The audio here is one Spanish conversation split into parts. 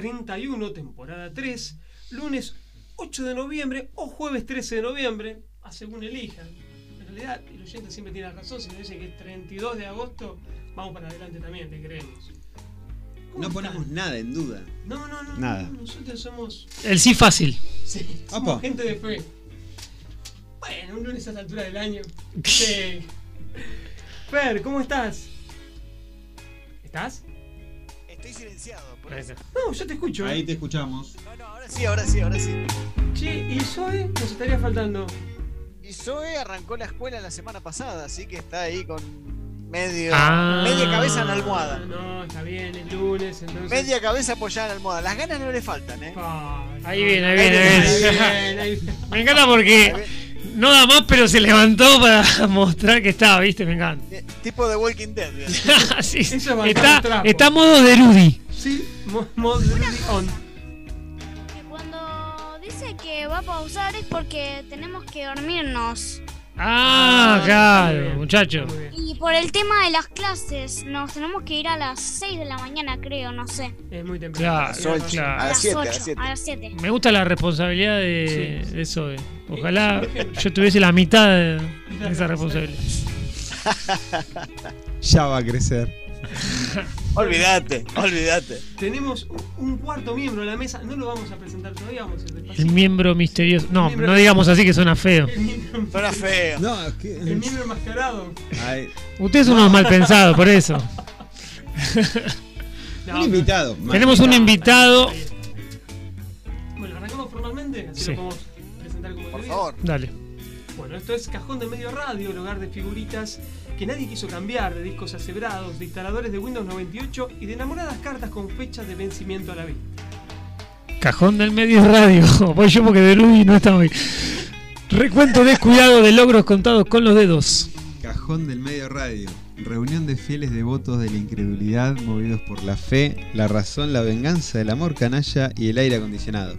31, temporada 3, lunes 8 de noviembre o jueves 13 de noviembre, a según elijan. En realidad, el oyente siempre tiene razón. Si nos dicen que es 32 de agosto, vamos para adelante también, le creemos. ¿Cómo No están? ponemos nada en duda. No, no, no. Nada. no, nosotros somos, El sí fácil. sí, somos gente de fe. Bueno, un lunes a esta altura del año. Sí. Fer, ¿cómo estás? ¿Estás? Estoy silenciado. Está. No, yo te escucho. Ahí ¿eh? te escuchamos. No, no, ahora sí, ahora sí, ahora sí. Che, y Zoe nos estaría faltando. Y Zoe arrancó la escuela la semana pasada, así que está ahí con medio, Ah. media cabeza en la almohada. No, está bien, el lunes, entonces. Media cabeza apoyada en la almohada. Las ganas no le faltan, ¿eh? Ahí viene, ahí viene, ahí viene. viene, ahí viene. Me encanta porque no da más, pero se levantó para mostrar que estaba, ¿viste? Me encanta. Eh, Tipo de Walking Dead. ¿verdad? Sí, Eso está, está a modo de Rudy. Sí, on. Que cuando dice que va a pausar es porque tenemos que dormirnos. Ah, Muy claro, bien, muchacho. muy bien. Y por el tema de las clases, nos tenemos que ir a las 6 de la mañana, creo, no sé. Es muy temprano. Claro. A las las 7, a 8, las 7. a las 7. Me gusta la responsabilidad de, Sí. de eso. eh. Ojalá yo tuviese la mitad de, de esa responsabilidad. Ya va a crecer. Olvídate, olvídate. Tenemos un- cuarto miembro en la mesa. No lo vamos a presentar todavía, vamos a ir El miembro misterioso. No, miembro- no digamos así que suena feo. Suena feo. No, el miembro enmascarado. Ustedes son unos mal pensados, por eso. No, un invitado. Tenemos un invitado. Bueno, arrancamos formalmente, así Sí. lo podemos presentar como Por favor. Dale. Bueno, esto es Cajón de Medio Radio, el hogar de figuritas que nadie quiso cambiar, de discos asebrados, de instaladores de Windows 98 y de enamoradas cartas con fecha de vencimiento a la vista. Cajón del medio radio. Voy yo porque de Rudy no está hoy. Recuento descuidado de logros contados con los dedos. Cajón del Medio Radio. Reunión de fieles devotos de la incredulidad, movidos por la fe, la razón, la venganza, el amor canalla y el aire acondicionado.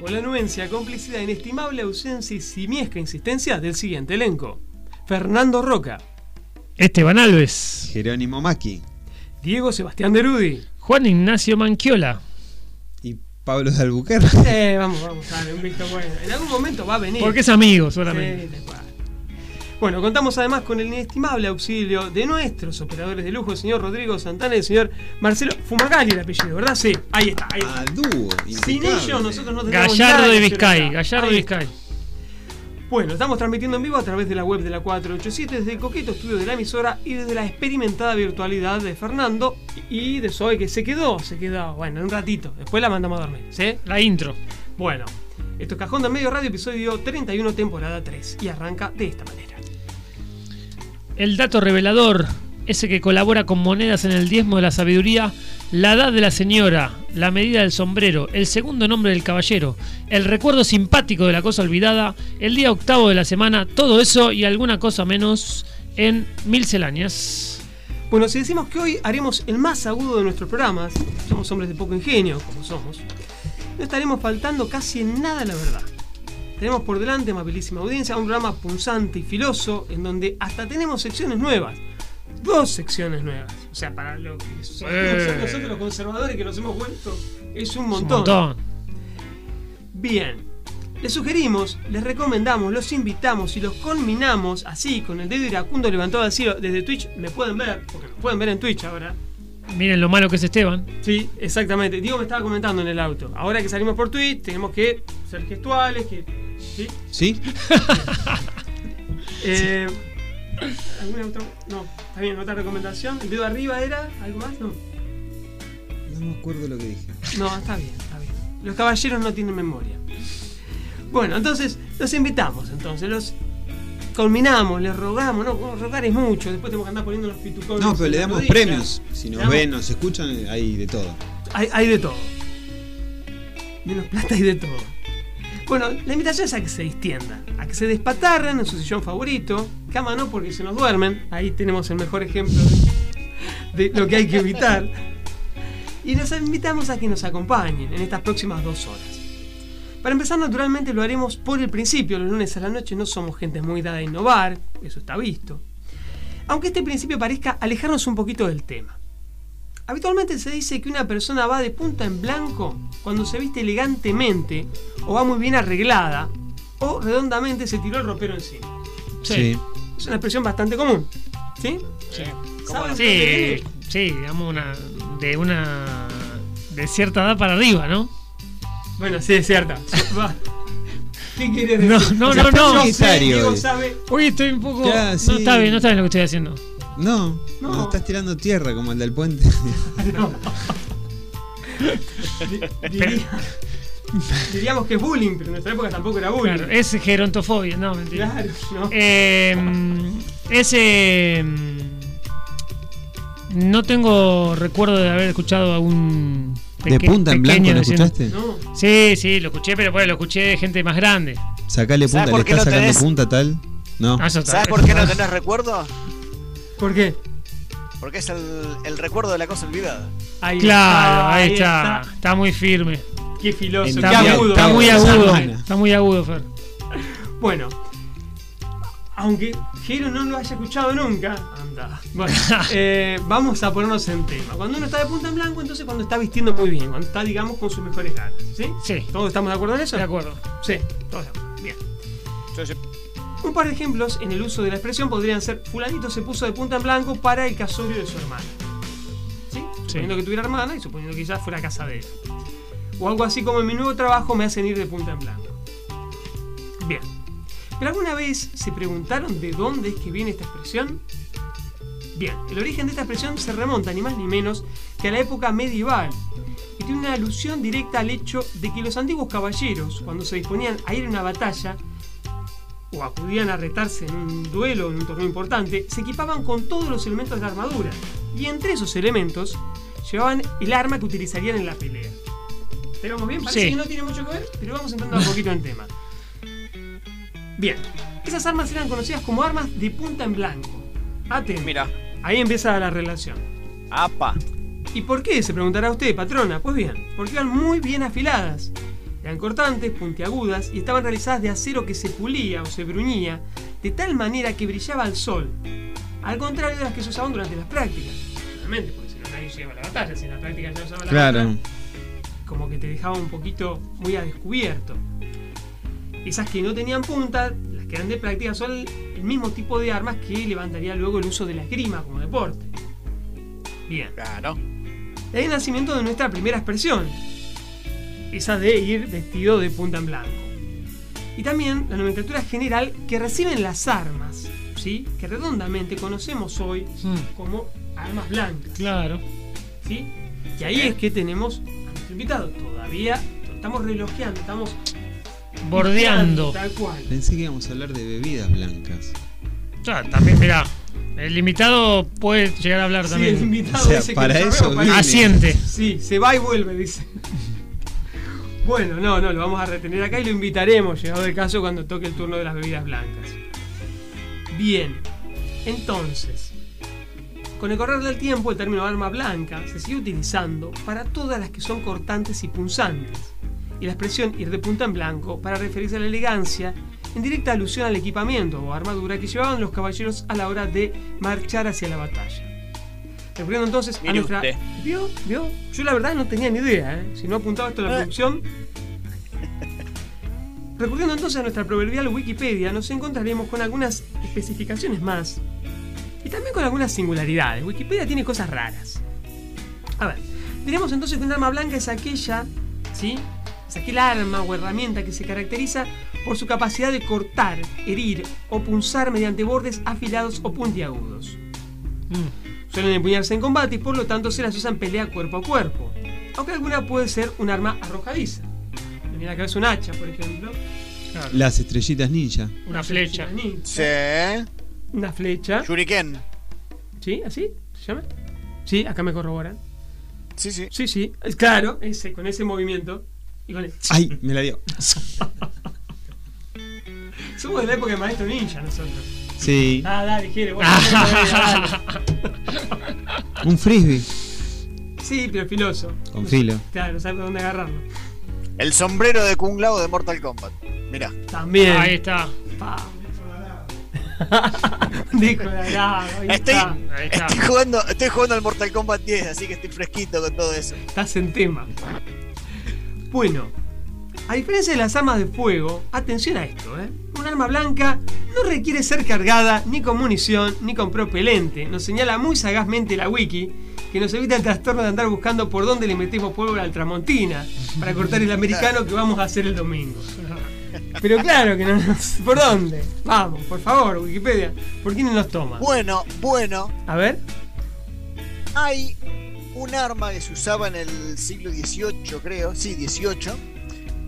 Con la anuencia, complicidad, inestimable ausencia y simiesca insistencia del siguiente elenco. Fernando Roca, Esteban Alves. Jerónimo Maki Diego Sebastián Derudi. Juan Ignacio Manquiola. y Pablo de Albuquerque. Eh, vamos, vamos, dale, un visto bueno. En algún momento va a venir. Porque es amigo solamente. Bueno, contamos además con el inestimable auxilio de nuestros operadores de lujo, el señor Rodrigo Santana y el señor Marcelo Fumagalli, el apellido, ¿verdad? Sí, ahí está. Ahí está. Ah, dúo. Sin ellos nosotros no tenemos Gallardo nada de Vizcay. Gallardo de. Vizcay. Bueno, estamos transmitiendo en vivo a través de la web de la 487 desde el coqueto estudio de la emisora y desde la experimentada virtualidad de Fernando y de Zoe que se quedó, se quedó, bueno, un ratito, después la mandamos a dormir, ¿sí? La intro. Bueno, esto es Cajón del Medio Radio, episodio 31, temporada 3 y arranca de esta manera. El dato revelador, ese que colabora con monedas en el diezmo de la sabiduría, la edad de la señora, la medida del sombrero, el segundo nombre del caballero, el recuerdo simpático de la cosa olvidada, el día octavo de la semana, todo eso y alguna cosa menos en Mil Celañas. Bueno, si decimos que hoy haremos el más agudo de nuestros programas, somos hombres de poco ingenio, como somos, no estaremos faltando casi en nada la verdad. Tenemos por delante, amabilísima audiencia, un programa punzante y filoso, en donde hasta tenemos secciones nuevas. Dos secciones nuevas. O sea, para lo que somos Eh. nosotros los conservadores que nos hemos vuelto, es un Es un montón. montón. Bien. Les sugerimos, les recomendamos, los invitamos y los conminamos así, con el dedo iracundo levantado al cielo desde Twitch. Me pueden ver, porque nos pueden ver en Twitch ahora. Miren lo malo que es Esteban. Sí, exactamente. Diego me estaba comentando en el auto. Ahora que salimos por Twitch, tenemos que ser gestuales, que. ¿Sí? ¿Sí? Eh, ¿Alguna otra? No, está bien, otra recomendación. ¿El dedo arriba era? ¿Algo más? No. No me acuerdo lo que dije. No, está bien, está bien. Los caballeros no tienen memoria. Bueno, entonces los invitamos, entonces los culminamos, les rogamos, no, rogar es mucho, después tenemos que andar poniendo los pitucones. No, pero le damos premios. Si nos ven, nos escuchan, hay de todo. Hay, hay de todo. Menos plata y de todo. Bueno, la invitación es a que se distiendan, a que se despatarren en su sillón favorito. Cama no, porque se nos duermen. Ahí tenemos el mejor ejemplo de, lo que hay que evitar. Y nos invitamos a que nos acompañen en estas próximas dos horas. Para empezar, naturalmente lo haremos por el principio. Los lunes a la noche no somos gente muy dada a innovar, eso está visto. Aunque este principio parezca alejarnos un poquito del tema. Habitualmente se dice que una persona va de punta en blanco cuando se viste elegantemente o va muy bien arreglada o redondamente se tiró el ropero encima. Sí. Es una expresión bastante común. ¿Sí? Sí. ¿Saben Sí, sí, digamos una. de una. de cierta edad para arriba, ¿no? Bueno, sí, es cierta. Va. ¿Qué quieres No, decir? no, O sea, no, no. Diego sabe. Hoy estoy un poco. Ya, No sí. está bien, no está bien lo que estoy haciendo. No, No. no. estás tirando tierra como el del puente. No. Di- diría- diríamos que es bullying, pero en nuestra época tampoco era bullying. Claro, es gerontofobia, no, mentira. Claro, ¿no? Eh, ese. No tengo recuerdo de haber escuchado a un. ¿De punta en blanco lo escuchaste? No. Sí, sí, lo escuché, pero bueno, lo escuché de gente más grande. Sacale ¿Sabes punta, por le qué estás no sacando tenés? punta tal. No. Ah, ¿Sabes por qué no tenés recuerdo? ¿Por qué? Porque es el, el recuerdo de la cosa olvidada. Ahí Claro, está, ahí está. Está muy firme. Qué filoso, Está qué agudo. está muy agudo. Está muy agudo, Fer. Bueno, aunque Jero no lo haya escuchado nunca, anda. Bueno, eh, vamos a ponernos en tema. Cuando uno está de punta en blanco, entonces cuando está vistiendo muy bien, cuando está, digamos, con sus mejores ganas. ¿Sí? Sí, ¿Todos estamos de acuerdo en eso? de acuerdo. Sí, todos de acuerdo. Bien. Yo- yo- Un par de ejemplos en el uso de la expresión podrían ser: Fulanito se puso de punta en blanco para el casorio de su hermana. ¿Sí? Suponiendo que tuviera hermana y suponiendo que quizás fuera casadera. O algo así como en mi nuevo trabajo me hacen ir de punta en blanco. Bien. ¿Pero alguna vez se preguntaron de dónde es que viene esta expresión? Bien, el origen de esta expresión se remonta ni más ni menos que a la época medieval y tiene una alusión directa al hecho de que los antiguos caballeros, cuando se disponían a ir a una batalla, o acudían a retarse en un duelo, en un torneo importante, se equipaban con todos los elementos de la armadura. Y entre esos elementos llevaban el arma que utilizarían en la pelea. ¿Te vamos bien? Parece Sí. que no tiene mucho que ver, pero vamos entrando un poquito en tema. Bien, esas armas eran conocidas como armas de punta en blanco. Atento. Mira, Ahí empieza la relación. apa. ¿Y por qué? Se preguntará usted, patrona. Pues bien, porque iban muy bien afiladas. Eran cortantes, puntiagudas y estaban realizadas de acero que se pulía o se bruñía de tal manera que brillaba al sol. Al contrario de las que se usaban durante las prácticas. Obviamente, porque si no nadie llegaba a la batalla, si en la práctica ya usaba la Claro. batalla, como que te dejaba un poquito muy a descubierto. Esas que no tenían punta, las que eran de práctica, son el, el mismo tipo de armas que levantaría luego el uso de la esgrima como deporte. Bien. Claro. Es el nacimiento de nuestra primera expresión. Esa de ir vestido de punta en blanco. Y también la nomenclatura general que reciben las armas, ¿sí? que redondamente conocemos hoy Mm, como armas blancas. claro. ¿sí? Y ahí es que tenemos a nuestro invitado. Todavía estamos relojeando, estamos Bordeando. Tal cual. Pensé que íbamos a hablar de bebidas blancas. Ah, también, mirá. El invitado puede llegar a hablar Sí, también. el invitado O sea, dice que para lo eso para-. Asiente. Sí, se va y vuelve, dice. Bueno, no, no, lo vamos a retener acá y lo invitaremos, llegado el caso, cuando toque el turno de las bebidas blancas. Bien, entonces, con el correr del tiempo, el término arma blanca se sigue utilizando para todas las que son cortantes y punzantes, y la expresión ir de punta en blanco para referirse a la elegancia, en directa alusión al equipamiento o armadura que llevaban los caballeros a la hora de marchar hacia la batalla. Recurriendo entonces a nuestra. usted. ¿Vio? ¿Vio? Yo la verdad no tenía ni idea, ¿eh? Si no apuntaba esto en la Eh. producción. Recurriendo entonces a nuestra proverbial Wikipedia, nos encontraremos con algunas especificaciones más. Y también con algunas singularidades. Wikipedia tiene cosas raras. A ver, diremos entonces que un arma blanca es aquella, ¿sí? Es aquel arma o herramienta que se caracteriza por su capacidad de cortar, herir o punzar mediante bordes afilados o puntiagudos. Mm, Suelen empuñarse en combate y por lo tanto se las usa en pelea cuerpo a cuerpo. Aunque alguna puede ser un arma arrojadiza. Me viene a la cabeza un hacha, por ejemplo. claro. Las estrellitas ninja. Una flecha. Sí. Una flecha. Shuriken. ¿Sí? ¿Así? ¿Se llama? Sí, acá me corroboran. Sí, sí. Sí, sí. Es Claro, ese, con ese movimiento. Y con el- Ay, me la dio. Somos de la época de Maestro Ninja nosotros. Sí. Ah, dale, quiere. Bueno, dale. Un frisbee Sí, pero filoso. con filo. Claro, no sabe dónde agarrarlo. El sombrero de Kung Lao de Mortal Kombat. Mirá. También. Ahí está. Pa. Dijo la ahí Estoy, está. Ahí está. estoy jugando, estoy jugando al Mortal Kombat 10, así que estoy fresquito con todo eso. Estás en tema. Bueno, a diferencia de las armas de fuego, atención a esto, ¿eh? Un arma blanca no requiere ser cargada ni con munición ni con propelente. Nos señala muy sagazmente la wiki que nos evita el trastorno de andar buscando por dónde le metemos pólvora al Tramontina para cortar el americano que vamos a hacer el domingo. Pero claro que no nos... ¿Por dónde? Vamos, por favor, Wikipedia. ¿Por quién nos toma? Bueno, bueno, A ver. hay un arma que se usaba en el siglo XVIII, creo, sí, XVIII,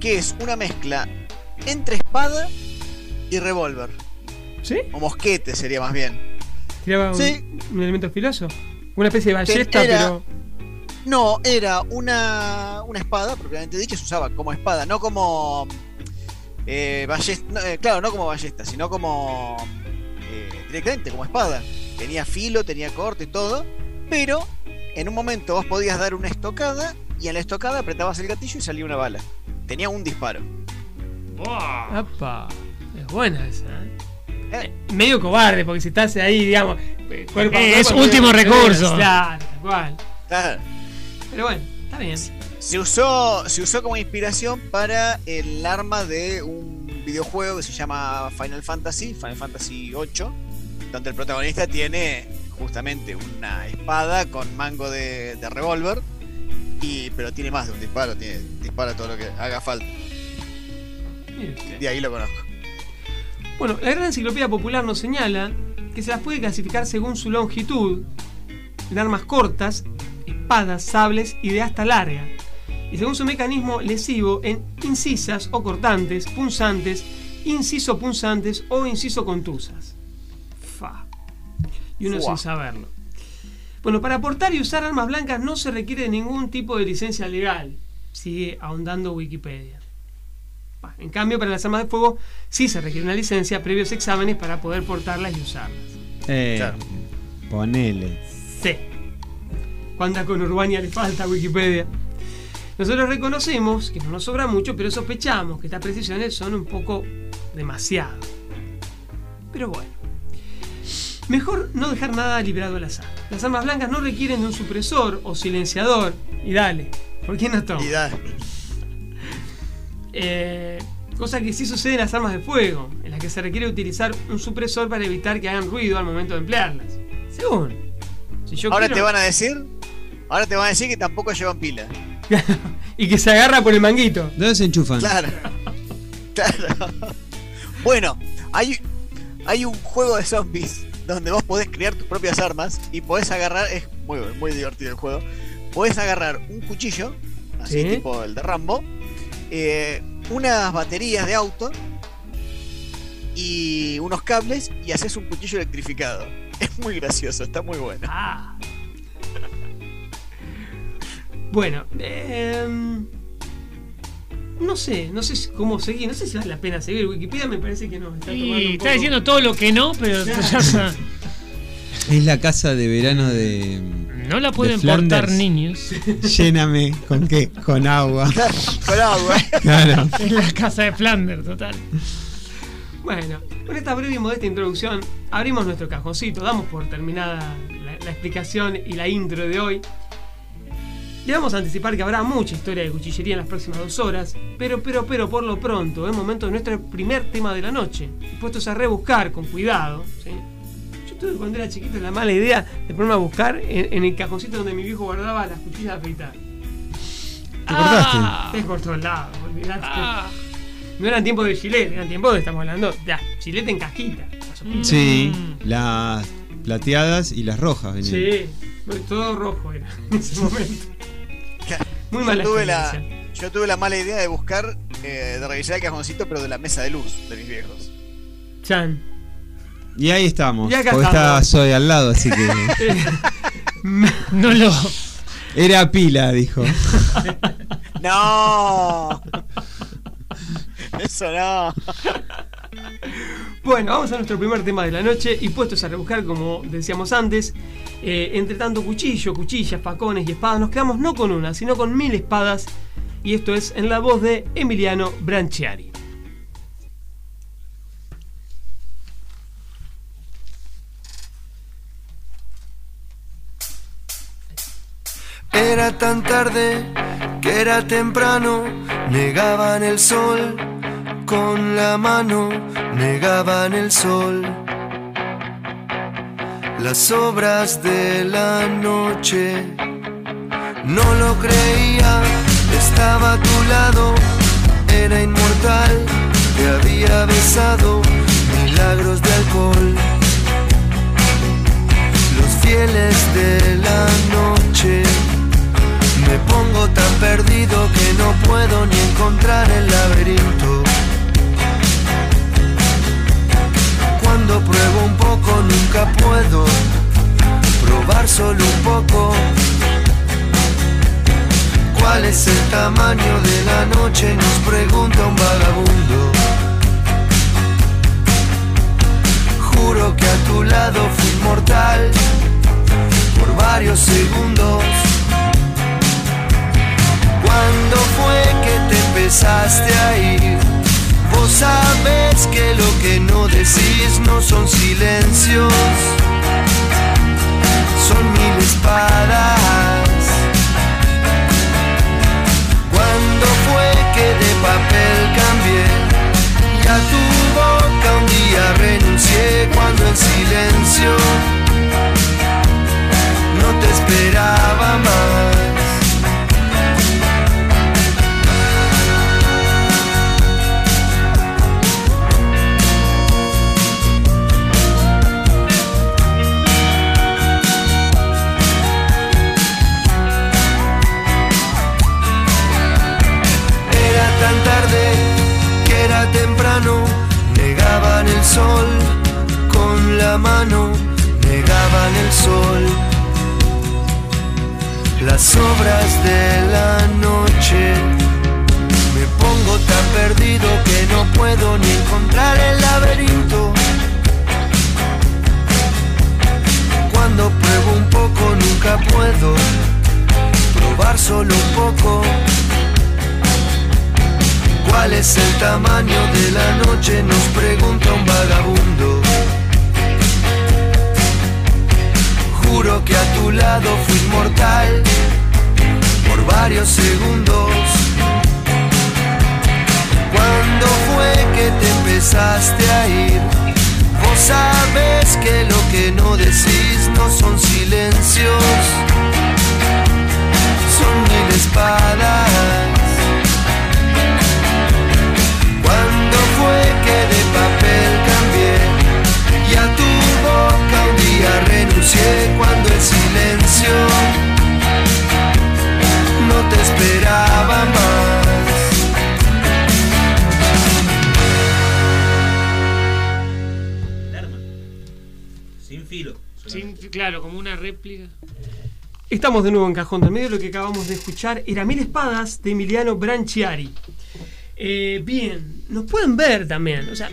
que es una mezcla entre espada y revólver. ¿Sí? O mosquete sería más bien. ¿Tiraba un, Sí. un elemento filoso? Una especie de ballesta, Era- pero... No, era una, una espada, propiamente dicho, se usaba como espada, no como eh, ballesta, no, eh, claro, no como ballesta, sino como eh, directamente como espada. Tenía filo, tenía corte y todo, pero en un momento vos podías dar una estocada y en la estocada apretabas el gatillo y salía una bala. Tenía un disparo. Buah. ¡Apa! Es buena esa, ¿eh? Eh, Medio cobarde, porque si estás ahí, digamos, cuerpo a Eh, cuerpo, es último recurso. Claro, tal cual. claro. Pero bueno, está bien. Se usó, se usó como inspiración para el arma de un videojuego que se llama Final Fantasy, Final Fantasy VIII, donde el protagonista tiene justamente una espada con mango de, de revólver, y, pero tiene más de un disparo, tiene, dispara todo lo que haga falta. De ahí lo conozco. Bueno, la Gran Enciclopedia Popular nos señala que se las puede clasificar según su longitud en armas cortas, espadas, sables y de hasta larga. Y según su mecanismo lesivo en incisas o cortantes, punzantes, inciso punzantes o inciso contusas. Fa. Y uno Fua. sin saberlo. Bueno, para portar y usar armas blancas no se requiere ningún tipo de licencia legal. Sigue ahondando Wikipedia. En cambio, para las armas de fuego sí se requiere una licencia previos exámenes para poder portarlas y usarlas. Eh, Claro. Ponele. Sí. ¿Cuánta conurbania le falta a Wikipedia? Nosotros reconocemos que no nos sobra mucho, pero sospechamos que estas precisiones son un poco demasiado. Pero bueno. Mejor no dejar nada librado al azar. Las armas blancas no requieren de un supresor o silenciador. Y dale, ¿por qué no toma? Y da- Eh, cosa que sí sucede en las armas de fuego, en las que se requiere utilizar un supresor para evitar que hagan ruido al momento de emplearlas. Según. Si yo Ahora quiero- te van a decir, ahora te van a decir que tampoco llevan pila. y que se agarra por el manguito. ¿Dónde se enchufan? Claro. Claro. Bueno, hay, hay un juego de zombies donde vos podés crear tus propias armas y podés agarrar, es muy, muy divertido el juego, podés agarrar un cuchillo, así Sí. tipo el de Rambo, eh, unas baterías de auto y unos cables y haces un cuchillo electrificado. Es muy gracioso, está muy bueno. Ah. Bueno, em, no sé, no sé si- cómo seguir, no sé si vale la pena seguir. Wikipedia me parece que no. Está está poco- diciendo todo lo que no, pero Claro. ya sa- Es la casa de verano de. no la pueden De portar niños. Lléname. ¿Con qué? Con agua. Con agua. Claro. Es la casa de Flanders, total. Bueno, con esta breve y modesta introducción, abrimos nuestro cajoncito, damos por terminada la, la explicación y la intro de hoy. Le vamos a anticipar que habrá mucha historia de cuchillería en las próximas dos horas, pero, pero, pero, por lo pronto, es momento de nuestro primer tema de la noche, puestos a rebuscar con cuidado. ¿sí? Yo tuve cuando era chiquito la mala idea de ponerme a buscar en, en el cajoncito donde mi viejo guardaba las cuchillas de afeitar. ¿Te cortaste? Ah, Es por todos lados, olvidate. ah. No eran tiempos de gilet, eran tiempos de, estamos hablando, de gilet en cajita. la sopita. Sí. Las plateadas y las rojas venían. Sí, todo rojo era en ese momento. Muy mala yo, tuve la, experiencia. yo tuve la mala idea de buscar, eh, de revisar el cajoncito, pero de la mesa de luz de mis viejos. Chan. Y ahí estamos. Y acá porque estamos. está Zoe al lado, así que. No lo. Era pila, dijo. No. Eso no. Bueno, vamos a nuestro primer tema de la noche y puestos a rebuscar, como decíamos antes, eh, entre tanto cuchillo, cuchillas, facones y espadas, nos quedamos no con una, sino con mil espadas. Y esto es en la voz de Emiliano Branchiari. Era tan tarde que era temprano, negaban el sol con la mano, negaban el sol. Las obras de la noche, no lo creía, estaba a tu lado, era inmortal, te había besado, milagros de alcohol. Los fieles de la noche. Me pongo tan perdido que no puedo ni encontrar el laberinto. Cuando pruebo un poco nunca puedo probar solo un poco. ¿Cuál es el tamaño de la noche? Nos pregunta un vagabundo. Juro que a tu lado fui inmortal por varios segundos. ¿Cuándo fue que te empezaste a ir? Vos sabes que lo que no decís no son silencios, son mil espadas. ¿Cuándo fue que de papel cambié? Y a tu boca un día renuncié cuando en silencio no te esperaba más. Temprano, negaban el sol con la mano, negaban el sol. Las obras de la noche, me pongo tan perdido que no puedo ni encontrar el laberinto. Cuando pruebo un poco nunca puedo probar solo un poco. ¿Cuál es el tamaño de la noche? Nos pregunta un vagabundo. Juro que a tu lado fui inmortal por varios segundos. ¿Cuándo fue que te empezaste a ir? Vos sabes que lo que no decís no son silencios, son mil espadas. ¿Cuándo fue que de papel cambié? Y a tu boca un día renuncié cuando el silencio no te esperaba más. Sin filo. Sin- claro, como una réplica. Estamos de nuevo en Cajón del Medio. Lo que acabamos de escuchar era Mil Espadas de Emiliano Branchiari. Eh, bien, nos pueden ver también. O sea,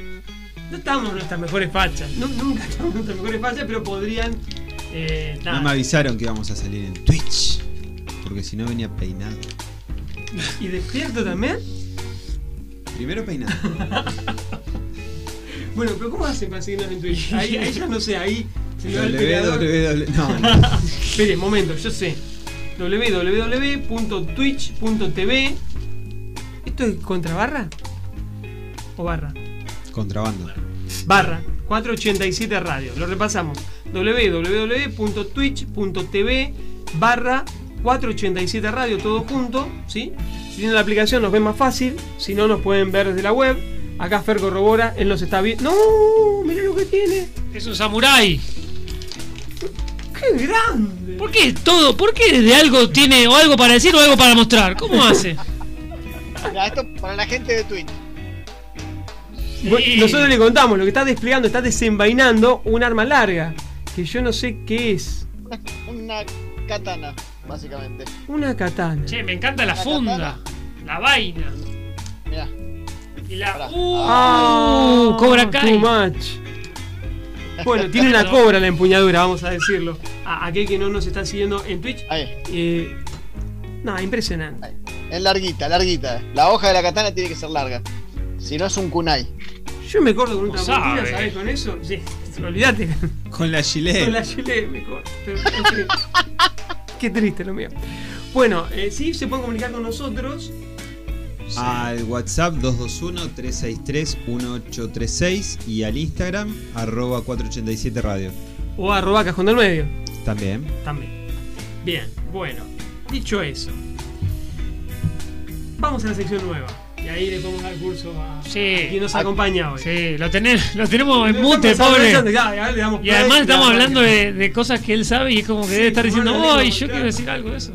no estamos en nuestras mejores fachas. No- nunca estamos en nuestras mejores fachas, pero podrían. eh. No me avisaron que íbamos a salir en Twitch. Porque si no venía peinado. ¿Y despierto también? Primero peinado. Bueno, pero ¿cómo hacen para seguirnos en Twitch? Ahí, ahí yo no sé, ahí. se. No, no. Espere, momento, yo sé. www.twitch.tv ¿Esto es contra barra? ¿O barra? Contrabando. Barra 487 Radio. Lo repasamos. www.twitch.tv barra 487 Radio, todo junto, ¿sí? Si tienen la aplicación nos ven más fácil, si no nos pueden ver desde la web. Acá Fer corrobora, él nos está viendo. ¡No! ¡Mira lo que tiene! Es un samurái. ¡Qué grande! ¿Por qué todo? ¿Por qué de algo tiene o algo para decir o algo para mostrar? ¿Cómo hace? Ya, esto para la gente de Twitch. Nosotros le contamos, lo que está desplegando, está desenvainando un arma larga. Que yo no sé qué es. Una katana. básicamente. Una katana. Che, me encanta la La funda, la vaina. Mirá. Y la. Pará. ¡Uh! Ah, Cobra Too Kai. much. Bueno, tiene una cobra la empuñadura, vamos a decirlo. A aquel que no nos está siguiendo en Twitch. Ahí, Eh, no, impresionante. ahí. Es larguita, larguita. La hoja de la katana tiene que ser larga. Si no es un kunai. Yo me corto con una No sabe. ¿sabes? Con eso. Sí, olvídate. Con la Con gilet. la gilet me corto. Qué triste lo mío. Bueno, eh, sí, se pueden comunicar con nosotros. Al WhatsApp 221-363-1836 y al Instagram arroba 487 radio. O arroba cajón del medio. También. También. Bien, bueno. Dicho eso. Vamos a la sección nueva. Y ahí le podemos dar curso a, Sí. a quien nos acompaña hoy. Sí, lo, tenés, lo tenemos en mute, pobre. Y además estamos hablando de, de cosas que él sabe y es como que Sí, debe estar diciendo, bueno, ¡ay, digo, yo claro. quiero decir algo de eso!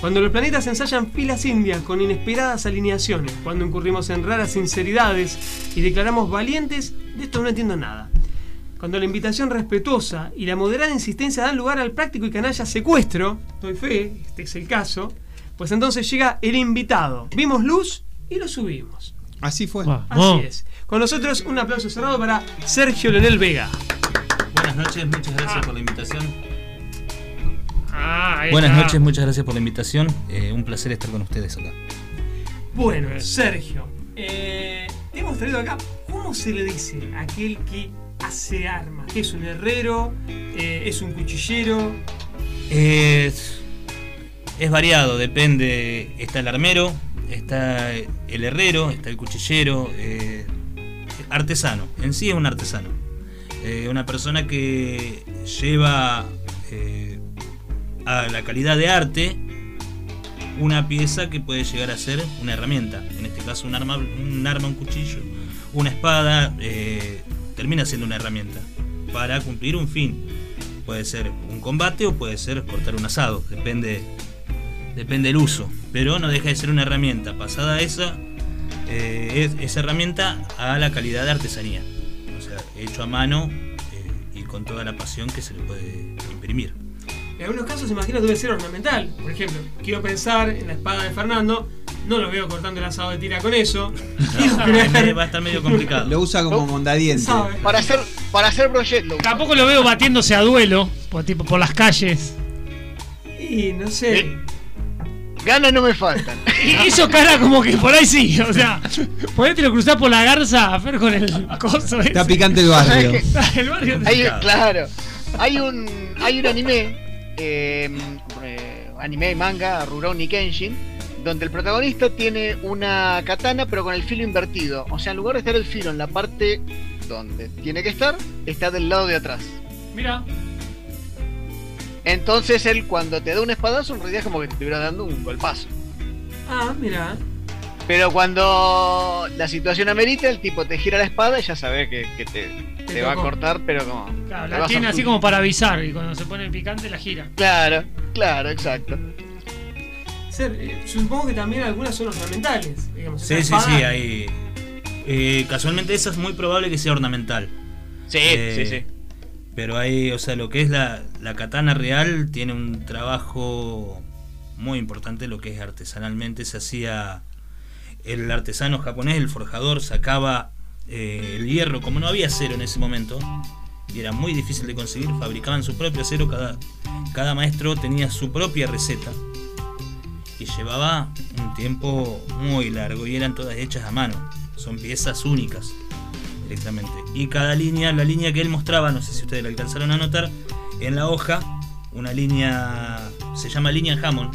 Cuando los planetas ensayan filas indias con inesperadas alineaciones, cuando incurrimos en raras sinceridades y declaramos valientes, de esto no entiendo nada. Cuando la invitación respetuosa y la moderada insistencia dan lugar al práctico y canalla secuestro, doy fe, este es el caso, pues entonces llega el invitado. Vimos luz y lo subimos. Así fue. Así es. Con nosotros un aplauso cerrado para Sergio Leonel Vega. Buenas noches, muchas gracias por la invitación. Ah, Buenas noches, muchas gracias por la invitación. Eh, un placer estar con ustedes acá. Bueno, Sergio, eh, hemos traído acá, ¿cómo se le dice a aquel que hace armas? ¿Es un herrero? Eh, ¿Es un cuchillero? Es, es variado, depende. Está el armero, está el herrero, está el cuchillero, eh, artesano. En sí es un artesano. Eh, una persona que lleva eh, a la calidad de arte una pieza que puede llegar a ser una herramienta. En este caso un arma, un, arma, un cuchillo, una espada, termina siendo una herramienta para cumplir un fin. Puede ser un combate o puede ser cortar un asado, depende, depende del uso. Pero no deja de ser una herramienta. Pasada esa, eh, es, esa herramienta a la calidad de artesanía. O sea, hecho a mano eh, y con toda la pasión que se le puede imprimir. En algunos casos imagino debe ser ornamental. Por ejemplo, quiero pensar en la espada de Fernando. No lo veo cortando el asado de tira con eso. Va a estar medio complicado. Lo usa como mondadiente. ¿Sabe? Para hacer, para hacer usa. Tampoco lo veo batiéndose a duelo, por, tipo, por las calles. Y no sé. Eh. Ganas no me faltan. Y hizo cara como que por ahí sí, o sea, ponete lo cruzás por la garza a Fer con el coso ese. Está picante el barrio. el barrio Hay, claro. Hay un, hay un anime, eh, eh, anime manga, Rurouni Kenshin, donde el protagonista tiene una katana pero con el filo invertido. O sea, en lugar de estar el filo en la parte donde tiene que estar, está del lado de atrás. Mira, Entonces él cuando te da un espadazo en realidad es como que te estuviera dando un golpazo. Ah, mira. Pero cuando la situación amerita, el tipo te gira la espada y ya sabes que, que te, Te te va a cortar, pero como... claro, la tiene así como para avisar y cuando se pone picante la gira. Claro, claro, exacto. Ser- eh, supongo que también algunas son ornamentales. Digamos, Sí, sí, sí, hay. eh, casualmente esa es muy probable que sea ornamental. Sí, Eh, sí, sí. Pero hay, o sea, lo que es la, la katana real tiene un trabajo muy importante, lo que es artesanalmente. Se hacía el artesano japonés, el forjador, sacaba eh, el hierro, como no había acero en ese momento, y era muy difícil de conseguir, fabricaban su propio acero, cada, cada maestro tenía su propia receta. Y llevaba un tiempo muy largo y eran todas hechas a mano. Son piezas únicas directamente. Y cada línea, la línea que él mostraba, no sé si ustedes la alcanzaron a notar, en la hoja, una línea, se llama línea Hammond.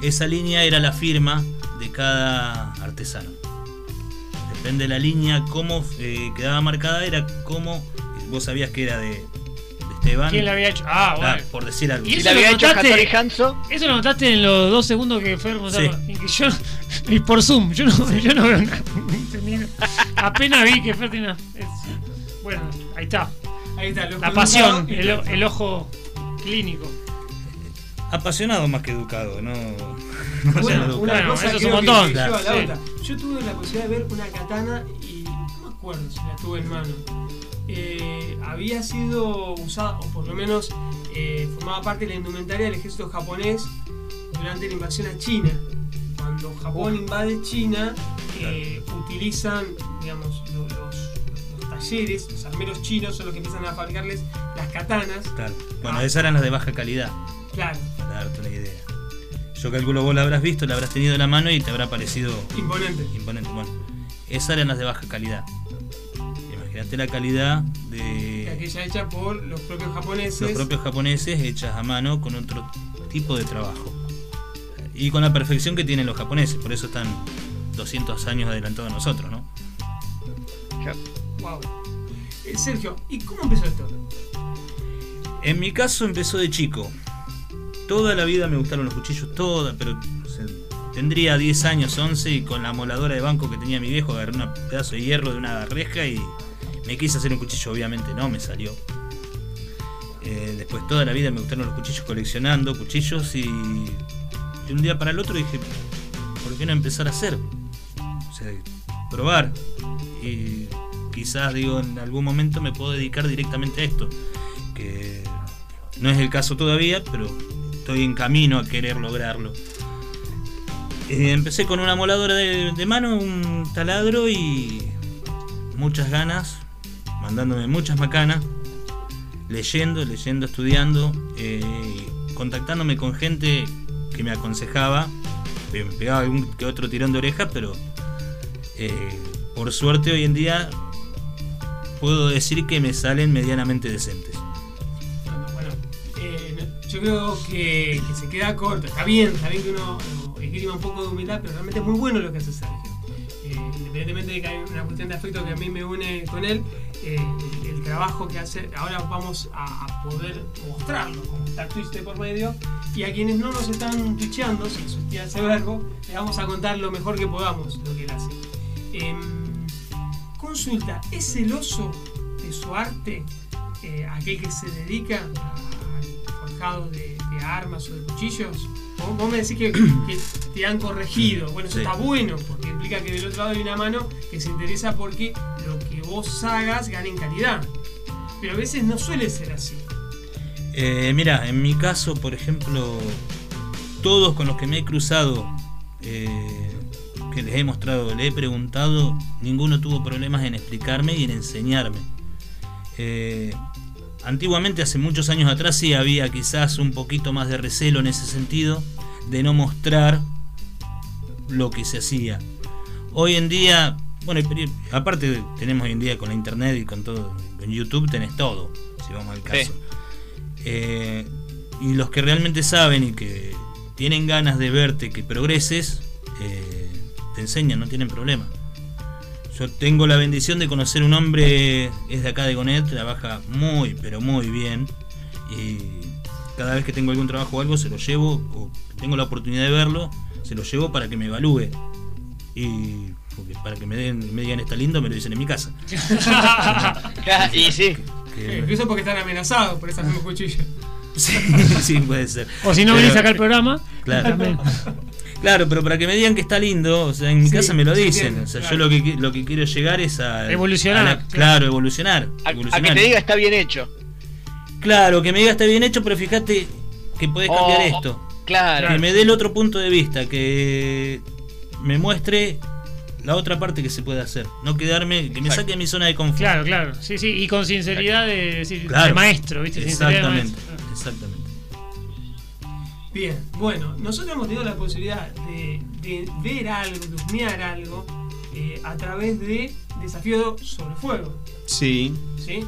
Esa línea era la firma de cada artesano. Depende de la línea, cómo eh, quedaba marcada, era como vos sabías que era de Esteban. ¿Quién la había hecho? Ah, Claro, bueno. por decir algo. Y eso la lo había hecho notaste- Hattori Hanzo, Eso lo notaste en los dos segundos que Fer mostraba. Sí. Y yo, por Zoom, yo no, yo no veo nada. Apenas vi que Fer tenía. es- bueno, ahí está. Ahí está, La pasión, el, ojo clínico. Apasionado más que educado, no. no Bueno, una Bueno, cosa eso es un que montón, lleva a la sí. otra. Yo tuve la posibilidad de ver una katana y no me acuerdo si la tuve en mano. Eh, había sido usada, o por lo menos eh, formaba parte de la indumentaria del ejército japonés durante la invasión a China. Cuando Japón invade China, eh, utilizan, digamos, lo- los, los talleres, los armeros chinos son los que empiezan a fabricarles las katanas. Claro. Bueno, Ah. esas eran las de baja calidad, Claro, para darte una idea. Yo calculo vos la habrás visto, la habrás tenido en la mano y te habrá parecido imponente. imponente. Bueno, esas eran las de baja calidad. Imagínate la calidad Que de aquella hecha por los propios japoneses. los propios japoneses hechas a mano con otro tipo de trabajo. Y con la perfección que tienen los japoneses, por eso están 200 años adelantados a nosotros, ¿no? Wow. Eh, Sergio, ¿y cómo empezó esto? En mi caso empezó de chico. Toda la vida me gustaron los cuchillos, toda, pero o sea, tendría 10 años, 11 y con la moladora de banco que tenía mi viejo agarré un pedazo de hierro de una reja y me quise hacer un cuchillo, obviamente no me salió. Eh, después toda la vida me gustaron los cuchillos coleccionando cuchillos y de un día para el otro dije, ¿por qué no empezar a hacer? O sea, probar. Y quizás digo, en algún momento me puedo dedicar directamente a esto. Que no es el caso todavía, pero estoy en camino a querer lograrlo. Eh, empecé con una moladora de, de mano, un taladro y muchas ganas, mandándome muchas macanas, leyendo, leyendo, estudiando, eh, contactándome con gente que me aconsejaba. Me pegaba algún que otro tirón de oreja, pero eh, por suerte hoy en día puedo decir que me salen medianamente decentes. Bueno, eh, yo creo que, se queda corto. Está bien, está bien que uno esgrima un poco de humildad, pero realmente es muy bueno lo que hace Sergio. Eh, independientemente de que hay una cuestión de afecto que a mí me une con él, eh, el, el trabajo que hace, ahora vamos a, a poder mostrarlo, como está Twitch de por medio, y a quienes no nos están twitcheando, si existía ese verbo, les vamos a contar lo mejor que podamos lo que él hace. Em, consulta, ¿es celoso de su arte eh, aquel que se dedica al forjado de, de armas o de cuchillos? Vos, vos me decís que, que te han corregido. Bueno, eso Sí. está bueno, porque que del otro lado hay una mano que se interesa porque lo que vos hagas gane en calidad. Pero a veces no suele ser así. Eh, mira, en mi caso, por ejemplo, todos con los que me he cruzado, eh, que les he mostrado, le he preguntado, ninguno tuvo problemas en explicarme y en enseñarme. Eh, antiguamente, hace muchos años atrás, sí había quizás un poquito más de recelo en ese sentido, de no mostrar lo que se hacía. Hoy en día, bueno, aparte tenemos hoy en día con la internet y con todo, en YouTube tenés todo, si vamos al caso. Eh, y los que realmente saben y que tienen ganas de verte que progreses, eh, te enseñan, no tienen problema. Yo tengo la bendición de conocer un hombre, es de acá de Gonet, trabaja muy, pero muy bien. Y cada vez que tengo algún trabajo o algo, se lo llevo, o tengo la oportunidad de verlo, se lo llevo para que me evalúe. Y porque para que me, den, me digan está lindo, me lo dicen en mi casa. y sí. Que- Incluso porque están amenazados por esas mismas cuchillas. sí, sí, puede ser. O si no venís acá al programa, Claro. también. Claro, pero para que me digan que está lindo, o sea, en mi Sí, casa me lo dicen. o sea, claro. yo lo que, lo que quiero llegar es a. Evolucionar, a la- claro. evolucionar. A, que te diga está bien hecho. Claro, que me diga está bien hecho, pero fíjate que podés cambiar Oh, esto. Claro. Que me dé el otro punto de vista, que me muestre la otra parte que se puede hacer. No quedarme, que me Exacto. saque de mi zona de confort. Claro, claro. Sí, sí. Y con sinceridad de, decir, Claro. de maestro, ¿viste? De Exactamente, maestro. exactamente. Bien, bueno, nosotros hemos tenido la posibilidad de, de ver algo, de husmear algo eh, a través de Desafío sobre Fuego. Sí. ¿Sí?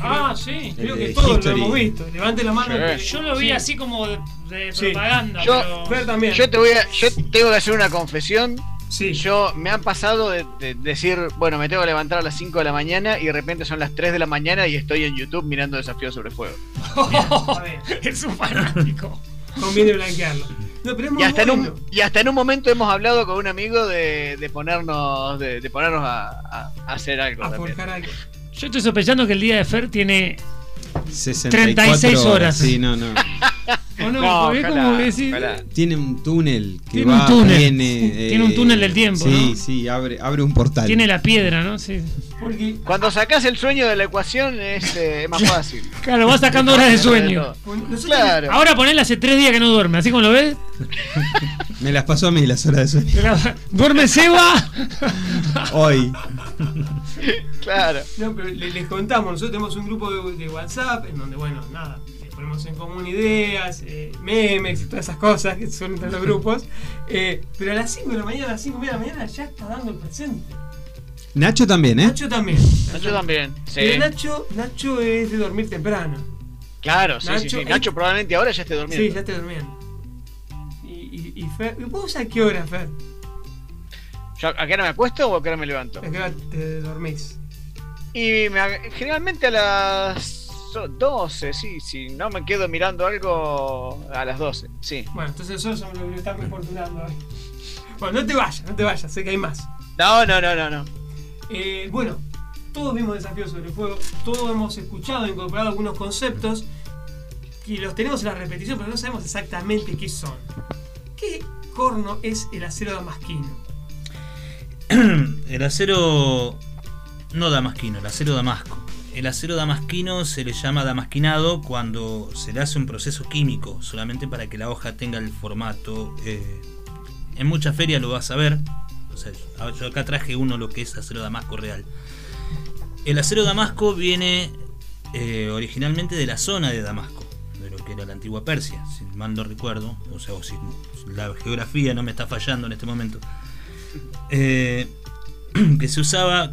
Ah, sí. Creo que todos History. lo hemos visto. Levante la mano. Sí. Yo lo vi sí. así como de, de Sí. propaganda, Yo- pero... También. Yo te voy a, yo tengo que hacer una confesión. Sí. Yo me han pasado de, de decir, bueno, me tengo que levantar a las 5 de la mañana y de repente son las 3 de la mañana y estoy en YouTube mirando Desafío sobre Fuego. A ver, es un fanático. conviene blanquearlo. No, pero Y hasta, en un, y hasta en un momento hemos hablado con un amigo de, de ponernos de, de ponernos a, a- a hacer algo. A forjar algo. Yo estoy sospechando que el día de Fer tiene 64 36 horas. Sí, no, no. ¿o no? No, como decís, ojalá. Tiene un túnel que Tiene va, un túnel. viene, Tiene un túnel del tiempo, Sí, ¿no? sí, abre, abre un portal. Tiene la piedra, ¿no? Sí. Porque Cuando sacás el sueño de la ecuación es eh, más fácil. Claro, va sacando horas de sueño. Claro. Ahora ponele hace tres días que no duerme, así como lo ves. Me las pasó a mí las horas de sueño. Duerme Seba. Hoy. Claro. No, pero le- les contamos, nosotros tenemos un grupo de, de WhatsApp en donde, bueno, nada, eh, ponemos en común ideas, eh, memes y todas esas cosas que son entre los grupos. eh, pero a las 5 de la mañana, a las 5 y media de la mañana ya está dando el presente. Nacho también, ¿eh? Nacho también. Nacho también. Sí. Pero Nacho, Nacho es de dormir temprano. Claro, sí, sí, Nacho, sí. eh, Nacho probablemente ahora ya esté durmiendo. Sí, ya te durmiendo. Y, y, y Fer, ¿vos a qué hora, Fer? ¿Yo ¿A qué hora me acuesto o a qué hora me levanto? ¿A qué hora te dormís? Y me generalmente a las 12, sí, si no me quedo mirando algo a las 12, sí. Bueno, entonces nosotros somos los que estamos importunando hoy. Bueno, no te vayas, no te vayas, sé que hay más. No, no, no, no, no. Eh, bueno, todos vimos desafíos sobre el fuego, todos hemos escuchado e incorporado algunos conceptos y los tenemos en la repetición, pero no sabemos exactamente qué son. ¿Qué corno es el acero damasquino? El acero no damasquino, el acero damasco. El acero damasquino se le llama damasquinado cuando se le hace un proceso químico, solamente para que la hoja tenga el formato. eh, en muchas ferias lo vas a ver. Yo acá traje uno lo que es acero damasco real. El acero damasco viene eh, originalmente de la zona de Damasco, de lo que era la antigua Persia, si mal no recuerdo, o sea, o si la geografía no me está fallando en este momento. Eh, que se usaba,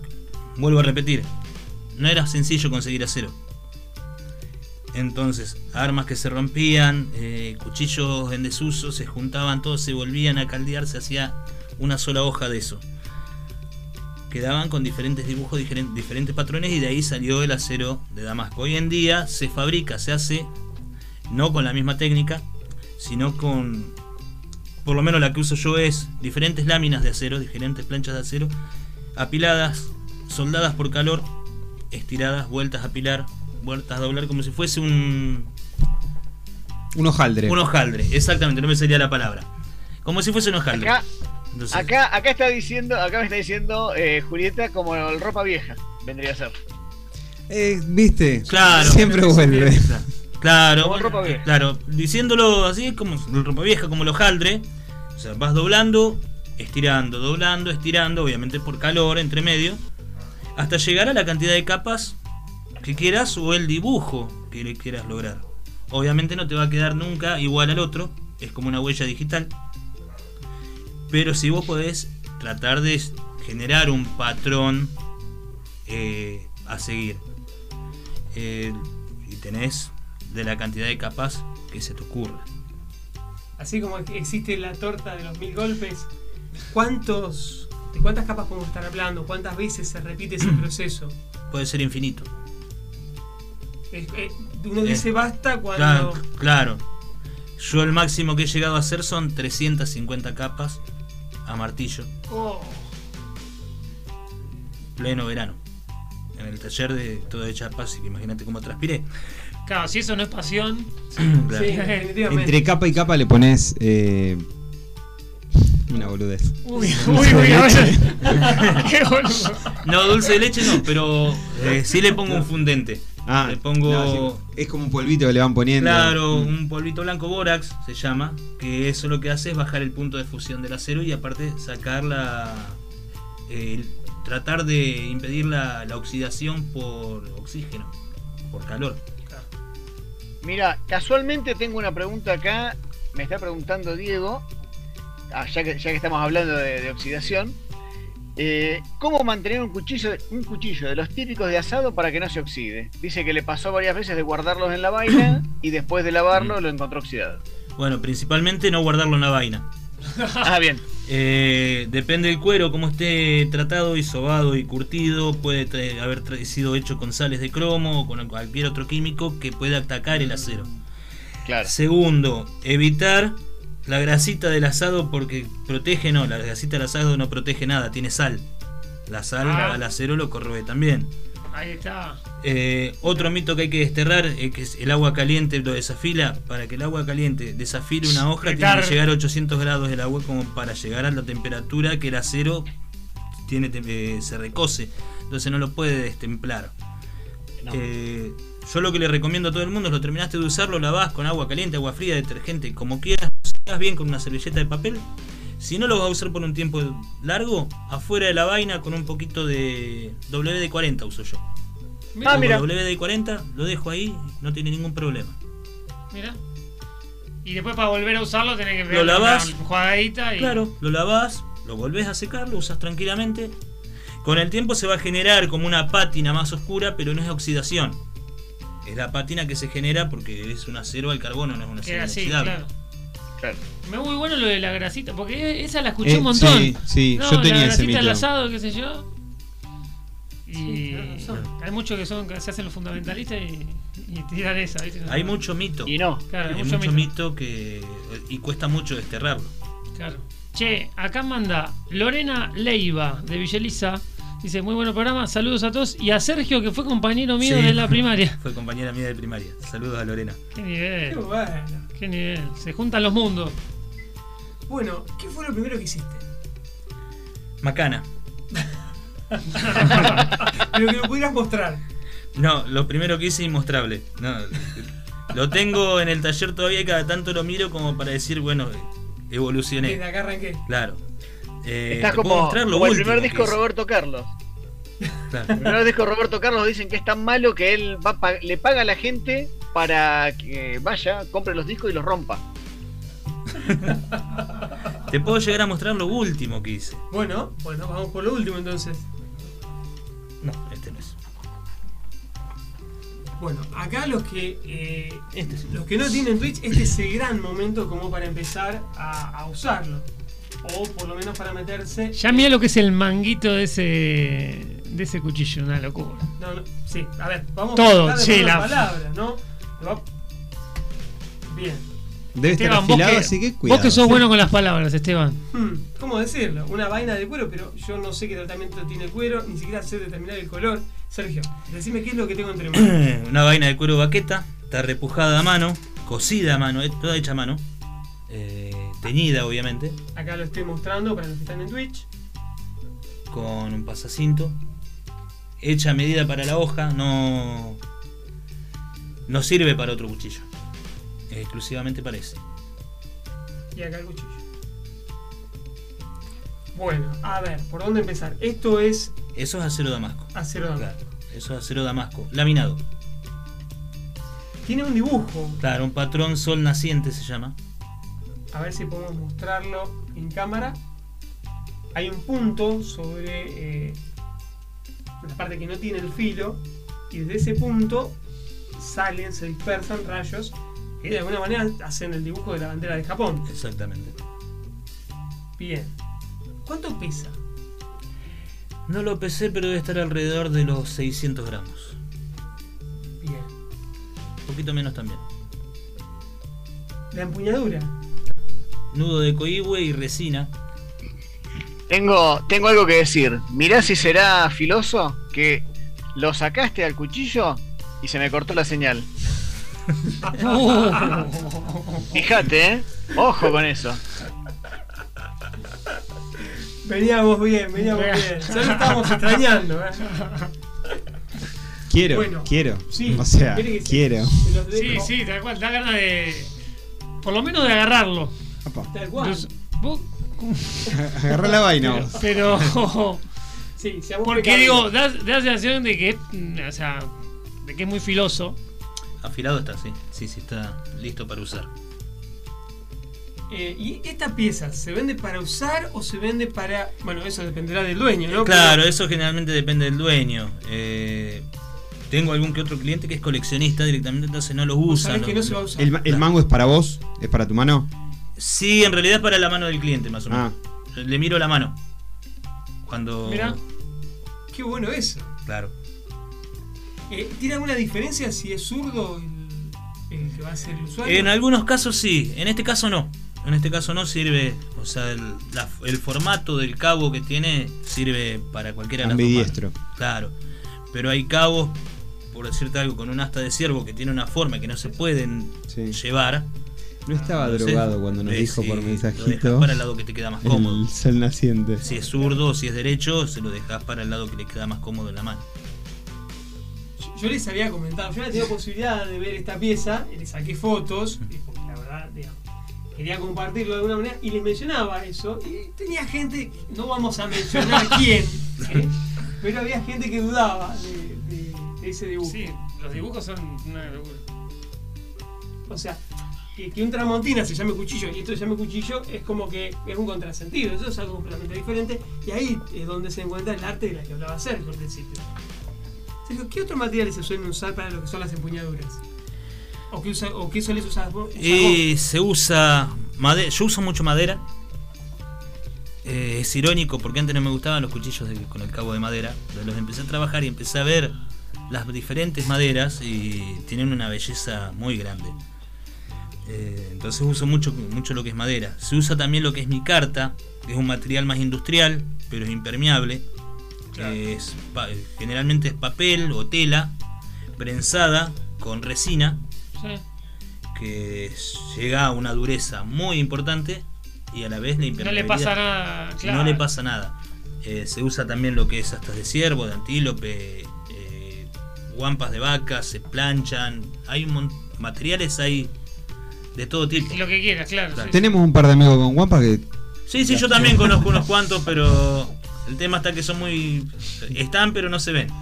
vuelvo a repetir, no era sencillo conseguir acero. Entonces, armas que se rompían, eh, cuchillos en desuso, se juntaban todos, se volvían a caldear, se hacía una sola hoja de eso. Quedaban con diferentes dibujos, diferen- diferentes patrones y de ahí salió el acero de Damasco. Hoy en día se fabrica, se hace, no con la misma técnica, sino con, por lo menos la que uso yo es diferentes láminas de acero, diferentes planchas de acero, apiladas, soldadas por calor, estiradas, vueltas a apilar, vueltas a doblar, como si fuese un, Un hojaldre. un hojaldre. Exactamente, no me salía la palabra. Como si fuese un hojaldre. Acá, Entonces, acá, acá está diciendo, acá me está diciendo eh, Julieta como el ropa vieja, vendría a ser. Eh, ¿Viste? Claro. Siempre vuelve. Claro, Como ropa vieja. claro, diciéndolo así, como ropa vieja, como el hojaldre. O sea, vas doblando, estirando, doblando, estirando, obviamente por calor entre medio, hasta llegar a la cantidad de capas que quieras o el dibujo que quieras lograr. Obviamente no te va a quedar nunca igual al otro, es como una huella digital. Pero si vos podés tratar de generar un patrón eh, a seguir. Eh, y tenés de la cantidad de capas que se te ocurra. Así como existe la torta de los mil golpes, ¿cuántos, ¿de cuántas capas podemos estar hablando? ¿Cuántas veces se repite ese proceso? Puede ser infinito. Es- eh, uno dice basta cuando... Claro, claro. Yo el máximo que he llegado a hacer son 350 capas a martillo, Oh, pleno verano. En el taller de todo de chapas, y que imagínate cómo transpiré. Claro, si eso no es pasión. Claro. sí. Entre capa y capa le pones eh, una boludez. Uy, uy, uy. Qué boludo. No, dulce de leche no, pero eh, sí le pongo un fundente. Ah, le pongo. no, sí, es como un polvito que le van poniendo. Claro, Mm. un polvito blanco bórax se llama, que eso lo que hace es bajar el punto de fusión del acero y aparte sacar la... eh, tratar de impedir la, la oxidación por oxígeno, por calor. Mira, casualmente tengo una pregunta acá, me está preguntando Diego, ya, que, ya que estamos hablando de, de oxidación, eh, ¿cómo mantener un cuchillo, un cuchillo de los típicos de asado para que no se oxide? Dice que le pasó varias veces de guardarlos en la vaina y después de lavarlo lo encontró oxidado. Bueno, principalmente no guardarlo en la vaina. Ah, bien. Eh, depende del cuero, cómo esté tratado y sobado y curtido. Puede tra- haber tra- sido hecho con sales de cromo o con cualquier otro químico que pueda atacar el acero. Claro. Segundo, evitar la grasita del asado porque protege, no, la grasita del asado no protege nada, tiene sal. La sal Ah. al acero lo corroe también. Ahí está. Eh, otro mito que hay que desterrar es que el agua caliente lo desafila. Para que el agua caliente desafile una hoja tiene que llegar a 800 grados el agua como para llegar a la temperatura que el acero tiene, eh, se recose. Entonces no lo puede destemplar. Eh, yo lo que le recomiendo a todo el mundo es lo terminaste de usar, lo lavás con agua caliente, agua fría, detergente, como quieras, lo secás bien con una servilleta de papel. Si no lo vas a usar por un tiempo largo, afuera de la vaina con un poquito de WD-40 uso yo. Mira, Ah, mira. WD-40 lo dejo ahí, no tiene ningún problema. mira. Y después para volver a usarlo tenés que Lo pegarle lavás. una jugadita y. Claro, lo lavás, lo volvés a secar, lo usas tranquilamente. Con el tiempo se va a generar como una pátina más oscura, pero no es oxidación. Es la pátina que se genera porque es un acero al carbono, no es un acero inoxidable. claro. Claro. Me muy bueno lo de la grasita, porque esa la escuché Eh, un montón. sí, sí, No, yo tenía la grasita del mito. asado, qué sé yo. Y hay muchos que son que se hacen los fundamentalistas y, y tiran esa. ¿viste? Hay mucho mito. Y no. Claro, hay Hay mucho mucho mito. mito que. y cuesta mucho desterrarlo. Claro. Che, acá manda Lorena Leiva de Villeliza. Dice, muy buen programa, saludos a todos. Y a Sergio, que fue compañero mío Sí. de la primaria. Fue compañera mía de primaria. Saludos a Lorena. Qué Qué nivel, bueno. qué nivel. Se juntan los mundos. Bueno, ¿qué fue lo primero que hiciste? Macana. Pero que lo pudieras mostrar. No, lo primero que hice es inmostrable. No, lo tengo en el taller todavía y cada tanto lo miro como para decir, bueno, evolucioné. Desde acá arranqué. Claro. Eh, Estás como, el último primer disco. Roberto Carlos. Claro. El primer disco de Roberto Carlos dicen que es tan malo que él va a pa- le paga a la gente para que vaya, compre los discos y los rompa. Te puedo llegar a mostrar lo último que hice. Bueno, bueno, vamos por lo último entonces. No, este no es. Bueno, acá los que eh, Este los que no tienen Twitch, este es el gran momento como para empezar a, a usarlo. O por lo menos para meterse. Ya mira lo que es el manguito de ese de ese cuchillo, una locura. No, no, sí, a ver, vamos Todo, a poner la- palabras, ¿no? Bien. Debe estar Esteban, vos afilado, que, así que vos cuidado. que sos bueno con las palabras, Esteban. Hmm, ¿Cómo decirlo? Una vaina de cuero, pero yo no sé qué tratamiento tiene cuero, ni siquiera sé determinar el color. Sergio, decime qué es lo que tengo entre manos. Una vaina de cuero baqueta, está repujada a mano, cocida a mano, eh, toda hecha a mano. eh, teñida, obviamente, Acá lo estoy mostrando para los que están en Twitch. con un pasacinto. Hecha a medida para la hoja, no. No sirve para otro cuchillo. Es exclusivamente para ese. Y acá el cuchillo. Bueno, a ver, ¿por dónde empezar? Esto es Eso es acero damasco. acero damasco. Claro, eso es acero damasco. Laminado. Tiene un dibujo. Claro, un patrón sol naciente se llama. A ver si podemos mostrarlo en cámara. Hay un punto sobre eh, la parte que no tiene el filo. Y desde ese punto salen, se dispersan rayos que de alguna manera hacen el dibujo de la bandera de Japón. Exactamente. Bien. ¿Cuánto pesa? No lo pesé, pero debe estar alrededor de los 600 gramos. Bien. Un poquito menos también. La empuñadura. Nudo de coihue y resina. Tengo, tengo algo que decir. Mirá si será filoso que lo sacaste al cuchillo y se me cortó la señal. Fíjate, ¿eh? Ojo con eso. Veníamos bien, veníamos bien. Ya lo estábamos extrañando. ¿eh? Quiero, Bueno, quiero. sí, o sea, quiero. Sí, sí, tal cual, da ganas de. Por lo menos de agarrarlo. Tal cual. Entonces, vos- Agarrá la vaina pero. Sí, seamos Porque digo, da, da la sensación de que, o sea, de que es muy filoso. Afilado está, sí. Sí, sí, está listo para usar. Eh, ¿Y esta pieza se vende para usar o se vende para.? Bueno, eso dependerá del dueño, ¿no? Claro, eso generalmente depende del dueño. Eh, tengo algún que otro cliente que es coleccionista directamente, entonces no los usa. sabés no- que no se va a usar. El, ma- el mango es para vos, es para tu mano. Sí, en realidad es para la mano del cliente, más o menos. Ah, Le miro la mano. Cuando. Mirá. Qué bueno eso. Claro. Eh, ¿Tiene alguna diferencia si es zurdo el, el que va a ser el usuario? En algunos casos sí, en este caso no. En este caso no sirve, o sea, el, la- el formato del cabo que tiene sirve para cualquiera de las ambidiestro. Claro. pero hay cabos, por decirte algo, con un asta de ciervo que tiene una forma que no se pueden Sí. llevar. No estaba drogado cuando nos eh, dijo sí, por Lo dejas mensajito. para el lado que te queda más cómodo. El sol naciente. Si es zurdo o si es derecho, se lo dejas para el lado que le queda más cómodo en la mano. Yo- Yo les había comentado, yo había tenido posibilidad de ver esta pieza y le saqué fotos, porque la verdad, digamos, quería compartirlo de alguna manera y les mencionaba eso. Y tenía gente, no vamos a mencionar quién, ¿eh? pero había gente que dudaba de, de- de ese dibujo. Sí, los dibujos son una locura. O sea, que, que un tramontina se llame cuchillo y esto se llame cuchillo es como que es un contrasentido, eso es algo completamente diferente y ahí es donde se encuentra el arte de la que hablaba Sergio al principio. Sergio, ¿qué otros materiales se suelen usar para lo que son las empuñaduras? ¿O qué, usa, o qué sueles usar vos? Y se usa madera. Yo uso mucho madera. Eh, es irónico porque antes no me gustaban los cuchillos de- con el cabo de madera. Pero los empecé a trabajar y empecé a ver las diferentes maderas y tienen una belleza muy grande. Eh, entonces uso mucho, mucho lo que es madera. Se usa también lo que es mi carta, que es un material más industrial, pero es impermeable. es pa- generalmente es papel o tela prensada con resina Sí. que llega a una dureza muy importante y a la vez la No le pasa nada, claro. No le pasa nada. Eh, se usa también lo que es astas de ciervo, de antílope, eh, guampas de vaca, se planchan. Hay un materiales hay de todo tipo. Lo que quieras, claro. Claro. sí, Tenemos un par de amigos con guampas que Sí, sí, yo también conozco unos cuantos, pero el tema está que son muy... Están, pero no se ven.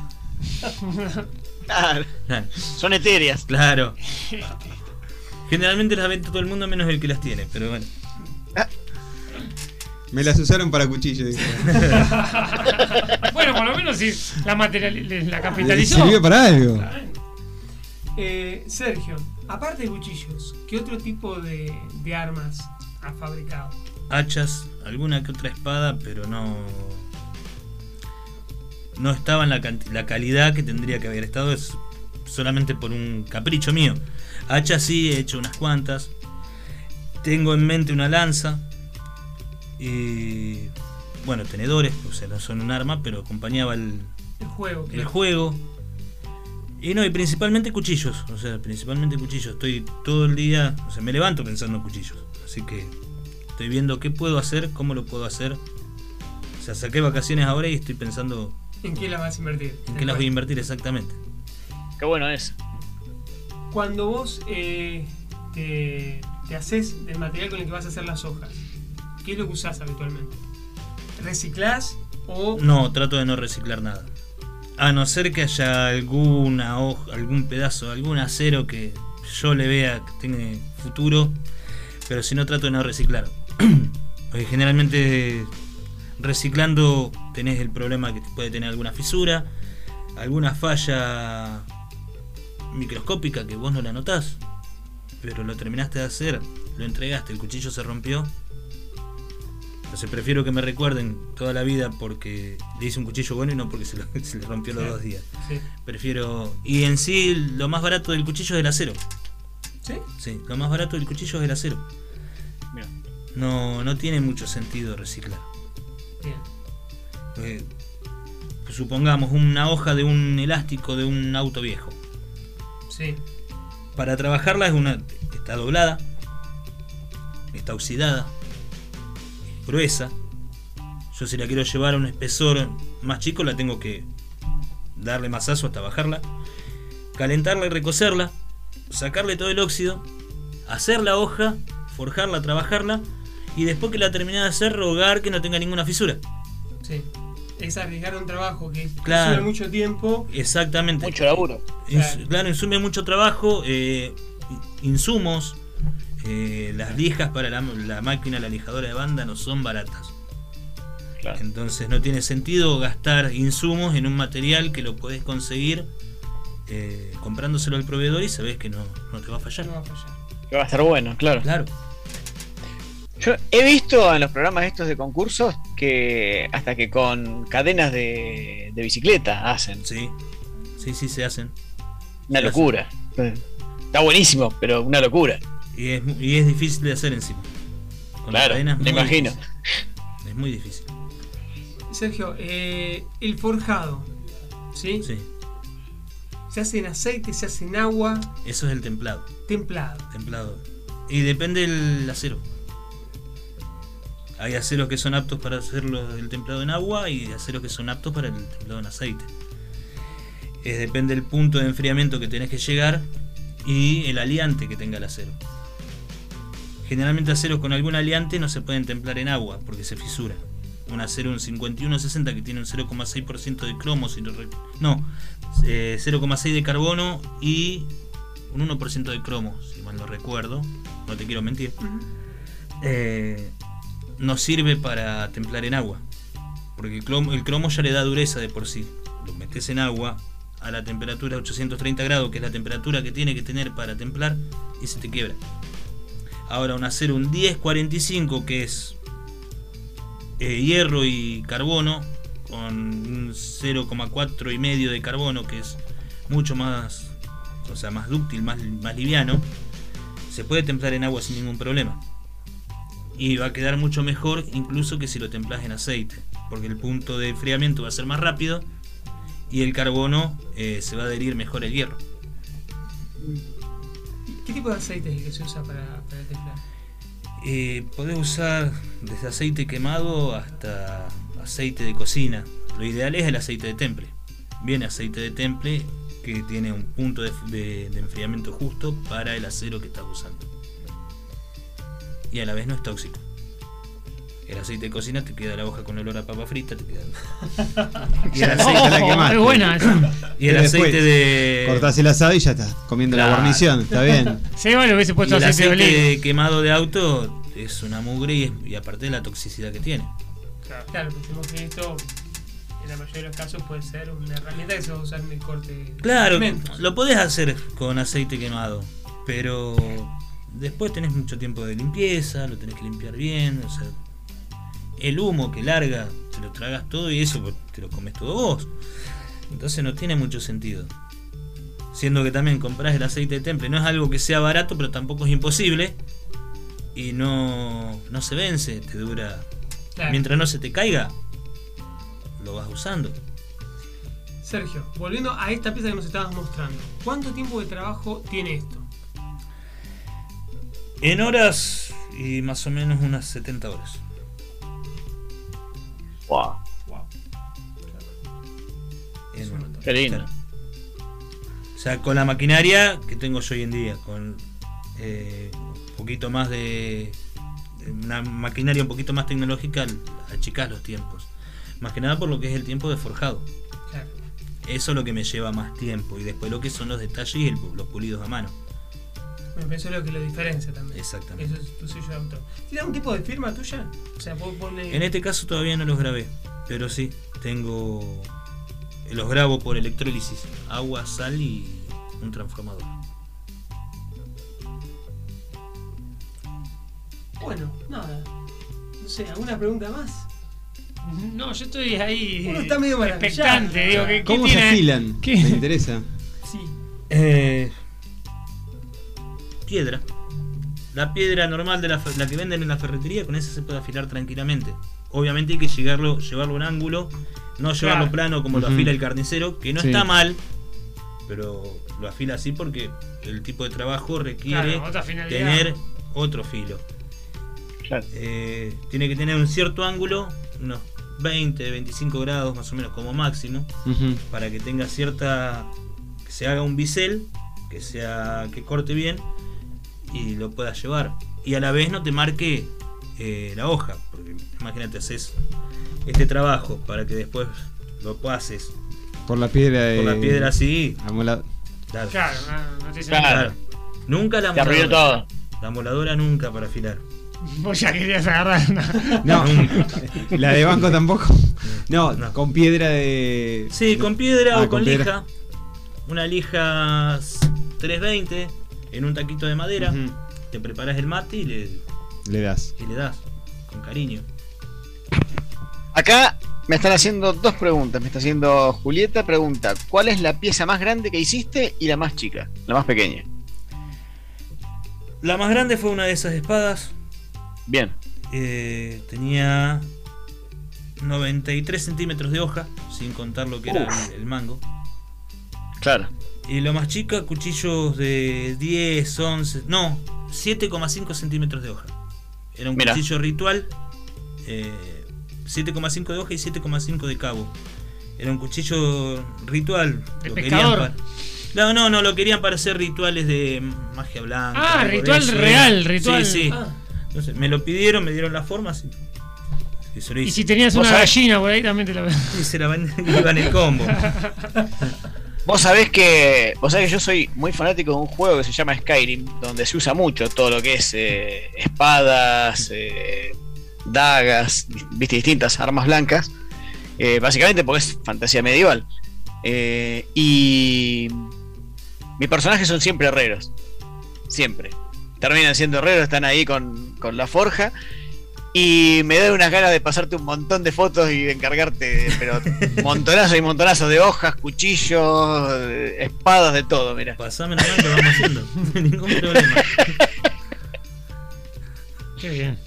Claro, Claro. son etéreas. Claro. Generalmente las vende todo el mundo menos el que las tiene, pero bueno. me las usaron para cuchillo. bueno, por lo menos sí, la, material, la ¿Le capitalizó. sirvió para algo? Eh, Sergio, aparte de cuchillos, ¿qué otro tipo de, de armas has fabricado? hachas, alguna que otra espada, pero no. No estaba en la, la calidad que tendría que haber estado, es solamente por un capricho mío. Hachas sí, he hecho unas cuantas. Tengo en mente una lanza. Y. Bueno, tenedores, o sea, no son un arma, pero acompañaba el, El juego. el claro. juego. Y no, y principalmente cuchillos. O sea, principalmente cuchillos. Estoy todo el día. O sea, me levanto pensando en cuchillos. Así que estoy viendo qué puedo hacer, cómo lo puedo hacer. O sea, saqué vacaciones ahora y estoy pensando ¿En qué las vas a invertir? en qué las voy a invertir exactamente. Qué bueno es. Cuando vos eh, te, te haces del material con el que vas a hacer las hojas, ¿qué es lo que usás habitualmente? ¿Reciclás o No, trato de no reciclar nada. A no ser que haya alguna hoja, algún pedazo, algún acero que yo le vea que tiene futuro. Pero si no, trato de no reciclar. Porque generalmente reciclando tenés el problema que puede tener alguna fisura, alguna falla microscópica que vos no la notás. Pero lo terminaste de hacer, lo entregaste, el cuchillo se rompió. Entonces prefiero que me recuerden toda la vida porque le hice un cuchillo bueno y no porque se, lo- se le rompió los dos días. Sí. Prefiero. Y en sí, lo más barato del cuchillo es el acero. ¿Sí? Sí, lo más barato del cuchillo es el acero. Mira. No, no tiene mucho sentido reciclar. Bien. Eh, supongamos una hoja de un elástico de un auto viejo. Sí. Para trabajarla es una. está doblada, está oxidada, gruesa. Yo si la quiero llevar a un espesor más chico la tengo que darle masazo hasta bajarla, calentarla y recocerla, sacarle todo el óxido, hacer la hoja, forjarla, trabajarla y después que la terminé de hacer rogar que no tenga ninguna fisura. Sí. Es arriesgar un trabajo que Claro. consume mucho tiempo. Exactamente. Mucho laburo. Ins- claro, insume mucho trabajo, eh, insumos, eh, las lijas para la, la máquina, la lijadora de banda no son baratas. Claro. Entonces no tiene sentido gastar insumos en un material que lo podés conseguir eh, comprándoselo al proveedor y sabés que no, no te va a fallar. No va a fallar. Que va a estar bueno, claro. Claro. Yo he visto en los programas estos de concursos que hasta que con cadenas de, de bicicleta hacen. Sí, sí, sí se hacen. Una Se locura. Está buenísimo, pero una locura. Y es, mu- y es difícil de hacer encima. Con Claro, me muy imagino. difícil. Es muy difícil. Sergio, eh, el forjado. ¿sí? Sí. Se hace en aceite, se hace en agua, Eso es el templado. templado. templado. Y depende del acero. Hay aceros que son aptos para hacerlo el templado en agua y aceros que son aptos para el templado en aceite. Es, depende del punto de enfriamiento que tenés que llegar y el aliante que tenga el acero. Generalmente aceros con algún aliante no se pueden templar en agua porque se fisura. Un acero un 5160 que tiene un 0,6% de cromo, si no, no, eh, 0,6 de carbono y un 1% de cromo, si mal no recuerdo, no te quiero mentir, eh, no sirve para templar en agua. Porque el cromo, el cromo ya le da dureza de por sí. Lo metes en agua a la temperatura 830 grados, que es la temperatura que tiene que tener para templar, y se te quiebra. Ahora un acero, un 1045, que es eh, hierro y carbono, con un 0,4 y medio de carbono, que es mucho más, o sea, más dúctil, más, más liviano, se puede templar en agua sin ningún problema. Y va a quedar mucho mejor incluso que si lo templas en aceite, porque el punto de enfriamiento va a ser más rápido y el carbono eh, se va a adherir mejor al hierro. ¿Qué tipo de aceite es el que se usa para, para el templar? Eh, podés usar desde aceite quemado hasta aceite de cocina. Lo ideal es el aceite de temple. Viene aceite de temple que tiene un punto de enfriamiento justo para el acero que estás usando. Y a la vez no es tóxico. El aceite de cocina te queda la hoja con olor a papa frita, te queda. Y el aceite, la quemaste. es buena esa. y el Y después aceite de. Cortás el asado y ya estás comiendo la Claro. guarnición, está bien. Sí, bueno, hubiese y puesto el aceite de aceite oliva. quemado de auto es una mugre y, es- y aparte de la toxicidad que tiene. Claro, pensemos que esto en la mayoría de los casos puede ser una herramienta que se va a usar en el corte de Claro, alimentos. lo podés hacer con aceite quemado, pero después tenés mucho tiempo de limpieza, lo tenés que limpiar bien, o sea, el humo que larga, te lo tragas todo y eso pues, te lo comes todo vos. Entonces no tiene mucho sentido. Siendo que también compras el aceite de temple, no es algo que sea barato, pero tampoco es imposible. Y no, no se vence, te dura. Claro. Mientras no se te caiga, lo vas usando. Sergio, volviendo a esta pieza que nos estabas mostrando, ¿cuánto tiempo de trabajo tiene esto? En horas y más o menos unas 70 horas. Wow. Wow. En-. Qué lindo. O sea, con la maquinaria que tengo yo hoy en día, con eh, un poquito más de. de una maquinaria un poquito más tecnológica, achicás los tiempos. Más que nada por lo que es el tiempo de forjado. Claro. Eso es lo que me lleva más tiempo. Y después lo que son los detalles y el- los pulidos a mano. Me pensó lo que lo diferencia también. Exactamente. Eso es tu sello de autor. ¿Tiene algún tipo de firma tuya? O sea, vos ponle. En este caso todavía no los grabé, pero sí, tengo. Los grabo por electrólisis, agua, sal y un transformador. Bueno, nada. No sé, ¿alguna pregunta más? No, yo estoy ahí Uno está medio expectante. Digo, ¿qué, qué ¿Cómo se tiene? afilan? ¿Qué? Me interesa. Sí. Eh, piedra. La piedra normal de la, la que venden en la ferretería, con esa se puede afilar tranquilamente. Obviamente hay que llegarlo, llevarlo a un ángulo, no llevarlo Claro. plano como lo afila el carnicero, que no Sí. está mal, pero lo afila así porque el tipo de trabajo requiere Claro, tener otro filo. Claro. Eh, tiene que tener un cierto ángulo, unos 20, 25 grados más o menos como máximo, para que tenga cierta. que se haga un bisel, que sea. que corte bien y lo puedas llevar. Y a la vez no te marque eh, la hoja, porque imagínate, haces este trabajo para que después lo pases Por la piedra de. por la piedra así. Claro. Claro, no, no te Claro. Claro. Nunca la moladora. todo. La moladora nunca para afilar. Vos ya querías agarrar. No, la de banco tampoco. No, No. con piedra de. Sí, con piedra Ah, o con, con piedra. lija. Una lija 320 en un taquito de madera. Te preparas el mate y le, Le das. y le das con cariño. Acá me están haciendo dos preguntas. Me está haciendo Julieta, pregunta, ¿cuál es la pieza más grande que hiciste y la más chica? La más pequeña. La más grande fue una de esas espadas. Bien. eh, tenía 93 centímetros de hoja, sin contar lo que era el mango. Claro. Y lo más chica, cuchillos de 10, 11, no, 7,5 centímetros de hoja. Era un Mira. cuchillo ritual, eh, 7,5 de hoja y 7,5 de cabo. Era un cuchillo ritual. ¿De lo pescador? para- No, no, no, lo querían para hacer rituales de magia blanca. Ah, ritual eso, real, ritual. Sí, sí. Ah. Entonces, me lo pidieron, me dieron las formas y, y se lo Y hice. si tenías ¿Vos una sabés? gallina por ahí también te la Y se la van- iba en el combo. Vos sabés que. Vos sabés que yo soy muy fanático de un juego que se llama Skyrim, donde se usa mucho todo lo que es eh, espadas, eh, dagas, viste, distintas armas blancas. eh, básicamente porque es fantasía medieval. Y. Mis personajes son siempre herreros. Siempre. Terminan siendo herreros, están ahí con, con la forja. Y me da unas ganas de pasarte un montón de fotos y de encargarte, pero montonazo y montonazo de hojas, cuchillos, eh, espadas, de todo, mira. Pasame la mano, lo vamos haciendo. Ningún problema. Qué bien.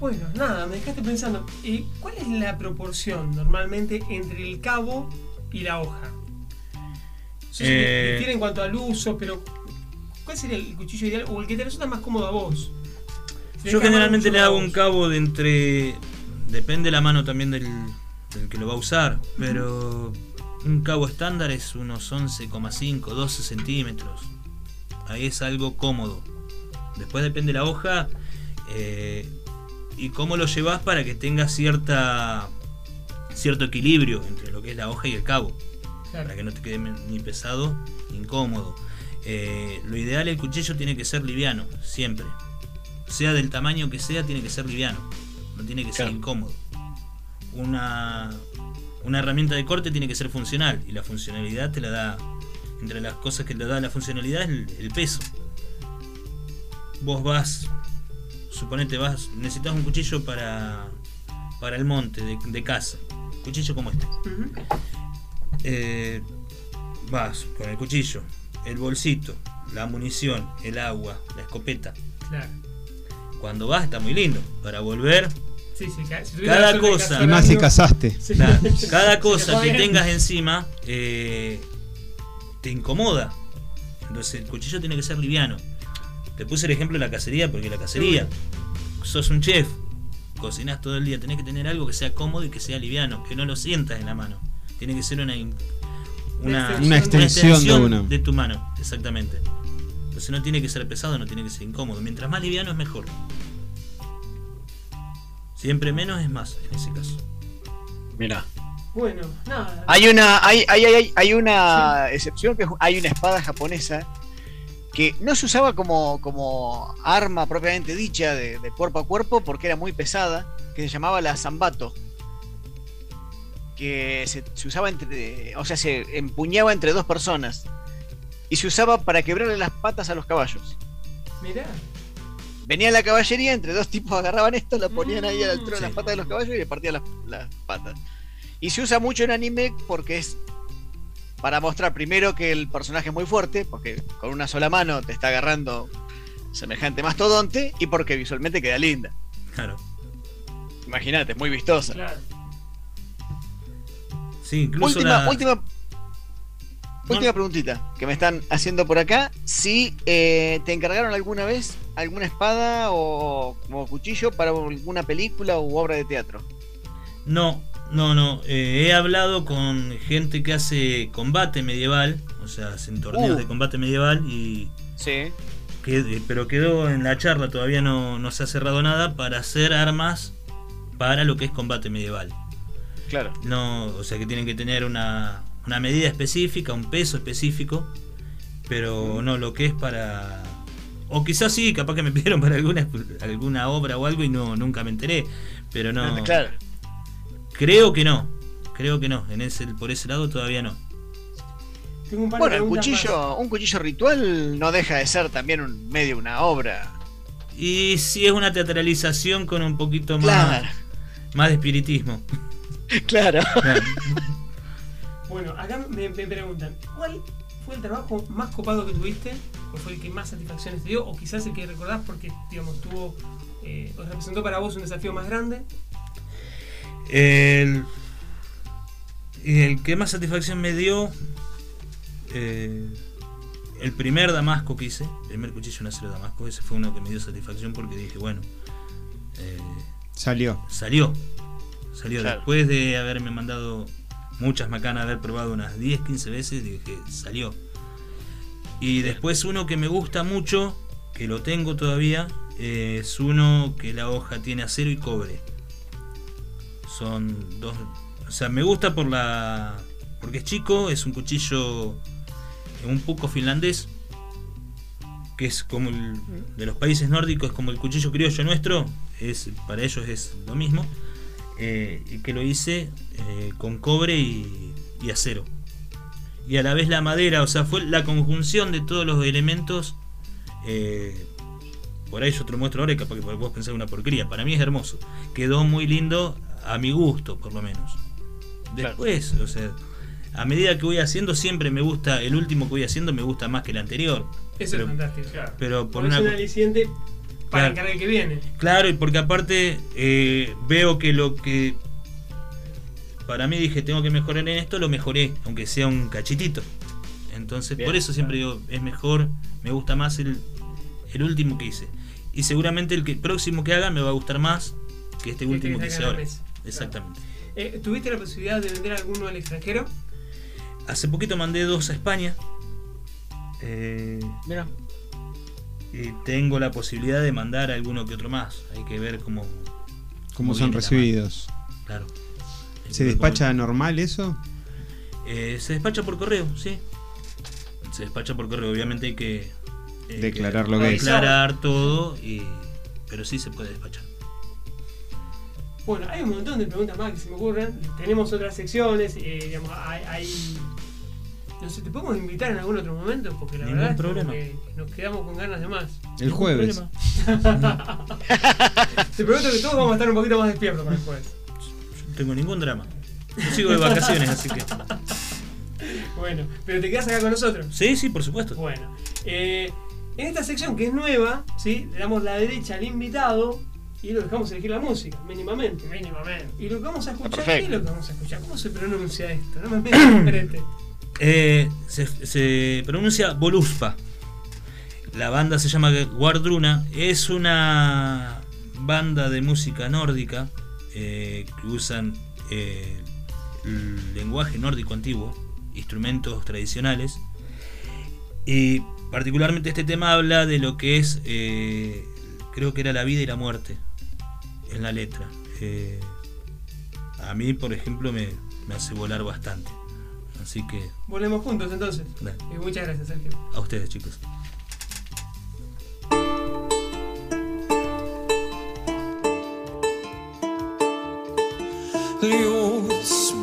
Bueno, nada, me dejaste pensando. ¿y ¿Cuál es la proporción normalmente entre el cabo y la hoja? Que Eh. difiere en cuanto al uso, pero ¿cuál sería el cuchillo ideal o el que te resulta más cómodo a vos? Yo generalmente le hago un cabo de entre. Depende la mano también del, del que lo va a usar. Pero un cabo estándar es unos 11,5, 12 centímetros. Ahí es algo cómodo. Después depende la hoja eh, y cómo lo llevas para que tenga cierta cierto equilibrio entre lo que es la hoja y el cabo. Claro. Para que no te quede ni pesado ni incómodo. Eh, lo ideal el cuchillo tiene que ser liviano, siempre. Sea del tamaño que sea, tiene que ser liviano. No tiene que ser incómodo. Una, una herramienta de corte tiene que ser funcional. Y la funcionalidad te la da. Entre las cosas que le da la funcionalidad es el, el peso. Vos vas. Suponete, vas. Necesitas un cuchillo para. Para el monte de, de casa. Cuchillo como este. Eh, vas con el cuchillo, el bolsito, la munición, el agua, la escopeta. Claro. Cuando vas está muy lindo. Para volver, Sí, sí, si Cada cosa. Y más si casaste. Sí. cada cosa que tengas encima eh, te incomoda. Entonces el cuchillo tiene que ser liviano. Te puse el ejemplo de la cacería porque la cacería, sos un chef, cocinás todo el día, tenés que tener algo que sea cómodo y que sea liviano, que no lo sientas en la mano. Tiene que ser una, una, Una extensión de tu mano, exactamente. Entonces no tiene que ser pesado, no tiene que ser incómodo. Mientras más liviano es mejor. Siempre menos es más en ese caso. Mira. Bueno, nada. Hay una, hay, hay, hay, hay una excepción que hay una espada japonesa que no se usaba como, como arma propiamente dicha de, de cuerpo a cuerpo porque era muy pesada, que se llamaba la Zambato. Que se, se usaba entre. O sea, se empuñaba entre dos personas. Y se usaba para quebrarle las patas a los caballos. Mirá. Venía la caballería, entre dos tipos agarraban esto, la ponían ahí a la altura de las Sí. patas de los caballos y le partían las, las patas. Y se usa mucho en anime porque es para mostrar primero que el personaje es muy fuerte, porque con una sola mano te está agarrando semejante mastodonte, y porque visualmente queda linda. Claro. Imagínate, muy vistosa. Claro. Sí, incluso Última, la- última. Última preguntita que me están haciendo por acá. Si eh, te encargaron alguna vez alguna espada o, o cuchillo para alguna película u obra de teatro. No, no, no. eh, he hablado con gente que hace combate medieval, o sea, hacen torneos Uh. de combate medieval y Sí. que- pero quedó en la charla, todavía no, no se ha cerrado nada para hacer armas para lo que es combate medieval. Claro. No, o sea que tienen que tener una, una medida específica, un peso específico, pero no lo que es para... O quizás sí, capaz que me pidieron para alguna, alguna obra o algo y no nunca me enteré, pero no... Claro. Creo que no, creo que no, en ese, por ese lado todavía no. Tengo un par de Bueno, el preguntas cuchillo, un cuchillo ritual no deja de ser también un medio una obra. Y si es una teatralización con un poquito más, Claro. más de espiritismo. Claro. Claro. Bueno, acá me, me preguntan, ¿cuál fue el trabajo más copado que tuviste? ¿O fue el que más satisfacciones te dio? O quizás el que recordás porque, digamos, tuvo, eh, o representó para vos un desafío más grande. El, el que más satisfacción me dio eh, el primer Damasco que hice, el primer cuchillo en acero Damasco, ese fue uno que me dio satisfacción porque dije, bueno, eh, Salió. salió. Salió Claro. después de haberme mandado muchas macanas, haber probado unas 10, 15 veces, dije, salió. Y después uno que me gusta mucho, que lo tengo todavía, eh, es uno que la hoja tiene acero y cobre. Son dos... O sea, me gusta por la... Porque es chico, es un cuchillo, un poco finlandés, que es como el de los países nórdicos, es como el cuchillo criollo nuestro, es para ellos es lo mismo, eh, y que lo hice eh, con cobre y, y acero. Y a la vez la madera, o sea, fue la conjunción de todos los elementos. eh, por ahí yo te lo muestro ahora y capaz que vos pensar una porquería. Para mí es hermoso. Quedó muy lindo a mi gusto, por lo menos. Después, o sea, a medida que voy haciendo, siempre me gusta, el último que voy haciendo me gusta más que el anterior. Eso Pero- es fantástico. Pero por Porque es una un aliciente para Claro. el que viene. Claro, y porque aparte eh, veo que lo que para mí dije tengo que mejorar en esto, lo mejoré, aunque sea un cachitito. Entonces, Bien, por eso siempre digo, es mejor, me gusta más el, el último que hice. Y seguramente el que, próximo que haga me va a gustar más que este último que hice ahora. mesa. Exactamente. Eh, ¿Tuviste la posibilidad de vender alguno al extranjero? Hace poquito mandé dos a España. eh, Mira. Y tengo la posibilidad de mandar alguno que otro más. Hay que ver cómo, ¿Cómo son recibidos? Claro. ¿Se cómo- despacha normal eso? Eh, se despacha por correo, sí. Se despacha por correo, obviamente hay que eh, Declarar lo que es. Declarar todo, y, pero sí se puede despachar. Bueno, hay un montón de preguntas más que se me ocurren. Tenemos otras secciones, eh, digamos, hay, hay- No sé, ¿te podemos invitar en algún otro momento? Porque la Ningún verdad es problema. que nos quedamos con ganas de más. El jueves. Te prometo que todos vamos a estar un poquito más despiertos para el jueves. Yo no tengo ningún drama. Yo sigo de vacaciones, así que. Bueno, pero te quedas acá con nosotros. Sí, sí, por supuesto. Bueno, eh, en esta sección que es nueva, ¿sí? le damos la derecha al invitado y lo dejamos elegir la música, mínimamente. Mínimamente. Y lo que vamos a escuchar, ¿qué es lo que vamos a escuchar? ¿Cómo se pronuncia esto? No me pidas diferente. Eh, se, pronuncia Voluspa. La banda se llama Guardruna. Es una banda de música nórdica eh, que usan eh, el lenguaje nórdico antiguo, instrumentos tradicionales. Y particularmente este tema habla de lo que es, creo que era la vida y la muerte en la letra. A mí, por ejemplo, me, me hace volar bastante. Así que Volvemos juntos entonces. Y muchas gracias, Sergio. a ustedes, chicos. Ljóts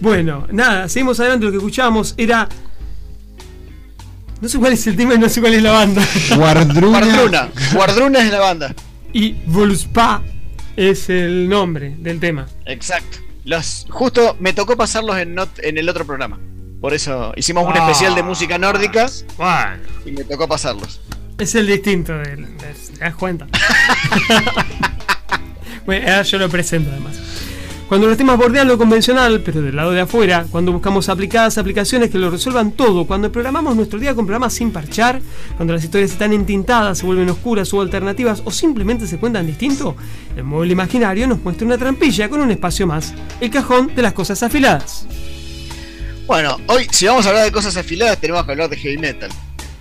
Bueno, nada, seguimos adelante. Lo que escuchábamos era. No sé cuál es el tema y no sé cuál es la banda. Guardruna. Guardruna. Guardruna es la banda. Y Voluspa es el nombre del tema. Exacto. Los, justo me tocó pasarlos en, not- en el otro programa. Por eso hicimos un Ah. especial de música nórdica Bueno, y me tocó pasarlos. es el distinto del. del- ¿Te das cuenta? bueno, yo lo presento además. Cuando los temas bordean lo convencional, pero del lado de afuera, cuando buscamos aplicadas aplicaciones que lo resuelvan todo, cuando programamos nuestro día con programas sin parchar, cuando las historias están entintadas, se vuelven oscuras o alternativas o simplemente se cuentan distinto, el móvil imaginario nos muestra una trampilla con un espacio más, el cajón de las cosas afiladas. Bueno, hoy si vamos a hablar de cosas afiladas tenemos que hablar de heavy metal.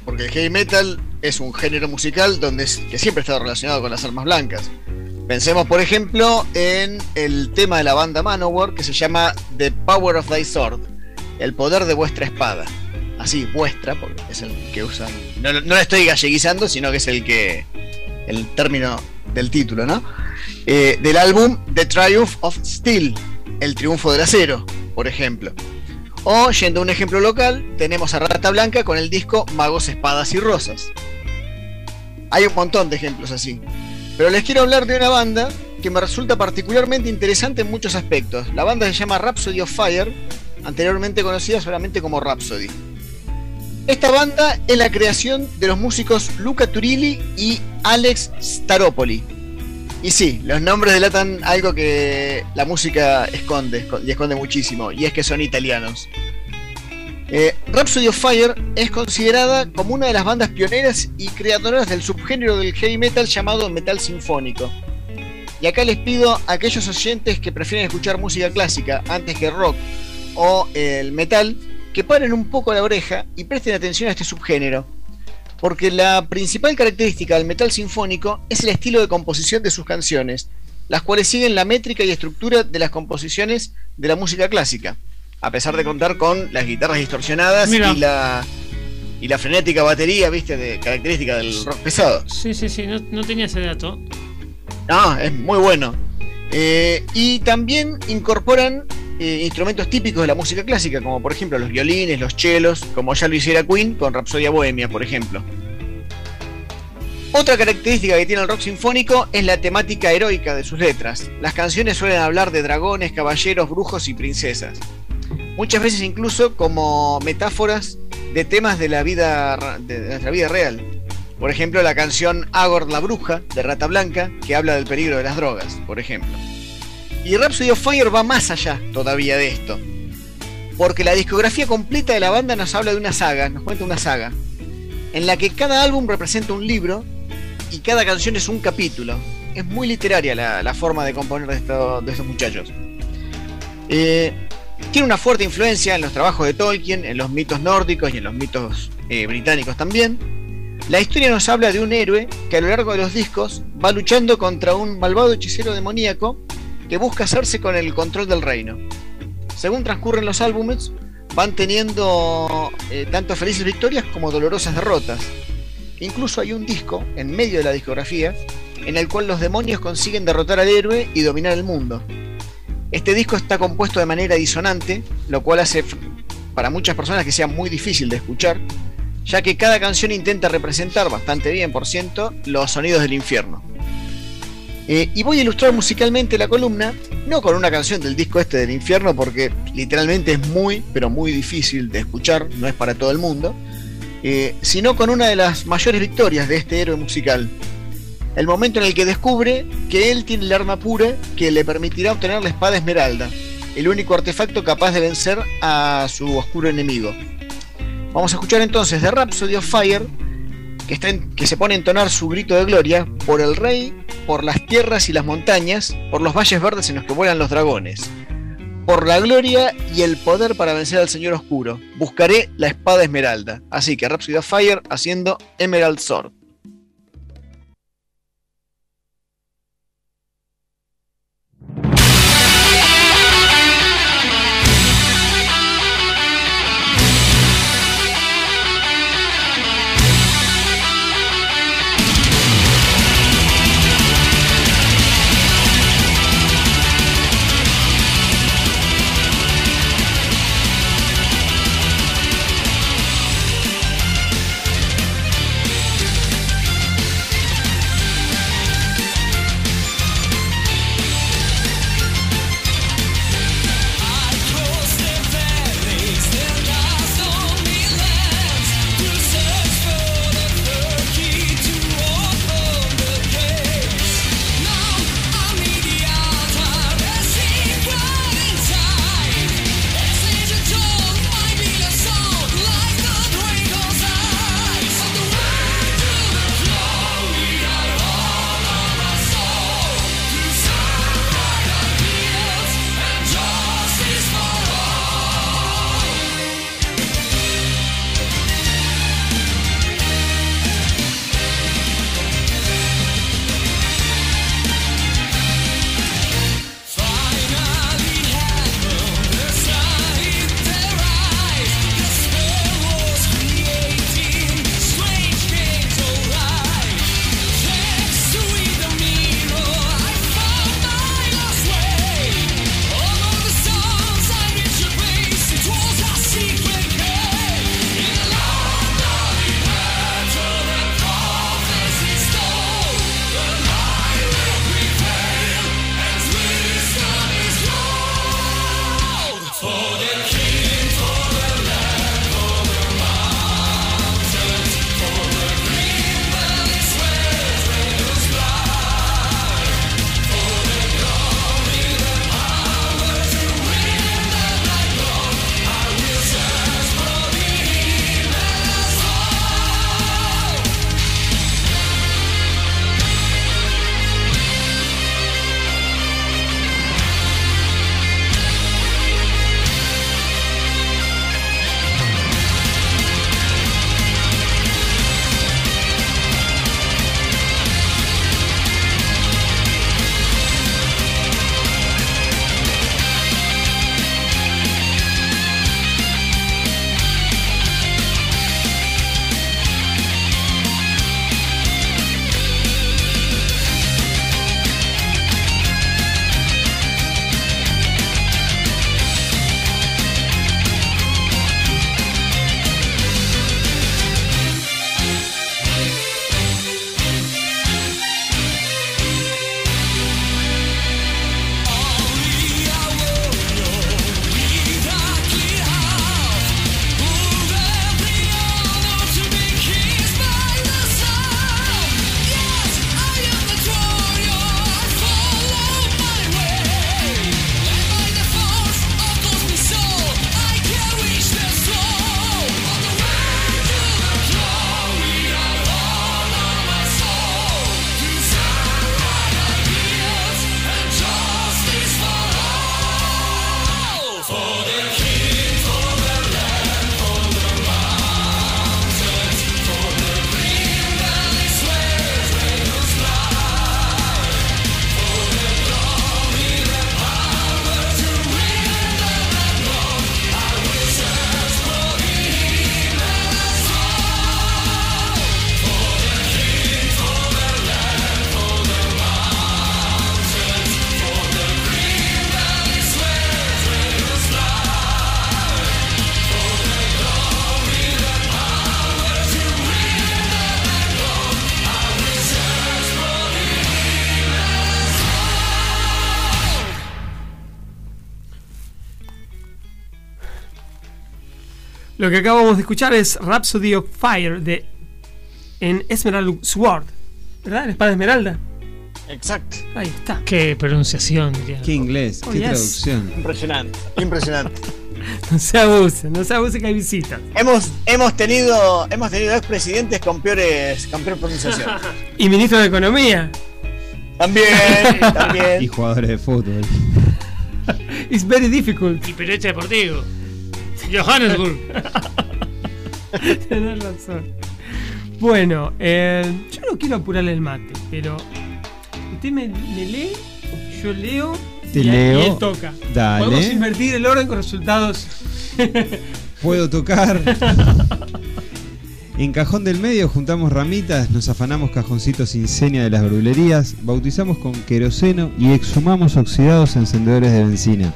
Porque el heavy metal es un género musical donde es- que siempre estado relacionado con las armas blancas. Pensemos, por ejemplo, en el tema de la banda Manowar que se llama The Power of Thy Sword, el poder de vuestra espada. Así, vuestra, porque es el que usan. No, no la estoy galleguizando, sino que es el que. el término del título, ¿no? Eh, del álbum The Triumph of Steel, el triunfo del acero, por ejemplo. O, yendo a un ejemplo local, tenemos a Rata Blanca con el disco Magos, Espadas y Rosas. Hay un montón de ejemplos así. Pero les quiero hablar de una banda que me resulta particularmente interesante en muchos aspectos. La banda se llama Rhapsody of Fire, anteriormente conocida solamente como Rhapsody. Esta banda es la creación de los músicos Luca Turilli y Alex Staropoli. Y sí, los nombres delatan algo que la música esconde, y esconde muchísimo, y es que son italianos. Eh, Rhapsody of Fire es considerada como una de las bandas pioneras y creadoras del subgénero del heavy metal llamado metal sinfónico. Y acá les pido a aquellos oyentes que prefieren escuchar música clásica antes que rock o el metal, que paren un poco la oreja y presten atención a este subgénero. Porque la principal característica del metal sinfónico es el estilo de composición de sus canciones, las cuales siguen la métrica y estructura de las composiciones de la música clásica, a pesar de contar con las guitarras distorsionadas Mira. y la y la frenética batería, viste, de característica del rock pesado. Sí, sí, sí, no, no tenía ese dato. No, es muy bueno. Eh, y también incorporan eh, instrumentos típicos de la música clásica, como por ejemplo los violines, los chelos, como ya lo hiciera Queen con Rhapsodia Bohemia, por ejemplo. Otra característica que tiene el rock sinfónico es la temática heroica de sus letras. Las canciones suelen hablar de dragones, caballeros, brujos y princesas. Muchas veces incluso como metáforas de temas de la vida de nuestra vida real. Por ejemplo, la canción Agor la bruja de Rata Blanca, que habla del peligro de las drogas, por ejemplo. Y Rhapsody of Fire va más allá todavía de esto. Porque la discografía completa de la banda nos habla de una saga, nos cuenta una saga. en la que cada álbum representa un libro y cada canción es un capítulo. Es muy literaria la, forma de componer de estos muchachos. Eh, tiene una fuerte influencia en los trabajos de Tolkien, en los mitos nórdicos y en los mitos eh, británicos también. La historia nos habla de un héroe que a lo largo de los discos va luchando contra un malvado hechicero demoníaco que busca hacerse con el control del reino. Según transcurren los álbumes, van teniendo eh, tanto felices victorias como dolorosas derrotas. Incluso hay un disco en medio de la discografía en el cual los demonios consiguen derrotar al héroe y dominar el mundo. Este disco está compuesto de manera disonante, lo cual hace para muchas personas que sea muy difícil de escuchar, ya que cada canción intenta representar bastante bien, por ciento, los sonidos del infierno. Eh, y voy a ilustrar musicalmente la columna, no con una canción del disco este del infierno, porque literalmente es muy, pero muy difícil de escuchar, no es para todo el mundo, eh, sino con una de las mayores victorias de este héroe musical. El momento en el que descubre que él tiene el arma pura que le permitirá obtener la espada esmeralda, el único artefacto capaz de vencer a su oscuro enemigo. Vamos a escuchar entonces de Rhapsody of Fire, que, que se pone a entonar su grito de gloria por el rey, por las tierras y las montañas, por los valles verdes en los que vuelan los dragones. Por la gloria y el poder para vencer al Señor Oscuro, buscaré la espada esmeralda. Así que Rhapsody of Fire haciendo Emerald Sword. Lo que acabamos de escuchar es Rhapsody of Fire de en Esmeralda Sword. ¿Verdad? La espada esmeralda. Exacto. Ahí está. Qué pronunciación, diría. Qué inglés, Oh, qué yes. traducción. Impresionante, impresionante. No se abuse, no se abuse que hay visitas. hemos, hemos tenido hemos tenido expresidentes con peores con peor pronunciación. Y ministro de Economía. También, Y también. jugadores de fútbol. It's very difficult. Y periodista deportivo. Johannesburg. Tenés razón. Bueno, eh, yo no quiero apurarle el mate, pero usted me, me lee, yo leo Te y, leo. y él toca. Dale. Podemos invertir el orden con resultados. Puedo tocar. En cajón del medio juntamos ramitas, nos afanamos cajoncitos sin seña de las brulerías, bautizamos con queroseno y exhumamos oxidados encendedores de benzina.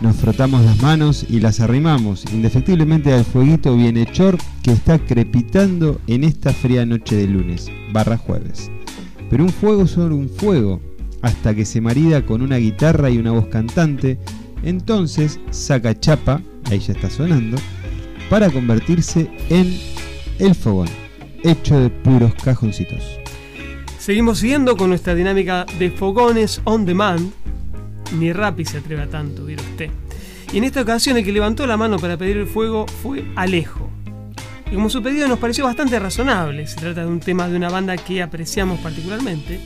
Nos frotamos las manos y las arrimamos indefectiblemente al fueguito bienhechor que está crepitando en esta fría noche de lunes, barra jueves. Pero un fuego sobre un fuego, hasta que se marida con una guitarra y una voz cantante, entonces saca chapa, ahí ya está sonando, para convertirse en el fogón, hecho de puros cajoncitos. Seguimos siguiendo con nuestra dinámica de fogones on demand. Ni Rappi se atreve a tanto, viera usted. Y en esta ocasión el que levantó la mano para pedir el fuego fue Alejo. Y como su pedido nos pareció bastante razonable, se trata de un tema de una banda que apreciamos particularmente,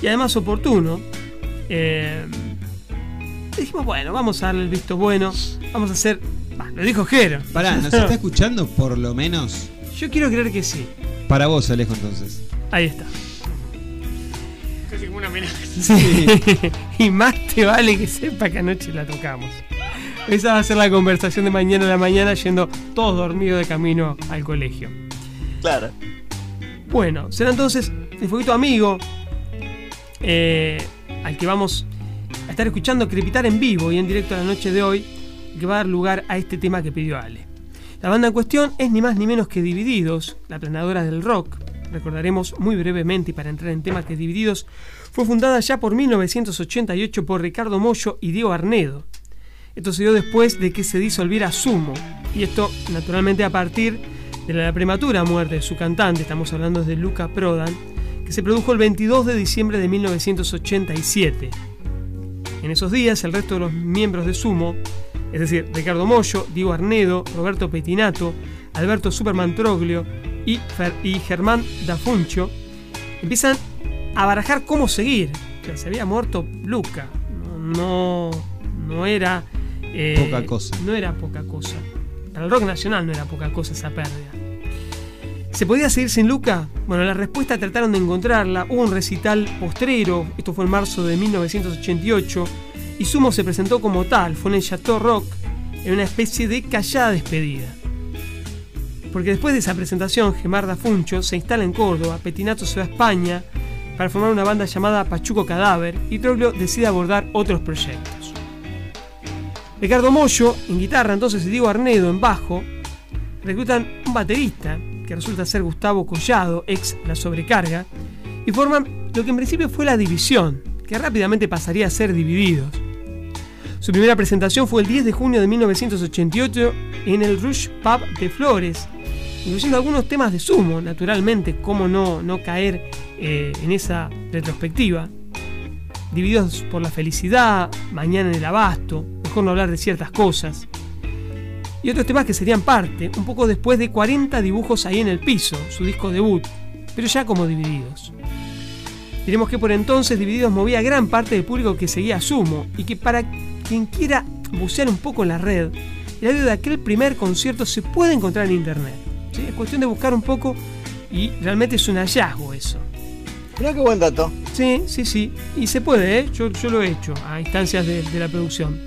y además oportuno, eh, dijimos, bueno, vamos a darle el visto bueno, vamos a hacer... bah, lo dijo Jero. Pará, ¿nos está escuchando por lo menos? Yo quiero creer que sí. Para vos, Alejo, entonces. Ahí está. Casi como una amenaza. Sí. y más te vale que sepa que anoche la tocamos. Esa va a ser la conversación de mañana a la mañana yendo todos dormidos de camino al colegio. Claro. Bueno, será entonces el fueguito amigo eh, al que vamos a estar escuchando crepitar en vivo y en directo la noche de hoy, que va a dar lugar a este tema que pidió Ale. La banda en cuestión es ni más ni menos que Divididos, la planadora del rock. Recordaremos muy brevemente y para entrar en temas que Divididos fue fundada ya por 1988 por Ricardo Mollo y Diego Arnedo. Esto se dio después de que se disolviera Sumo, y esto naturalmente a partir de la prematura muerte de su cantante, estamos hablando de Luca Prodan, que se produjo el 22 de diciembre de 1987. En esos días el resto de los miembros de Sumo, es decir, Ricardo Mollo, Diego Arnedo, Roberto Petinato, Alberto Superman Troglio y, Fer- y Germán Dafuncho, empiezan a barajar cómo seguir. O sea, se había muerto Luca, no, no, no era... eh, Poca cosa. No era poca cosa. Para el rock nacional no era poca cosa esa pérdida. ¿Se podía seguir sin Luca? Bueno, la respuesta trataron de encontrarla. Hubo un recital postrero, esto fue en marzo de 1988, y Sumo se presentó como tal, fue en el Chateau Rock, en una especie de callada despedida. Porque después de esa presentación, Gemar da Funcho se instala en Córdoba, Petinato se va a España para formar una banda llamada Pachuco Cadáver, y Troglio decide abordar otros proyectos. Ricardo Mollo en guitarra, entonces, y Diego Arnedo en bajo, reclutan un baterista, que resulta ser Gustavo Collado, ex La Sobrecarga, y forman lo que en principio fue la división, que rápidamente pasaría a ser divididos. Su primera presentación fue el 10 de junio de 1988 en el Rush Pub de Flores, incluyendo algunos temas de sumo, naturalmente, cómo no, no caer eh, en esa retrospectiva. Divididos por la felicidad, mañana en el abasto, mejor no hablar de ciertas cosas. Y otros temas que serían parte, un poco después de 40 dibujos ahí en el piso, su disco debut, pero ya como divididos. Diremos que por entonces Divididos movía gran parte del público que seguía Sumo y que para quien quiera bucear un poco en la red, el audio de aquel primer concierto se puede encontrar en internet. ¿Sí? Es cuestión de buscar un poco y realmente es un hallazgo eso. Mirá qué buen dato. Sí, sí, sí. Y se puede, ¿eh? Yo, yo lo he hecho a instancias de, de la producción.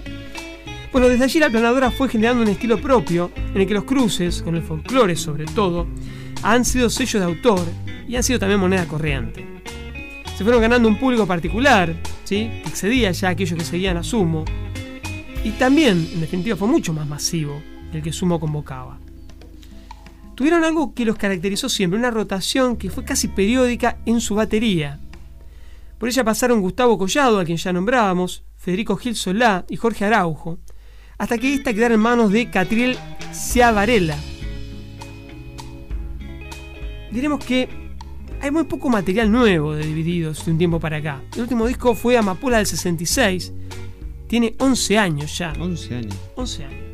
Bueno, desde allí la planadora fue generando un estilo propio en el que los cruces, con el folclore sobre todo, han sido sellos de autor y han sido también moneda corriente. Se fueron ganando un público particular, ¿sí? que excedía ya a aquellos que seguían a Sumo, y también, en definitiva, fue mucho más masivo el que Sumo convocaba. Tuvieron algo que los caracterizó siempre, una rotación que fue casi periódica en su batería. Por ella pasaron Gustavo Collado, a quien ya nombrábamos, Federico Gil Solá y Jorge Araujo, hasta que esta quedara en manos de Catriel Ciavarella. Diremos que hay muy poco material nuevo de Divididos de un tiempo para acá. El último disco fue Amapola del 66. Tiene 11 años ya. 11 años. 11 años.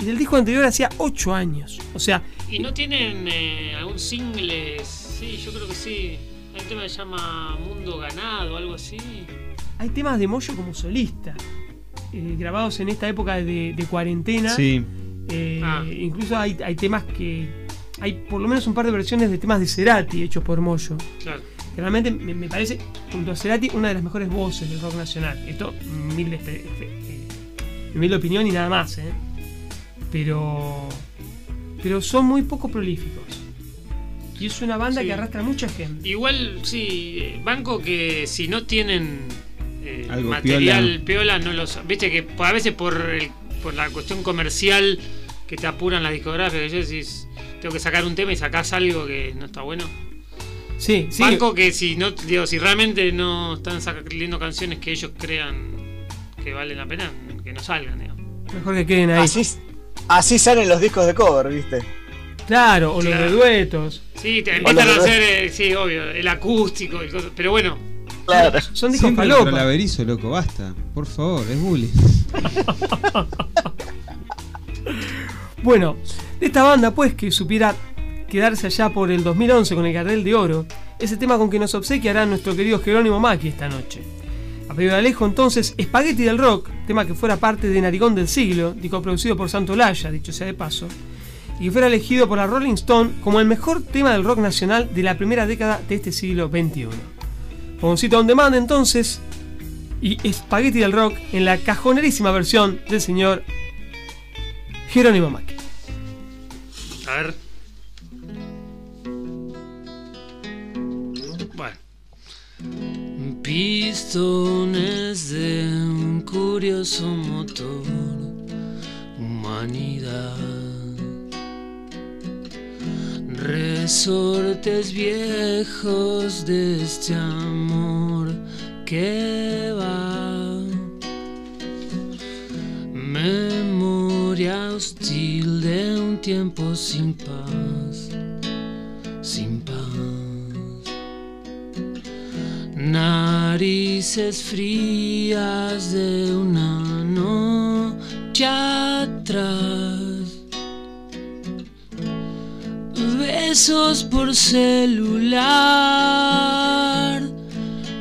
Y del disco anterior hacía 8 años. O sea, ¿Y no tienen eh, algún single? Sí, yo creo que sí. Hay un tema que se llama Mundo Ganado, algo así. hay temas de Moyo como solista. eh, grabados en esta época de, de cuarentena. Sí. Eh, Ah. Incluso hay, hay temas que. Hay por lo menos un par de versiones de temas de Cerati hechos por Moyo. Claro. Que realmente me, me parece, junto a Cerati, una de las mejores voces del rock nacional. Esto, mil de, opinión y nada más, ¿eh? Pero. Pero son muy poco prolíficos. Y es una banda Sí. que arrastra a mucha gente. Igual, sí, banco que si no tienen eh, Algo material piola. no los. Viste que a veces por, el- por la cuestión comercial que te apuran las discográficas, yo decís, tengo que sacar un tema y sacás algo que no está bueno. Sí, sí. Banco que si no, digo, si realmente no están sacando canciones que ellos crean que valen la pena, que no salgan, digamos. Mejor que queden ahí. Así, así salen los discos de cover, ¿viste? Claro, o los Claro. de duetos. Sí, te empiezan a hacer, eh, sí, obvio, el acústico, y cosas, pero bueno, Claro. Son discos Siempre falopa. el averizo, loco, basta. Por favor, es bullying. Bueno, de esta banda, pues, que supiera quedarse allá por el 2011 con el Gardel de Oro, ese tema con que nos obsequiará nuestro querido Jerónimo Macchi esta noche. Alejo, entonces, Spaghetti del Rock, tema que fuera parte de Narigón del Siglo, disco producido por Santo Laya, dicho sea de paso, y que fuera elegido por la Rolling Stone como el mejor tema del rock nacional de la primera década de este siglo XXI. Fogoncito on demand, entonces, y Spaghetti del Rock en la cajonerísima versión del señor Jerónimo Macchi. a ver. Bueno. Pistones de un curioso motor, humanidad. Resortes viejos de este amor que va. Memoria hostil de un tiempo sin paz, Narices frías de una noche atrás. Besos por celular.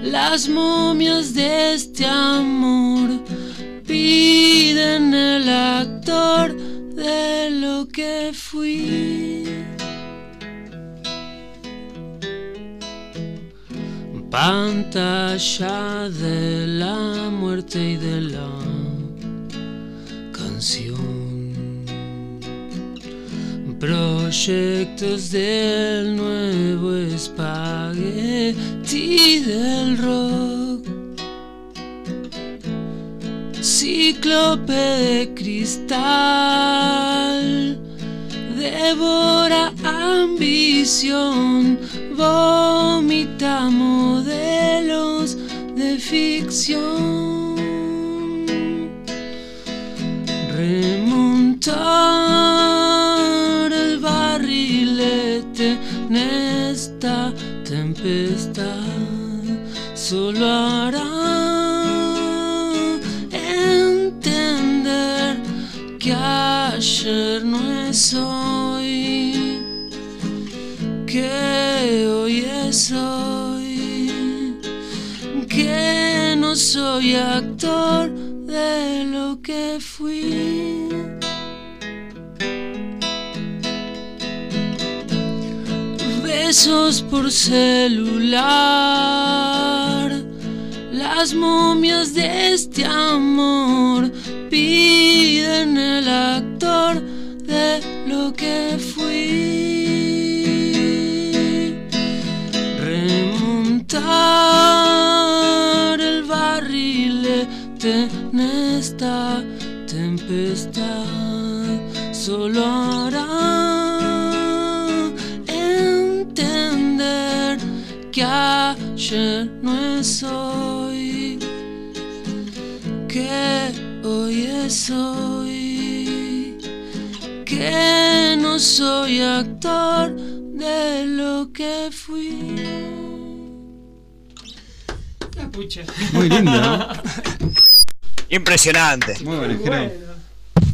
Las momias de este amor piden el actor de lo que fui. Pantalla de la muerte y de la canción. Proyectos del nuevo espagueti del rock. Cíclope de cristal. Devora ambición. Vomita modelos de ficción. Remontar el barrilete en esta tempestad solo hará entender que ayer no es que hoy es hoy, que no soy actor de lo que fui. Besos por celular, las momias de este amor piden el actor de lo que fui. Remontar el barrilete en esta tempestad solo hará entender que ayer no es hoy, que hoy es hoy. que no soy actor de lo que fui. Pucha. Muy lindo, ¿no? Impresionante. Muy bueno, Jero.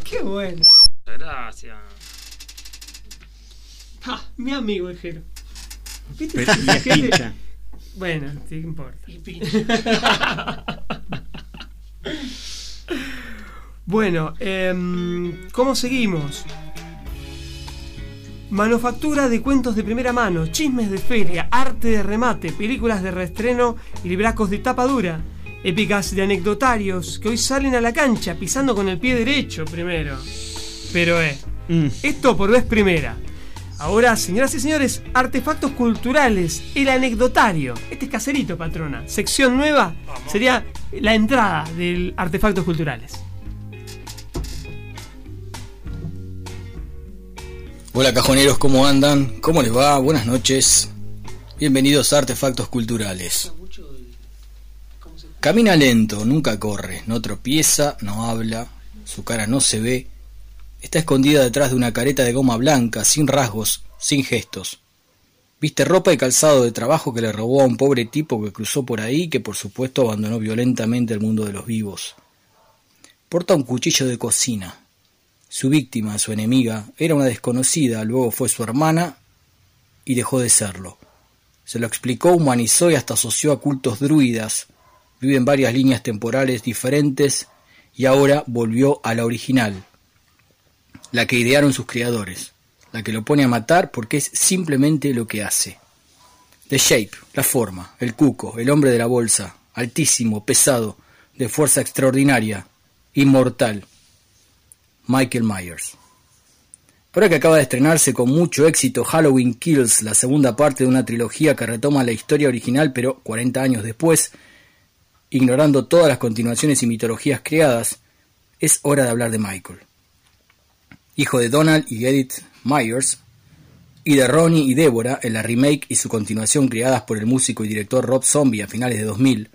Qué bueno. Gracias. Ah, mi amigo el Jero. ¿Viste? Pero- Gente-. Bueno, te importa. bueno, em, ¿cómo seguimos? Manufactura de cuentos de primera mano, chismes de feria, arte de remate, películas de reestreno y libracos de tapa dura. Épicas de anecdotarios que hoy salen a la cancha pisando con el pie derecho primero. Pero eh, Mm. esto por vez primera. Ahora, señoras y señores, artefactos culturales, el anecdotario. Este es caserito, patrona. Sección nueva sería la entrada del artefactos culturales. Hola cajoneros, ¿cómo andan? ¿Cómo les va? Buenas noches. Bienvenidos a Artefactos Culturales. Camina lento, nunca corre, no tropieza, no habla, su cara no se ve. Está escondida detrás de una careta de goma blanca, sin rasgos, sin gestos. Viste ropa y calzado de trabajo que le robó a un pobre tipo que cruzó por ahí y que por supuesto abandonó violentamente el mundo de los vivos. Porta un cuchillo de cocina, su víctima, su enemiga, era una desconocida, luego fue su hermana y dejó de serlo. Se lo explicó, humanizó y hasta asoció a cultos druidas. Vive en varias líneas temporales diferentes y ahora volvió a la original, la que idearon sus creadores, la que lo pone a matar porque es simplemente lo que hace. The Shape, la forma, el cuco, el hombre de la bolsa, altísimo, pesado, de fuerza extraordinaria, inmortal. Michael Myers. Ahora que acaba de estrenarse con mucho éxito Halloween Kills, la segunda parte de una trilogía que retoma la historia original pero 40 años después, ignorando todas las continuaciones y mitologías creadas, es hora de hablar de Michael. Hijo de Donald y Edith Myers, y de Ronnie y Deborah en la remake y su continuación creadas por el músico y director Rob Zombie a finales de 2000,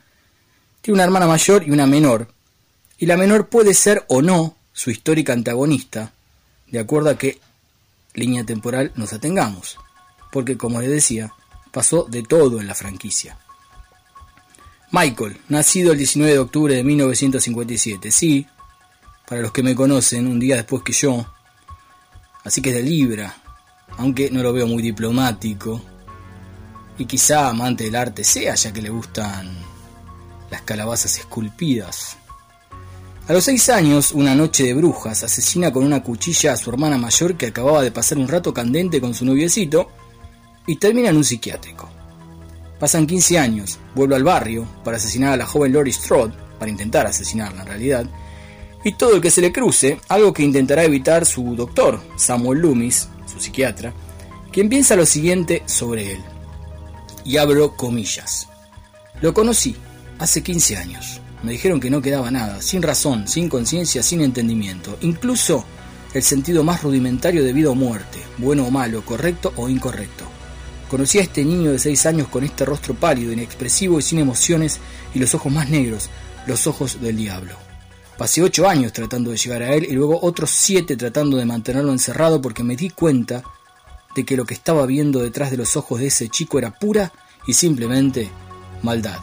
tiene una hermana mayor y una menor, y la menor puede ser o no su histórica antagonista, de acuerdo a qué línea temporal nos atengamos, porque como les decía, pasó de todo en la franquicia. Michael, nacido el 19 de octubre de 1957, sí, para los que me conocen, un día después que yo, así que es de Libra, aunque no lo veo muy diplomático, y quizá amante del arte sea, ya que le gustan las calabazas esculpidas. A los seis años, una noche de brujas asesina con una cuchilla a su hermana mayor que acababa de pasar un rato candente con su noviecito y termina en un psiquiátrico. Pasan 15 años, vuelve al barrio para asesinar a la joven Lori Strode, para intentar asesinarla en realidad, y todo el que se le cruce, algo que intentará evitar su doctor, Samuel Loomis, su psiquiatra, quien piensa lo siguiente sobre él. Y abro comillas. Lo conocí hace 15 años. Me dijeron que no quedaba nada, sin razón, sin conciencia, sin entendimiento, incluso el sentido más rudimentario de vida o muerte, bueno o malo, correcto o incorrecto. Conocí a este niño de 6 años con este rostro pálido, inexpresivo y sin emociones y los ojos más negros, los ojos del diablo. Pasé 8 años tratando de llegar a él y luego otros 7 tratando de mantenerlo encerrado porque me di cuenta de que lo que estaba viendo detrás de los ojos de ese chico era pura y simplemente maldad.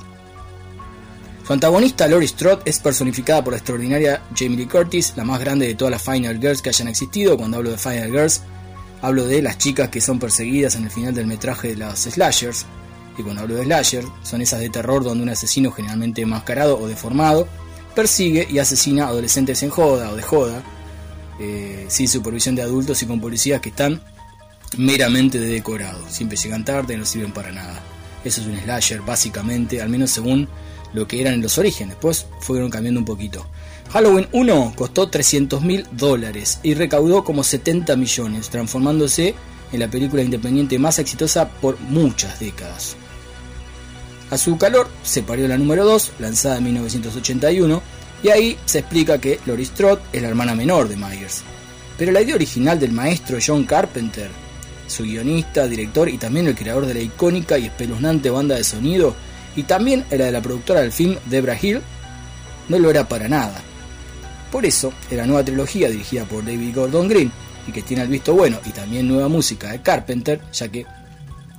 Su antagonista, Laurie Strode, es personificada por la extraordinaria Jamie Lee Curtis, la más grande de todas las Final Girls que hayan existido. Cuando hablo de Final Girls, hablo de las chicas que son perseguidas en el final del metraje de las slashers. Y cuando hablo de slasher, son esas de terror donde un asesino generalmente enmascarado o deformado persigue y asesina a adolescentes en joda o de joda, eh, sin supervisión de adultos y con policías que están meramente de decorado. Siempre llegan tarde y no sirven para nada. Eso es un slasher, básicamente, al menos según lo que eran los orígenes. Después fueron cambiando un poquito. Halloween 1 costó 300 mil dólares y recaudó como 70 millones, transformándose en la película independiente más exitosa por muchas décadas. A su calor se parió la número 2, lanzada en 1981, y ahí se explica que Laurie Strode es la hermana menor de Myers. Pero la idea original del maestro John Carpenter, su guionista, director y también el creador de la icónica y espeluznante banda de sonido, y también era de la productora del film Debra Hill, no lo era para nada. Por eso, en la nueva trilogía dirigida por David Gordon Green, y que tiene el visto bueno y también nueva música de Carpenter, ya que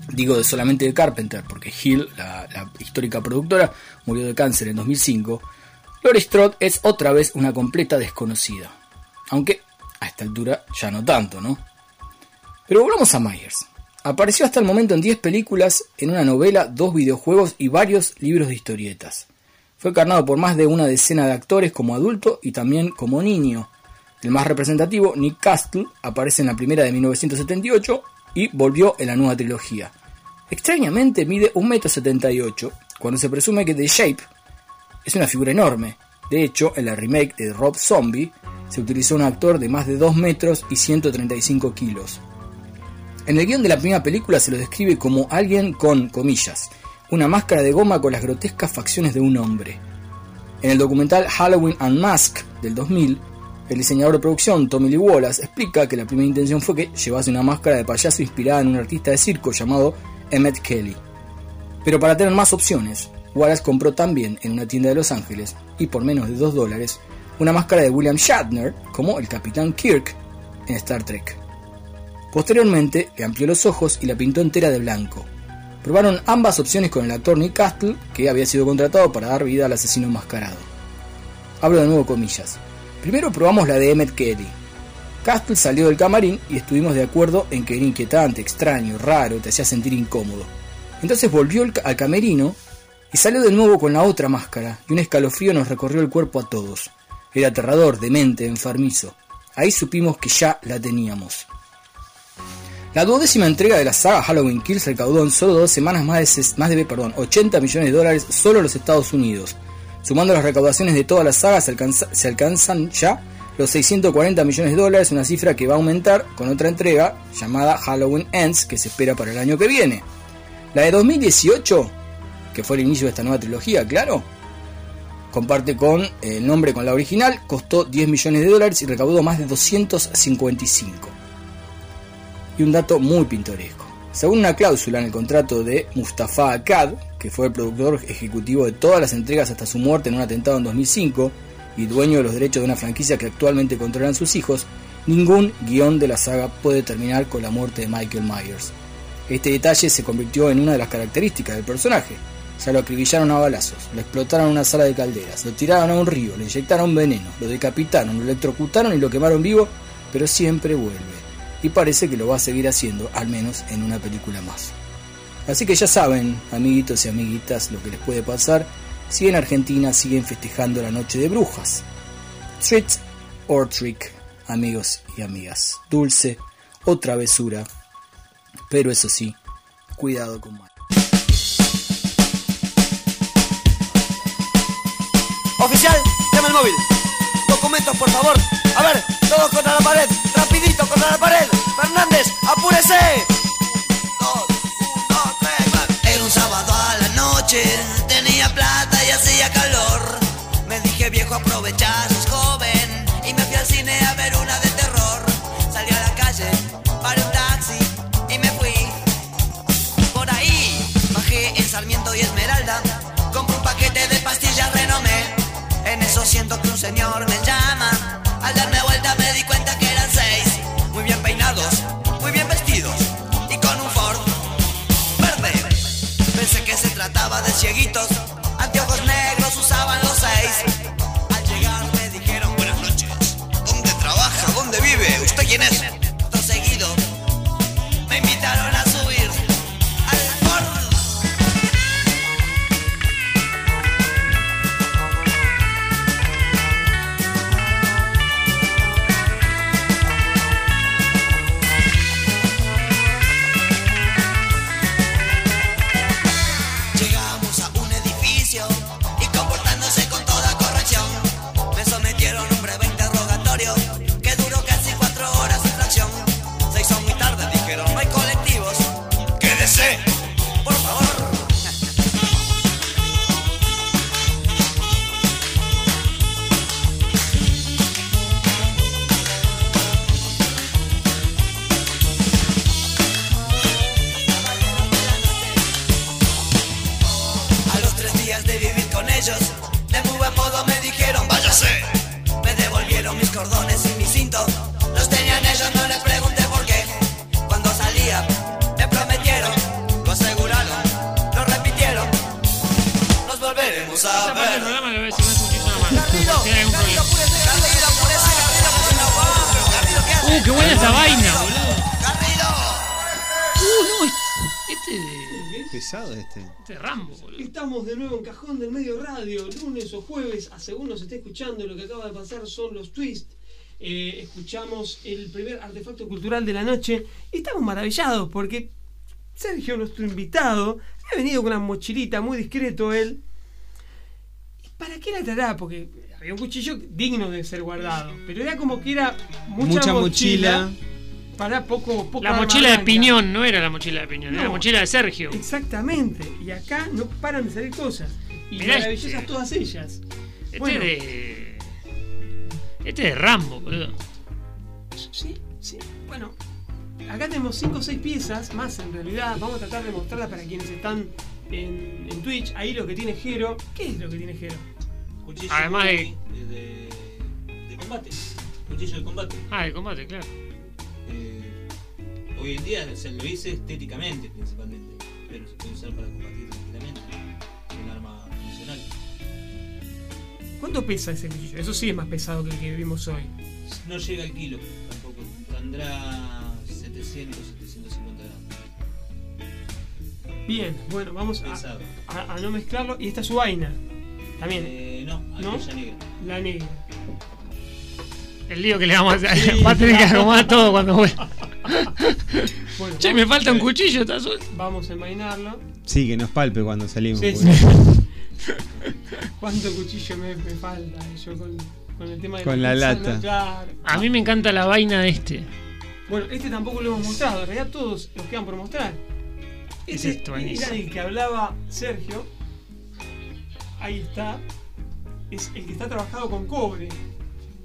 digo de solamente de Carpenter porque Hill, la, histórica productora, murió de cáncer en 2005, Laurie Strode es otra vez una completa desconocida. Aunque a esta altura ya no tanto, ¿no? Pero volvamos a Myers. Apareció hasta el momento en 10 películas, en una novela, dos videojuegos y varios libros de historietas. Fue encarnado por más de una decena de actores como adulto y también como niño. El más representativo, Nick Castle, aparece en la primera de 1978 y volvió en la nueva trilogía. Extrañamente mide 1,78 m, cuando se presume que The Shape es una figura enorme. De hecho, en la remake de Rob Zombie se utilizó un actor de más de 2 metros y 135 kilos. En el guion de la primera película se lo describe como alguien con, comillas, una máscara de goma con las grotescas facciones de un hombre. En el documental Halloween Unmasked del 2000, el diseñador de producción Tommy Lee Wallace explica que la primera intención fue que llevase una máscara de payaso inspirada en un artista de circo llamado Emmett Kelly. Pero para tener más opciones, Wallace compró también en una tienda de Los Ángeles, y por menos de 2 dólares, una máscara de William Shatner como el Capitán Kirk en Star Trek. Posteriormente le amplió los ojos y la pintó entera de blanco. Probaron ambas opciones con el actor Nick Castle, que había sido contratado para dar vida al asesino enmascarado. Hablo de nuevo comillas. Primero probamos la de Emmett Kelly. Castle salió del camarín y estuvimos de acuerdo en que era inquietante, extraño, raro, te hacía sentir incómodo. Entonces volvió al camerino y salió de nuevo con la otra máscara, y un escalofrío nos recorrió el cuerpo a todos. Era aterrador, demente, enfermizo. Ahí supimos que ya la teníamos. La duodécima entrega de la saga Halloween Kills recaudó en solo dos semanas más de, más de perdón, 80 millones de dólares solo en los Estados Unidos. Sumando las recaudaciones de toda la saga se, se alcanzan ya los 640 millones de dólares, una cifra que va a aumentar con otra entrega llamada Halloween Ends que se espera para el año que viene. La de 2018, que fue el inicio de esta nueva trilogía, claro, comparte con el nombre con la original, costó 10 millones de dólares y recaudó más de 255 y un dato muy pintoresco. Según una cláusula en el contrato de Mustafa Akkad, que fue el productor ejecutivo de todas las entregas hasta su muerte en un atentado en 2005 y dueño de los derechos de una franquicia que actualmente controlan sus hijos, ningún guion de la saga puede terminar con la muerte de Michael Myers. Este detalle se convirtió en una de las características del personaje. Se lo acribillaron a balazos, lo explotaron en una sala de calderas, lo tiraron a un río, le inyectaron veneno, lo decapitaron, lo electrocutaron y lo quemaron vivo, pero siempre vuelve y parece que lo va a seguir haciendo, al menos en una película más. Así que ya saben, amiguitos y amiguitas, lo que les puede pasar si en Argentina siguen festejando la noche de brujas. Street or trick, amigos y amigas. Dulce o travesura, pero eso sí, cuidado con mal. Oficial, llama el móvil. Documentos, por favor. A ver, todos contra la pared. Rapidito contra la pared. Fernández, apúrese. Era un sábado a la noche, tenía plata y hacía calor. Me dije viejo aprovechar, sos joven y me fui al cine a ver una de terror. Salí a la calle, paré un taxi y me fui. Por ahí bajé en Sarmiento y Esmeralda, compré un paquete de pastillas renomé. En eso siento que un señor me jueves, a según nos esté escuchando, lo que acaba de pasar son los twists. Eh, escuchamos el primer artefacto cultural de la noche y estamos maravillados porque Sergio, nuestro invitado, ha venido con una mochilita muy discreto él. ¿Y ¿Para qué la traerá? Porque había un cuchillo digno de ser guardado, pero era como que era mucha, Mucha mochila, mochila. para poco, La mochila de piñón, no era la mochila de piñón, era la mochila de Sergio. Exactamente. Y acá no paran de salir cosas. Y Mirá maravillosas este. todas ellas. Este Bueno. de. Este de Rambo, boludo. Sí, sí. Bueno, acá tenemos 5 o 6 piezas, más en realidad. Vamos a tratar de mostrarlas para quienes están en, en Twitch. Ahí lo que tiene Jero. ¿Qué es lo que tiene Jero? Cuchillo Además de- de, de combate. Cuchillo de combate. Ah, de combate, claro. Eh, hoy en día se lo hice estéticamente principalmente, pero se puede usar para combatir ¿Cuánto pesa ese cuchillo? Eso sí es más pesado que el que vimos hoy. No llega al kilo tampoco. Tendrá 700, 750 gramos. Bien, bueno, vamos a, a- a no mezclarlo. Y esta es su vaina. También. Eh, no, ¿No? negra. La negra. El lío que le vamos a hacer. Sí. Va a tener que acomodar todo cuando vuelva. Bueno, Che, me falta un cuchillo, está suelto. Vamos a envainarlo. Sí, que nos palpe cuando salimos. Sí, sí. ¿Cuánto cuchillo me, me falta? Yo con, con el tema de Con la pizza, lata. ¿no? Claro. A mí me encanta la vaina de este. Bueno, este tampoco lo hemos mostrado. En realidad todos los quedan por mostrar. Es Este esto, buenísimo. era el que hablaba Sergio. Ahí está. Es el que está trabajado con cobre.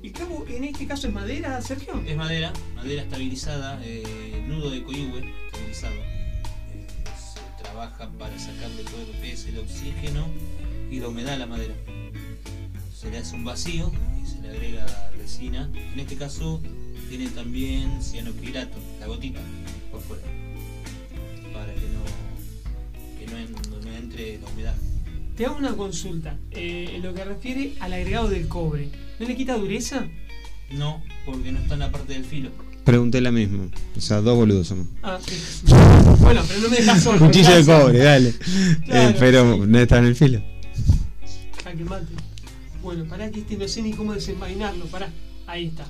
¿Y cabo en este caso es madera, Sergio? Es madera, madera estabilizada, eh, nudo de coihue estabilizado. Trabaja para sacarle todo lo que es el oxígeno y la humedad a la madera. Se le hace un vacío y se le agrega resina. En este caso tiene también cianocrilato, la gotita por fuera, para que no, que no, en- no entre la humedad. Te hago una consulta. eh, en lo que refiere al agregado del cobre. ¿No le quita dureza? No, porque no está en la parte del filo. Pregunté la misma. O sea, dos boludos somos. Ah, sí. bueno, pero no me dejas solo. Cuchillo de cobre, dale. Claro, Eh, pero no está en el filo. Jaque mate. Bueno, pará que este no sé ni cómo desenvainarlo. Pará. Ahí está.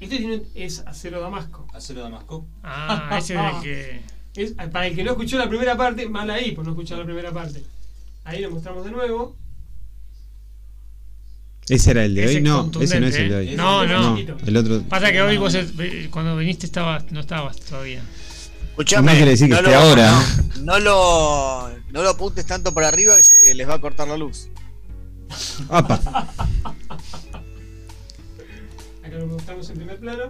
Este tiene, es acero damasco. Acero damasco. Ah, ese es el que. Es, para el que no escuchó la primera parte, mal ahí por no escuchar la primera parte. Ahí lo mostramos de nuevo. ¿Ese era el de Ese hoy? No, ese no es el de ¿eh? hoy. No, no. el otro. Pasa que hoy vos eh, cuando viniste estabas, no estabas todavía. Escuchame, No quiere decir que esté lo, ahora. No, no lo, no lo apuntes tanto para arriba que se les va a cortar la luz. Apa. Acá lo mostramos en primer plano.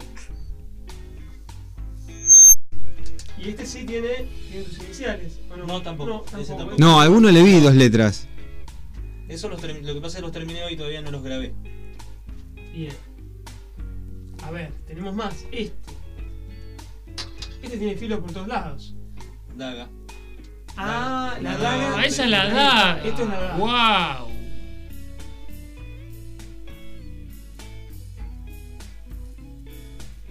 Y este sí tiene, tiene sus iniciales. ¿o no? No, tampoco. No, Ese tampoco. No, a alguno le vi dos letras. Eso los lo que pasa es que los terminé hoy y todavía no los grabé. Bien. A ver, tenemos más. Este. Este tiene filo por todos lados. Daga. Ah, la daga. Ah, esa es la daga. Esto es la daga. Wow.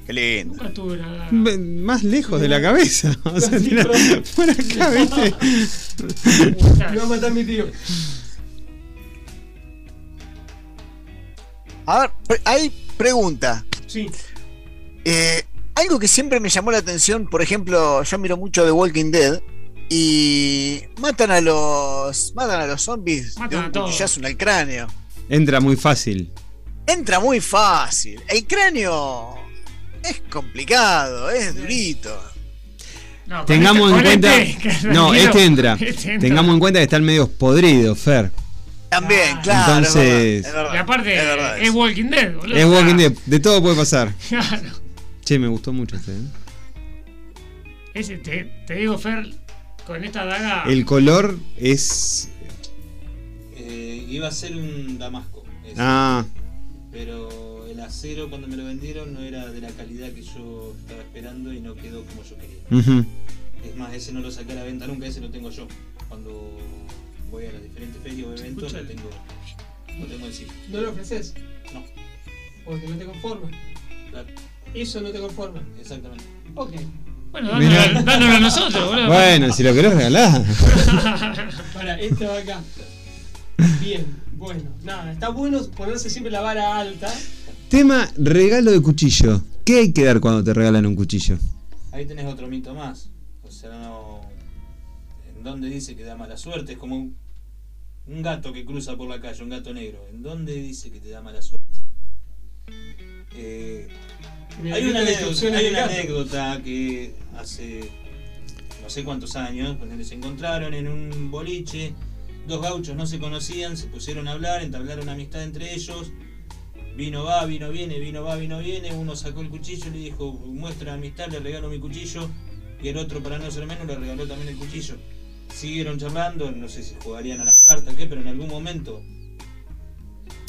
Qué lindo. Nunca tuve una daga. Más lejos de la cabeza. O sea, Sí, por acá, ¿viste? Me va a matar mi tío. A ver, pre- hay pregunta. Sí. Eh, algo que siempre me llamó la atención, por ejemplo, yo miro mucho The Walking Dead y matan a los matan a los zombies Matan de un cuchillazo en el cráneo. Entra muy fácil. Entra muy fácil. El cráneo es complicado, es durito. No, Tengamos este- en cuenta. este, No, este entra. Este entra. Tengamos en cuenta que están medio podridos, Fer. También, claro. Entonces- es verdad, es verdad, Y aparte, es verdad es eso. Walking Dead, boludo. Es Walking Dead. De todo puede pasar. Claro. Che, me gustó mucho este. ¿eh? Ese, te, te digo, Fer, con esta daga. El color es. Eh, iba a ser un damasco. ese. Ah, Pero el acero cuando me lo vendieron no era de la calidad que yo estaba esperando y no quedó como yo quería. Es más, ese no lo saqué a la venta nunca, ese lo tengo yo. Cuando voy a las diferentes ferias o eventos, lo tengo, lo tengo en sí. ¿No lo ofreces? No. Porque no te conforma. Claro. Eso no te conforma. Exactamente. Ok. Bueno, dándolo a nosotros, boludo. Bueno, si lo querés regalar. Para, este va acá. Bien, bueno. Nada, está bueno ponerse siempre la vara alta. Tema regalo de cuchillo. ¿Qué hay que dar cuando te regalan un cuchillo? Ahí tenés otro mito más. O sea, no. ¿En dónde dice que da mala suerte? Es como un, un gato que cruza por la calle, un gato negro. ¿En dónde dice que te da mala suerte? Eh, hay una, anécdota, hay una anécdota que hace no sé cuántos años, donde se encontraron en un boliche, dos gauchos no se conocían, se pusieron a hablar, entablaron amistad entre ellos. Vino va, vino viene, vino va, vino viene. Uno sacó el cuchillo y le dijo, muestra amistad, le regalo mi cuchillo. Y el otro, para no ser menos, le regaló también el cuchillo. Siguieron charlando, no sé si jugarían a las cartas o qué, pero en algún momento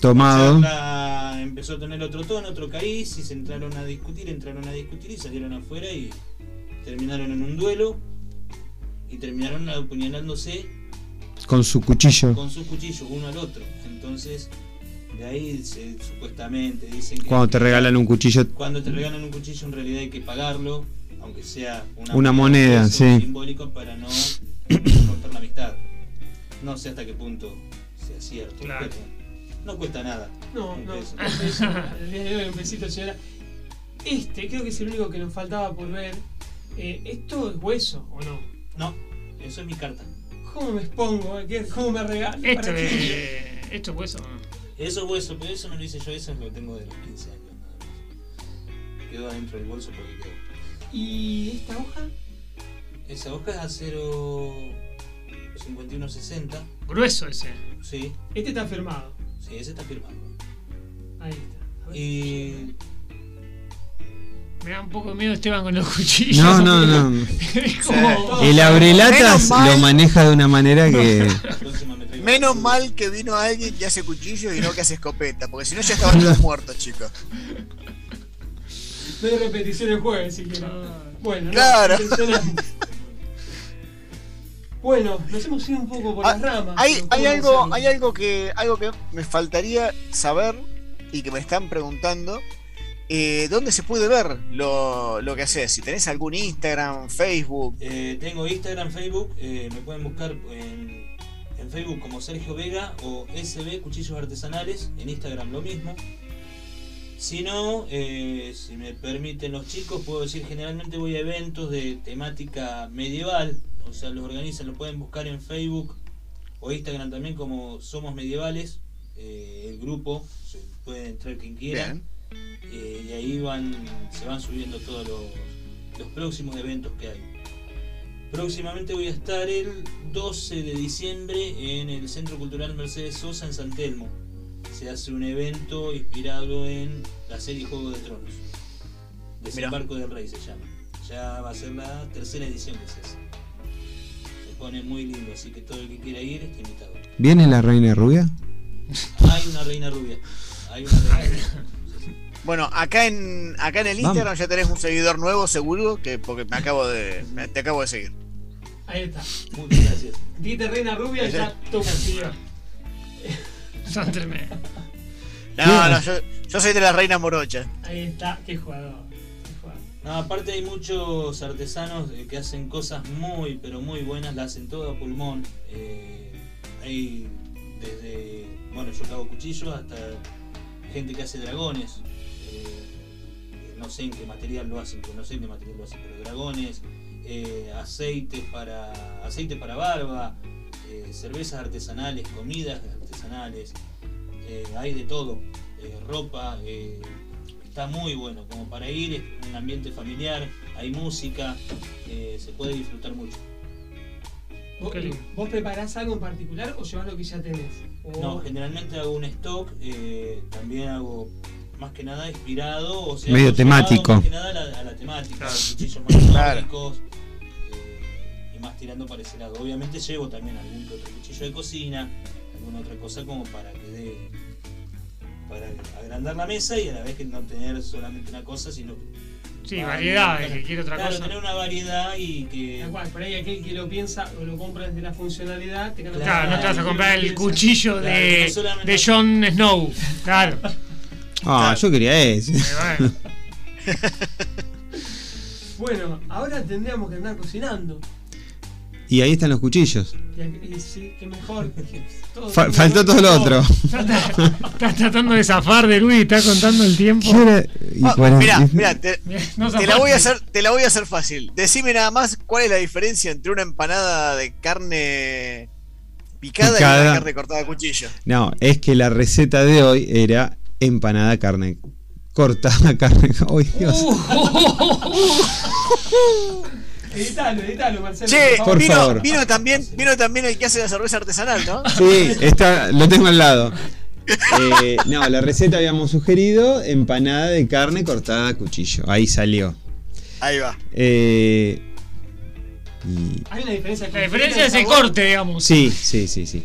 Tomado. la empezó a tener otro tono, otro cariz, y se entraron a discutir, entraron a discutir y salieron afuera y terminaron en un duelo y terminaron apuñalándose Con su cuchillo. con sus cuchillos uno al otro. Entonces, de ahí se- supuestamente dicen que Cuando te regalan un cuchillo. cuando te regalan un cuchillo en realidad hay que pagarlo, aunque sea una, Una moneda, peso sí. simbólico para no romper la amistad. No sé hasta qué punto sea cierto, Claro. pero no cuesta nada. No, no. El día de hoy, un besito, señora. Este, creo que es el único que nos faltaba por ver. Eh, ¿Esto es hueso o no? No, eso es mi carta. ¿Cómo me expongo? ¿Qué- ¿Cómo me regalo? Esto es. Esto es hueso. Eso es hueso, pero eso no lo hice yo, eso lo tengo de los 15 años nada más. Quedó adentro del bolso porque quedó. ¿Y esta hoja? Esa hoja es acero 5160. Grueso ese. Sí, Este está firmado. sí, ese está firmado. Ahí está. A ver. Y Me da un poco de miedo Esteban con los cuchillos. No, no, no. Es como. El abrelatas mal. lo maneja de una manera que. Menos mal que vino alguien que hace cuchillos y no que hace escopeta, porque si no ya estaban todos muertos, chicos. No hay repetición el jueves si quieren. Bueno, no, Claro. Bueno, nos hemos ido un poco por Ah, las ramas. Hay, hay ¿cómo algo, hay algo que, algo que me faltaría saber y que me están preguntando. eh, ¿Dónde se puede ver lo, lo que haces? Si tenés algún Instagram, Facebook. Eh, tengo Instagram, Facebook, eh, me pueden buscar en, en Facebook como Sergio Vega o SB Cuchillos Artesanales, en Instagram lo mismo. Si no, eh, si me permiten los chicos, puedo decir generalmente voy a eventos de temática medieval, o sea, los organizan, lo pueden buscar en Facebook o Instagram también como Somos Medievales, eh, el grupo, se puede entrar quien quiera. Eh, y ahí van se van subiendo todos los, los próximos eventos que hay. Próximamente voy a estar el 12 de diciembre en el Centro Cultural Mercedes Sosa en San Telmo. Se hace un evento inspirado en la serie Juego de Tronos. Desembarco del Rey se llama. Ya va a ser la tercera edición que se hace. Se pone muy lindo, así que todo el que quiera ir está invitado. ¿Viene la reina rubia? Hay una reina rubia. Hay una reina rubia. Bueno, acá en, acá en el Vamos. Instagram ya tenés un seguidor nuevo, seguro, que porque me acabo de, me- te acabo de seguir. Ahí está. Muchas gracias. Dite reina rubia y ya tú consiguió. Son tremendos. No, no, yo, yo soy de la reina morocha. Ahí está, qué jugador. Aparte hay muchos artesanos eh, que hacen cosas muy, pero muy buenas, la hacen todo a pulmón. Eh, hay desde, bueno, yo hago cuchillos hasta gente que hace dragones. Eh, no sé en qué material lo hacen, pero no sé en qué material lo hacen, pero dragones, aceites para aceite para barba, cervezas artesanales, comidas artesanales, hay de todo, ropa, está muy bueno como para ir, es un ambiente familiar, hay música, eh, se puede disfrutar mucho. ¿Vos, lindo. ¿Vos preparás algo en particular o llevas lo que ya tenés? O- No, generalmente hago un stock, eh, también hago más que nada inspirado, o sea, Medio temático. Más que nada a la, a la temática, Claro. cuchillos más Claro. eh, y más tirando para ese lado. Obviamente llevo también algún que otro cuchillo de cocina, alguna otra cosa como para que dé, para agrandar la mesa y a la vez que no tener solamente una cosa, sino Sí, variedad, el que quiere otra Claro, cosa. tener una variedad y que. Tal cual, por ahí aquel que lo piensa o lo compra desde la funcionalidad. te gana- Claro, no te vas a comprar el Piensa. cuchillo de, de Jon Snow. Claro. Ah, yo quería ese. Bueno. Bueno, ahora tendríamos que andar cocinando. Y ahí están los cuchillos. Y, y sí, que mejor. que todo Fa- tiene faltó todo lo otro. Estás tratando de zafar de Luis, está contando el tiempo. Y Ah, mirá, te, No te la voy a hacer, te la voy a hacer fácil. Decime nada más cuál es la diferencia entre una empanada de carne picada, y una carne cortada a cuchillo. No, es que la receta de hoy era empanada carne cortada carne. ¡Ay, Dios! Editalo, editalo, Marcelo. Che, por vino, favor. vino también, vino también el que hace la cerveza artesanal, ¿no? Sí, está, lo tengo al lado. Eh, no, la receta habíamos sugerido empanada de carne cortada a cuchillo. Ahí salió. Ahí va. Eh, y- Hay una diferencia. La diferencia es el corte, digamos. sí, sí, sí, sí.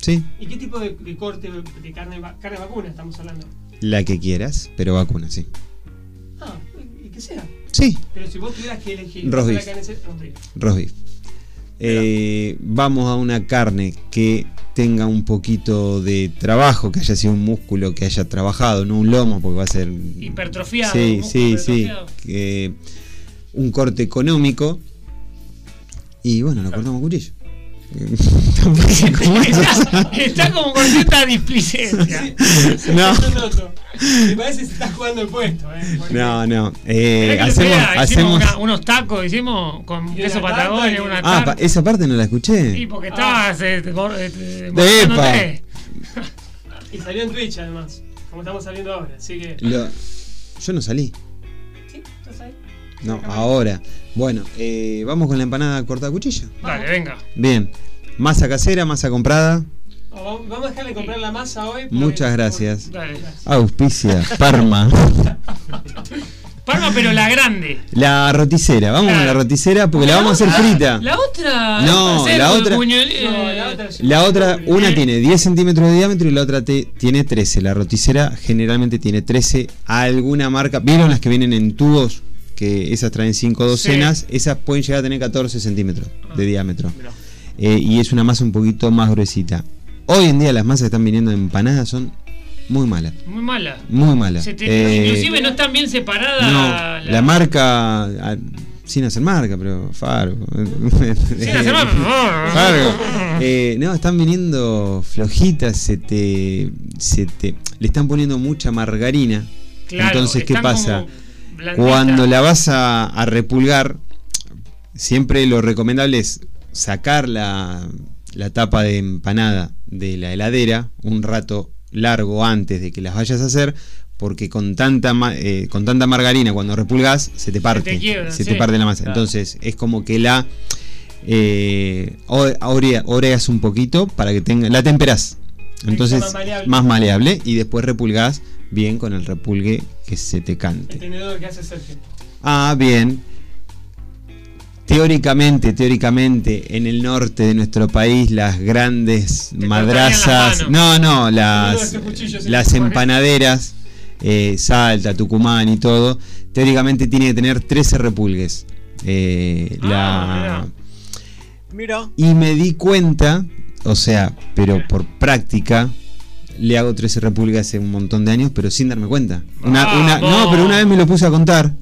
Sí, ¿Y qué tipo de, de corte de carne, carne vacuna estamos hablando? la que quieras, pero vacuna, sí. Ah, y que sea. Sí, Pero si vos tuvieras que elegir. Roast beef. Eh, vamos a una carne que tenga un poquito de trabajo, que haya sido un músculo que haya trabajado, no un lomo, porque va a ser. Hipertrofiado. Sí, sí, sí. que- un corte económico. Y bueno, lo cortamos cuchillo. Está, está como con cierta displicencia. No. Me parece que se está jugando el puesto, ¿eh? No, no. Eh, hacemos. una- unos tacos, hicimos con queso Patagonia, y- una ah, pa- esa parte no la escuché. Sí, porque estabas eh, eh, De mostrándote. Y salió en Twitch además, como estamos saliendo ahora. Así que. Lo- yo no salí. No, ahora. Bueno, eh, vamos con la empanada cortada a cuchillo. Dale, venga. Bien. Masa casera, masa comprada. Oh, vamos- Vamos a dejarle comprar la masa hoy. Muchas gracias. Dale. Auspicia, Parma. Parma, pero la grande. La roticera, vamos con la roticera porque la vamos a hacer frita. La otra. No, la otra- puñal- No, eh, la otra La una tiene 10 centímetros de diámetro y la otra te- tiene 13. La roticera generalmente tiene 13. Alguna marca, ¿vieron las que vienen en tubos? Que esas traen 5 docenas. Esas pueden llegar a tener 14 centímetros de diámetro. Eh, y es una masa un poquito más gruesita. Hoy en día las masas que están viniendo empanadas son muy malas. Muy mala. Muy malas. Eh, inclusive no están bien separadas. no, la, marca, ah, sin hacer marca, pero Fargo. Sin hacer marca. Fargo. Eh, no, están viniendo flojitas, se te, se te, le están poniendo mucha margarina. Claro, Entonces, ¿qué pasa? como Cuando la vas a, a repulgar, siempre lo recomendable es sacar la, la tapa de empanada de la heladera un rato largo antes de que las vayas a hacer, porque con tanta, eh, con tanta margarina cuando repulgas se te parte, se sí. te parte la masa. Claro. Entonces es como que la eh, oreas un poquito para que tenga, la temperás. Entonces más maleable. más maleable y después repulgás bien con el repulgue que se te cante. El tenedor que hace Sergio. Ah, bien. Teóricamente, teóricamente, en el norte de nuestro país, las grandes madrazas. las No, no, las, en las empanaderas, eh, Salta, Tucumán y todo, teóricamente tiene que tener 13 repulgues. Eh, la, Mira. y me di cuenta, o sea, pero por práctica, le hago 13 repulgas hace un montón de años, pero sin darme cuenta. Una, una- no, pero una vez me lo puse a contar.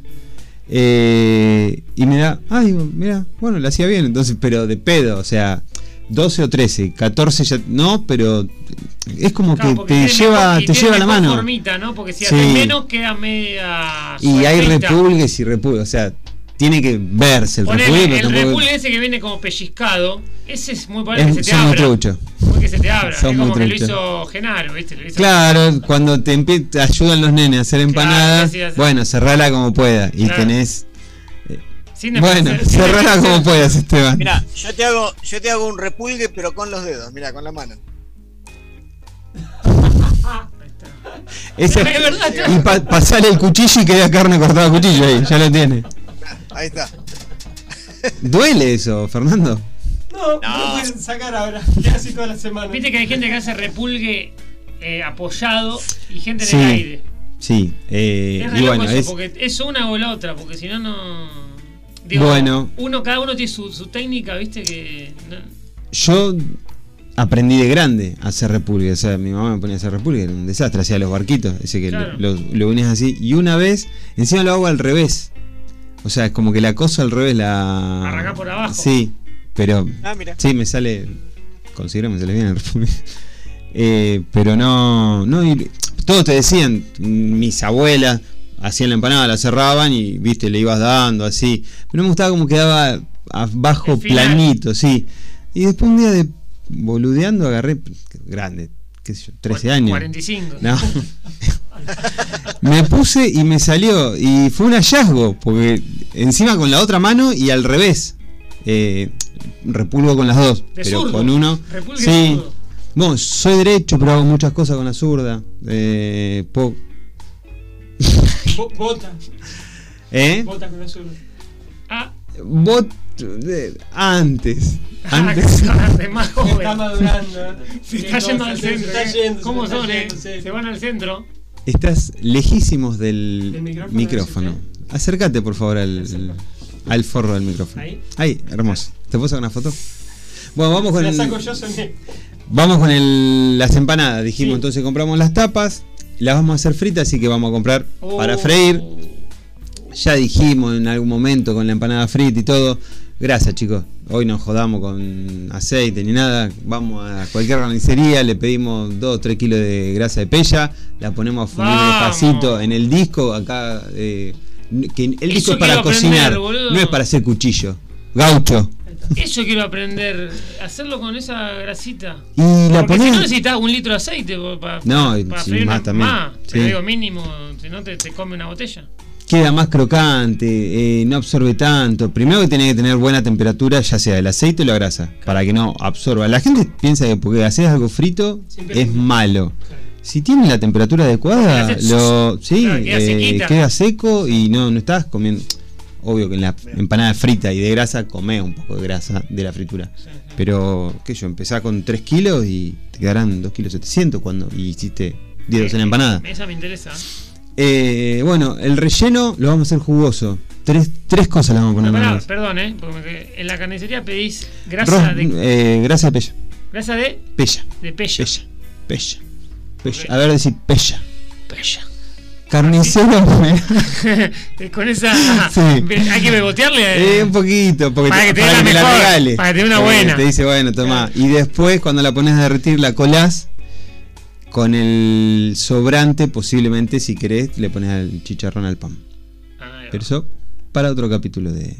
eh, y me da, ah, digo, mira, bueno, lo hacía bien, entonces, pero de pedo, o sea, 12 o 13, 14 ya, no, pero es como Claro, que te lleva, mejor- te lleva la mano. formita, ¿no? Porque si Sí. haces menos queda media. Y hay repulgues y repulgues, o sea, tiene que verse el Ponele, repulgue, pero el tampoco- repulgue ese que viene como pellizcado, ese es muy probable que es- se te abra. que se te abra. Son es como que lo hizo Genaro, ¿viste? Lo hizo- Claro, cuando te, te ayudan los nenes a hacer empanadas, bueno, cerrala como pueda. Y Claro. tenés. Sin de- Bueno, cerrala como puedas, Esteban. Mira, yo te hago, yo te hago un repulgue, pero con los dedos, mira, con la mano. Ese- Es verdad, y pa- pasale el cuchillo y queda carne cortada a cuchillo ahí, ya lo tiene. Ahí está. ¿Duele eso, Fernando? No, no lo pueden sacar ahora. Ya así toda la semana. Viste que hay gente que hace repulgue eh, apoyado y gente en Sí. el aire. Sí, eh, es re y loco bueno, eso, es, porque es una o la otra, porque si no, no. Digo, Bueno. Uno, cada uno tiene su, su técnica, viste, que. no- yo aprendí de grande a hacer repulgue. O sea, mi mamá me ponía a hacer repulgue, era un desastre, hacía los barquitos, ese que Claro. lo, lo, lo unías así. Y una vez, encima lo hago al revés. O sea, es como que la cosa al revés la. Arrancás por abajo. Sí, pero. Ah, mira. Sí, me sale. Considero que me sale bien el repulgue. Eh, pero no. no y todos te decían, mis abuelas hacían la empanada, la cerraban y viste, le ibas dando así. Pero no me gustaba como quedaba abajo planito, sí. Y después un día de boludeando agarré, grande, qué sé yo, 13 años. 45. No. me puse y me salió. Y fue un hallazgo, porque encima con la otra mano y al revés. Eh, repulgo con las dos, De pero zurdo. con uno. Repulgue Sí. zurdo. Bueno, soy derecho, pero hago muchas cosas con la zurda. Eh, po- Bo- Bota. ¿Eh? Bota con la zurda. Ah, Bot- eh, antes. ah, Antes. más joven. Está madurando. Se está yendo al se- centro. Se está ¿eh? yendo. ¿Cómo se está yendo. Se van al centro. Estás lejísimos del, Del micrófono, micrófono. Acércate, por favor, al, al forro del micrófono. Ahí. hermoso. ¿Te puedo sacar una foto? Bueno, vamos con la el, saco yo, soné. Vamos con el- las empanadas. Dijimos, entonces compramos las tapas. Las vamos a hacer fritas, así que vamos a comprar para Oh. freír. Ya dijimos en algún momento con la empanada frita y todo. Gracias, chicos. Hoy no jodamos con aceite ni nada. Vamos a cualquier carnicería, le pedimos 2 o 3 kilos de grasa de pella, la ponemos a fundir despacito en el disco. Acá, eh, que el disco es para cocinar, aprender, no es para hacer cuchillo. Gaucho. Eso quiero aprender. Hacerlo con esa grasita. Y la Porque si no necesitas un litro de aceite para, No, para sí, freír más una- también. Más, Sí. pero digo mínimo, si no te, te come una botella. queda más crocante, eh, no absorbe tanto. Primero que tiene que tener buena temperatura, ya sea el aceite o la grasa, para que no absorba. La gente piensa que porque haces algo frito Siempre es es malo. Si tiene la temperatura adecuada, hace lo, sí, claro, queda eh, queda seco y no, no estás comiendo. Obvio que en la empanada frita y de grasa comés un poco de grasa de la fritura. Pero, qué yo, empezás con 3 kilos y te quedarán 2 kilos 700 cuando y hiciste 10 en la empanada. Esa me interesa. Eh, bueno, el relleno lo vamos a hacer jugoso. Tres, tres cosas le vamos a poner perdón, ¿eh? Porque en la carnicería pedís grasa Ros- de. eh, grasa de pella. Grasa de. Pella. De pella. Pella. Pella. Pella. A ver, decir pella. Pella. Carnicero. Con esa. Sí. Hay que bebotearle. Eh, un poquito, porque Para te- que te para dé que la me la mejor, regales. para que te dé una Porque buena. Te dice, bueno, toma. Y después, cuando la pones a derretir, la colás con el sobrante, posiblemente, si querés, le pones al chicharrón al pan. Pero eso, para otro capítulo de.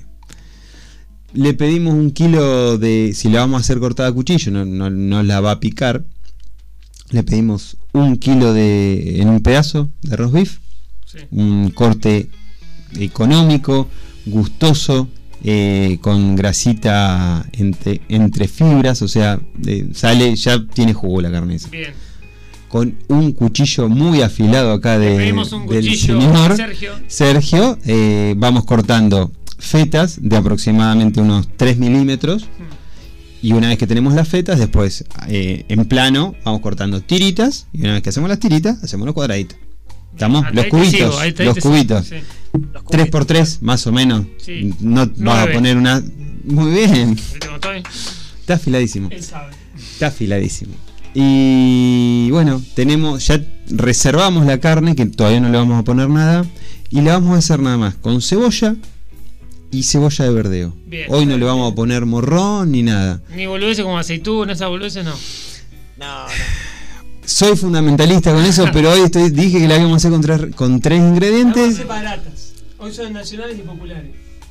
Le pedimos un kilo de. Si la vamos a hacer cortada a cuchillo, no, no, no la va a picar. Le pedimos un kilo de. En un pedazo de roast beef. Un corte económico, gustoso, eh, con grasita entre, entre fibras. O sea, sale, ya tiene jugo la carne esa. Bien. Con un cuchillo muy afilado acá de, pedimos un del cuchillo, señor Sergio. Sergio, eh, vamos cortando fetas de aproximadamente unos 3 milímetros. Y una vez que tenemos las fetas, después eh, en plano vamos cortando tiritas. Y una vez que hacemos las tiritas, hacemos los cuadraditos. ¿Estamos? Ahí los cubitos. sigo, los te sigo, cubitos. sí. 3 por 3 más o menos. Sí. No vas a poner una. Muy bien. Está afiladísimo. Él sabe. Está afiladísimo. Y bueno, tenemos, ya reservamos la carne, que todavía no le vamos a poner nada. Y le vamos a hacer nada más con cebolla y cebolla de verdeo. Bien. Hoy no le vamos a poner morrón ni nada. Ni boludeces como aceitunas, esas boludeces no. No, Soy fundamentalista con eso, pero hoy estoy, dije que la íbamos a hacer con tres, con tres a ingredientes. baratas. Hoy son nacionales y populares.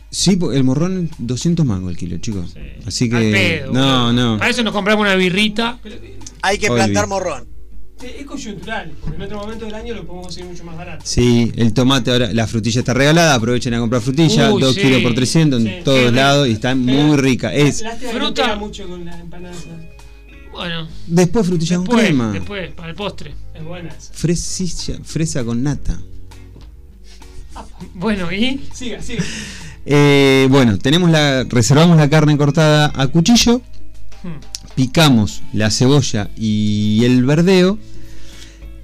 Sí, el morrón 200 mangos el kilo, chicos. Así que... Al pedo, no, no. Para eso nos compramos una birrita. Hay que plantar morrón. Es coyuntural, porque en otro momento del año lo podemos conseguir mucho más barato. Sí, el tomate ahora, la frutilla está regalada, aprovechen a comprar frutilla, Uy, 2 sí, kilos por 300 en sí. todos Qué lados y está muy rica. Es Lástima que no Fruta. mucho con las empanadas. Bueno, después frutilla con después, crema. después, para el postre. Es buena esa. Fresilla, fresa con nata. Bueno, ¿y? Siga, siga. Eh, bueno, tenemos la reservamos la carne cortada a cuchillo, Hmm. picamos la cebolla y el verdeo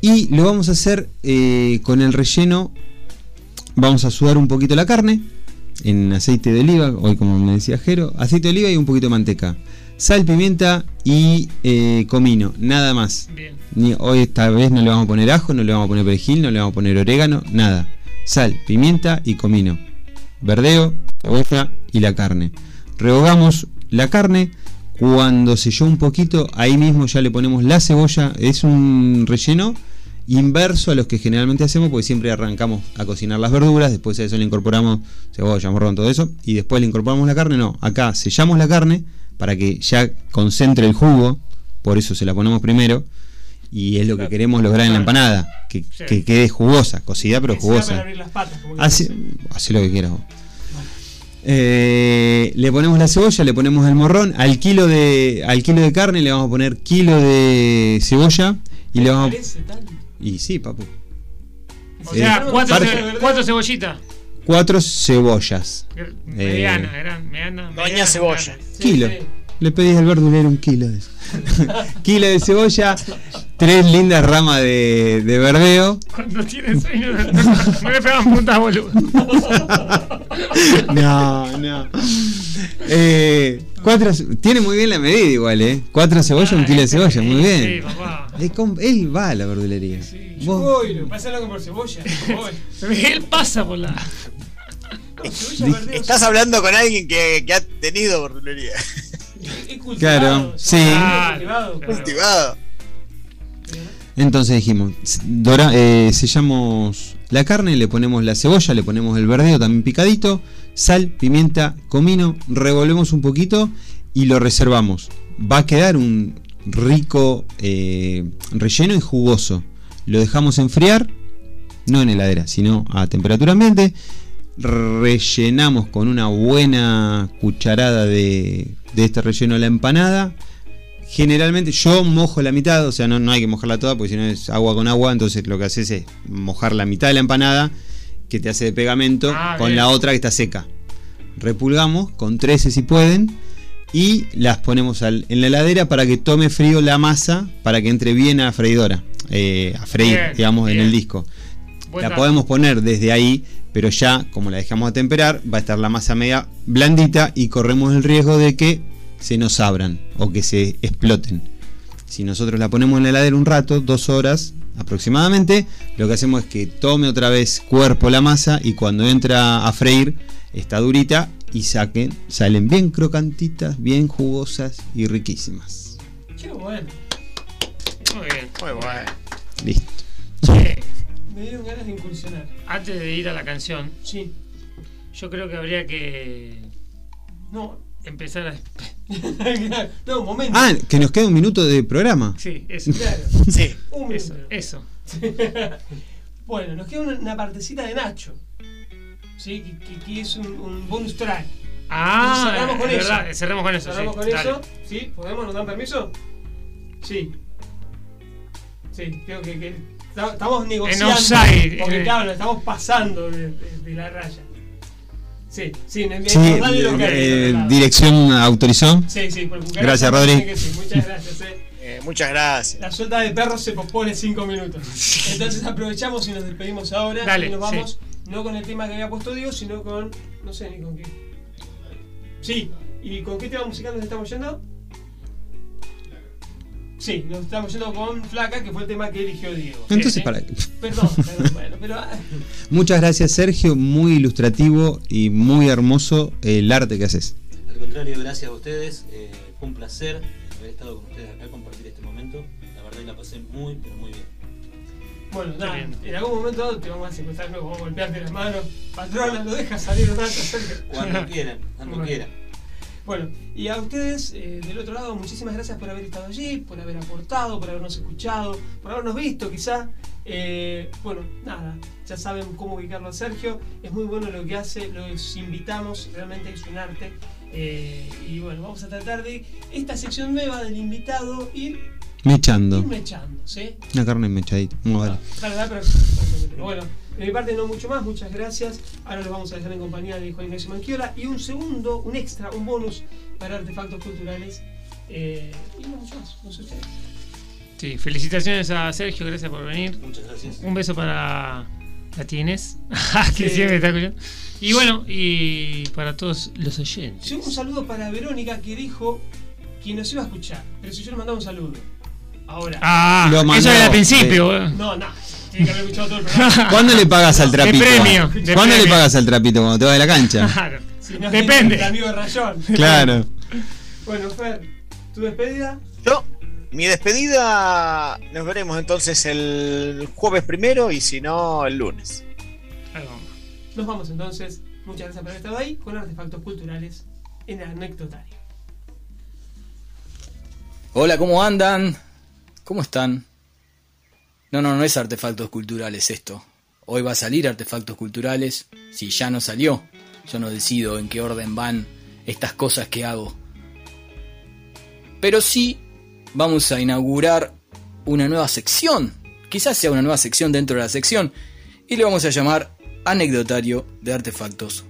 Y lo vamos a hacer eh, con el relleno. Vamos a sudar un poquito la carne en aceite de oliva, hoy como me decía Jero, aceite de oliva y un poquito de manteca. Sal, pimienta y eh, comino, nada más. Ni, hoy esta vez no le vamos a poner ajo, no le vamos a poner perejil, no le vamos a poner orégano, nada. Sal, pimienta y comino. Verdeo, cebolla y la carne. Rehogamos la carne. Cuando selló un poquito, ahí mismo ya le ponemos la cebolla. Es un relleno inverso a los que generalmente hacemos, porque siempre arrancamos a cocinar las verduras, después a eso le incorporamos cebolla, morrón, todo eso, y después le incorporamos la carne. No, acá sellamos la carne para que ya concentre el jugo, por eso se la ponemos primero, y es lo que queremos lograr en la empanada, que, que quede jugosa, cocida pero jugosa. Hace, lo que quieras vos. Eh, le ponemos la cebolla, le ponemos el morrón, al kilo de al kilo de carne le vamos a poner kilo de cebolla y le vamos a. y sí, papu. O sea, Eh, cuatro, parte- ce- cuatro cebollitas. cuatro cebollas. Mediana, Eh, eran mediana. Doña Cebolla. kilo. Le pedís al verdulero un kilo de eso. kilo de cebolla, tres lindas ramas de, de verdeo. Cuando tienes sueño, no, no le pegan puntas, boludo. No, no. Eh, cuatro, tiene muy bien la medida igual, ¿eh? Cuatro cebollas, un kilo de cebolla, muy bien. Sí, papá. Él, va a la verdulería. Yo Vos- voy, lo pasa loco por cebolla. voy. Él pasa por la. Estás hablando con alguien que, que ha tenido verdulería. cultivado, Claro, sí. cultivado, claro. Cultivado. Entonces dijimos, dora, eh, sellamos la carne, le ponemos la cebolla, le ponemos el verdeo también picadito, sal, pimienta, comino, revolvemos un poquito y lo reservamos. Va a quedar un rico eh, relleno y jugoso. Lo dejamos enfriar, no en heladera, sino a temperatura ambiente. Rellenamos con una buena cucharada de, este relleno la empanada. Generalmente yo mojo la mitad, o sea, no, no hay que mojarla toda porque si no es agua con agua, entonces lo que haces es mojar la mitad de la empanada que te hace de pegamento Ah, con bien. la otra que está seca. Repulgamos con 13 si pueden y las ponemos al- en la heladera para que tome frío la masa para que entre bien a la freidora, eh, a freír, Bien, digamos, en el disco. Buen La dato. podemos poner desde ahí, pero ya como la dejamos a temperar, va a estar la masa media blandita y corremos el riesgo de que se nos abran o que se exploten. Si nosotros la ponemos en la heladera un rato, dos horas aproximadamente, lo que hacemos es que tome otra vez cuerpo la masa y cuando entra a freír está durita y saquen, salen bien crocantitas, bien jugosas y riquísimas. Qué bueno. Muy bien. Muy bueno. Listo. Che, Me dieron ganas de incursionar. antes de ir a la canción, Sí. yo creo que habría que No. Empezar a. no, un momento. Ah, que nos queda un minuto de programa. Sí, eso. Claro. Sí. Un Eso, minuto. eso. bueno, nos queda una, partecita de Nacho. Sí, que, que- que es un, un bonus track. Ah, cerramos con es eso. verdad, cerramos con eso. Cerramos sí, con dale. eso. ¿Sí? ¿Podemos? ¿Nos dan permiso? Sí. Sí, creo que, estamos negociando. offside, Porque eh. claro, lo estamos pasando de, de- de la raya. Sí, sí, Sí, dan el ok, eh, otro lado. dirección autorizó. Sí, sí, por cucaracha Gracias, Rodri. sí. Muchas gracias, eh. Eh, muchas gracias. La suelta de perros se pospone 5 minutos. Entonces aprovechamos y nos despedimos ahora. Dale, y nos sí. vamos no con el tema que había puesto Diego, sino con. No sé ni con qué. Sí, ¿y con qué tema musical nos estamos yendo? Sí, nos estamos yendo con Flaca, que fue el tema que eligió Diego. Entonces, ¿Sí? para. Perdón, perdón, bueno, pero. ah, Muchas gracias, Sergio. Muy ilustrativo y muy hermoso el arte que haces. Al contrario, gracias a ustedes. eh, fue un placer haber estado con ustedes acá, compartir este momento. La verdad que la pasé muy, pero muy bien. Bueno, nada, en algún momento te vamos a secuestrar, vamos a golpearte las manos. Patrona, lo deja salir un rato, Sergio. Cuando quieran, cuando Bueno. quieran. Bueno, y a ustedes eh, del otro lado, muchísimas gracias por haber estado allí, por haber aportado, por habernos escuchado, por habernos visto quizá. Eh, bueno, nada, ya saben cómo ubicarlo a Sergio, es muy bueno lo que hace, los invitamos, realmente es un arte. eh, y bueno, vamos a tratar de esta sección nueva del invitado ir, Mechando. ir mechando, ¿sí? Una carne mechadita. Vale. Pero bueno, de mi parte no mucho más, muchas gracias. Ahora los vamos a dejar en compañía de Juan Ignacio Manquiola y un segundo, un extra, un bonus para artefactos culturales. Eh, y no mucho más, no sé ustedes. Sí, felicitaciones a Sergio, gracias por venir. Muchas gracias. Un beso para la tienes, que Sí. siempre está escuchando. Y bueno, y para todos los oyentes. Sí, un saludo para Verónica que dijo que nos iba a escuchar. Pero si yo le mandaba un saludo. Ahora. Ah, Lo mandó, eso era al principio. eh. No, no. Tiene que haber escuchado todo el programa. ¿Cuándo le pagas al De trapito? premio, de ¿Cuándo le pagas al trapito? Cuando te vas de la cancha. Claro. Si no, Depende. El amigo de Rayón. Claro. Bueno, Fer, ¿tu despedida? Yo, mi despedida, nos veremos entonces el jueves primero y si no, el lunes. Nos vamos entonces. Muchas gracias por haber estado ahí con artefactos culturales en el anecdotario. Hola, ¿cómo andan? ¿Cómo están? No, no, no es artefactos culturales esto. Hoy va a salir artefactos culturales. Si ya no salió, yo no decido en qué orden van estas cosas que hago. Pero sí vamos a inaugurar una nueva sección. Quizás sea una nueva sección dentro de la sección. Y le vamos a llamar Anecdotario de Artefactos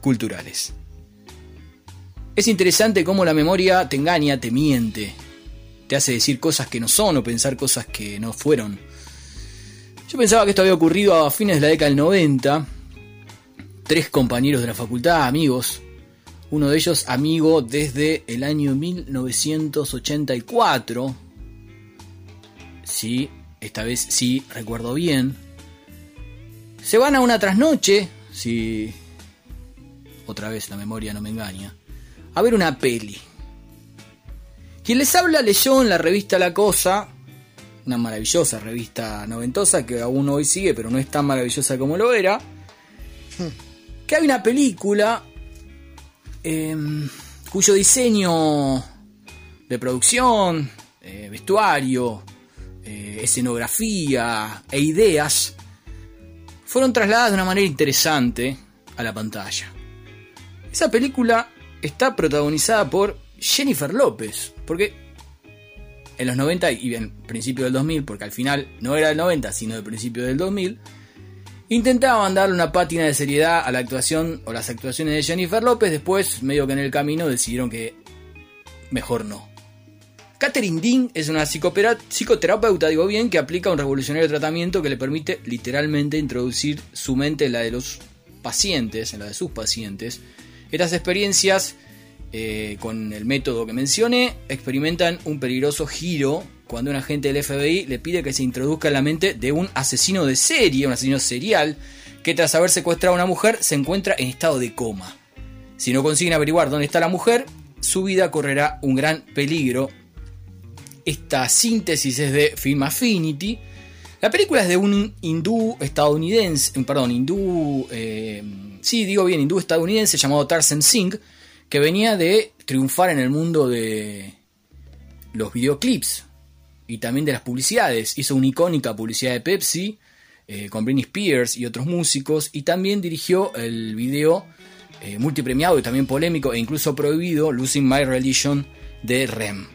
Culturales. Es interesante cómo la memoria te engaña, te miente, te hace decir cosas que no son o pensar cosas que no fueron. Yo pensaba que esto había ocurrido a fines de la década del 90. Tres compañeros de la facultad, amigos. Uno de ellos amigo desde el año 1984. Sí, esta vez sí, recuerdo bien. Se van a una trasnoche, si otra vez la memoria no me engaña, a ver una peli. Quien les habla leyó en la revista La Cosa, una maravillosa revista noventosa que aún hoy sigue, pero no es tan maravillosa como lo era, que hay una película em, cuyo diseño de producción, eh, vestuario, eh, escenografía e ideas fueron trasladadas de una manera interesante a la pantalla. Esa película está protagonizada por Jennifer López, porque en los 90 y en principio del 2000, porque al final no era del 90, sino del principio del 2000, intentaban darle una pátina de seriedad a la actuación o las actuaciones de Jennifer López, después medio que en el camino decidieron que mejor no. Catherine Dean es una psicoterapeuta, digo bien, que aplica un revolucionario tratamiento que le permite literalmente introducir su mente en la de los pacientes, en la de sus pacientes. Estas experiencias, eh, con el método que mencioné, experimentan un peligroso giro cuando un agente del FBI le pide que se introduzca en la mente de un asesino de serie, un asesino serial, que tras haber secuestrado a una mujer se encuentra en estado de coma. Si no consiguen averiguar dónde está la mujer, su vida correrá un gran peligro. Esta síntesis es de Film Affinity. La película es de un hindú estadounidense, perdón, hindú, eh, sí, digo bien, hindú estadounidense llamado Tarzan Singh, que venía de triunfar en el mundo de los videoclips y también de las publicidades. Hizo una icónica publicidad de Pepsi eh, con Britney Spears y otros músicos y también dirigió el video eh, multipremiado y también polémico e incluso prohibido Losing My Religion de Rem.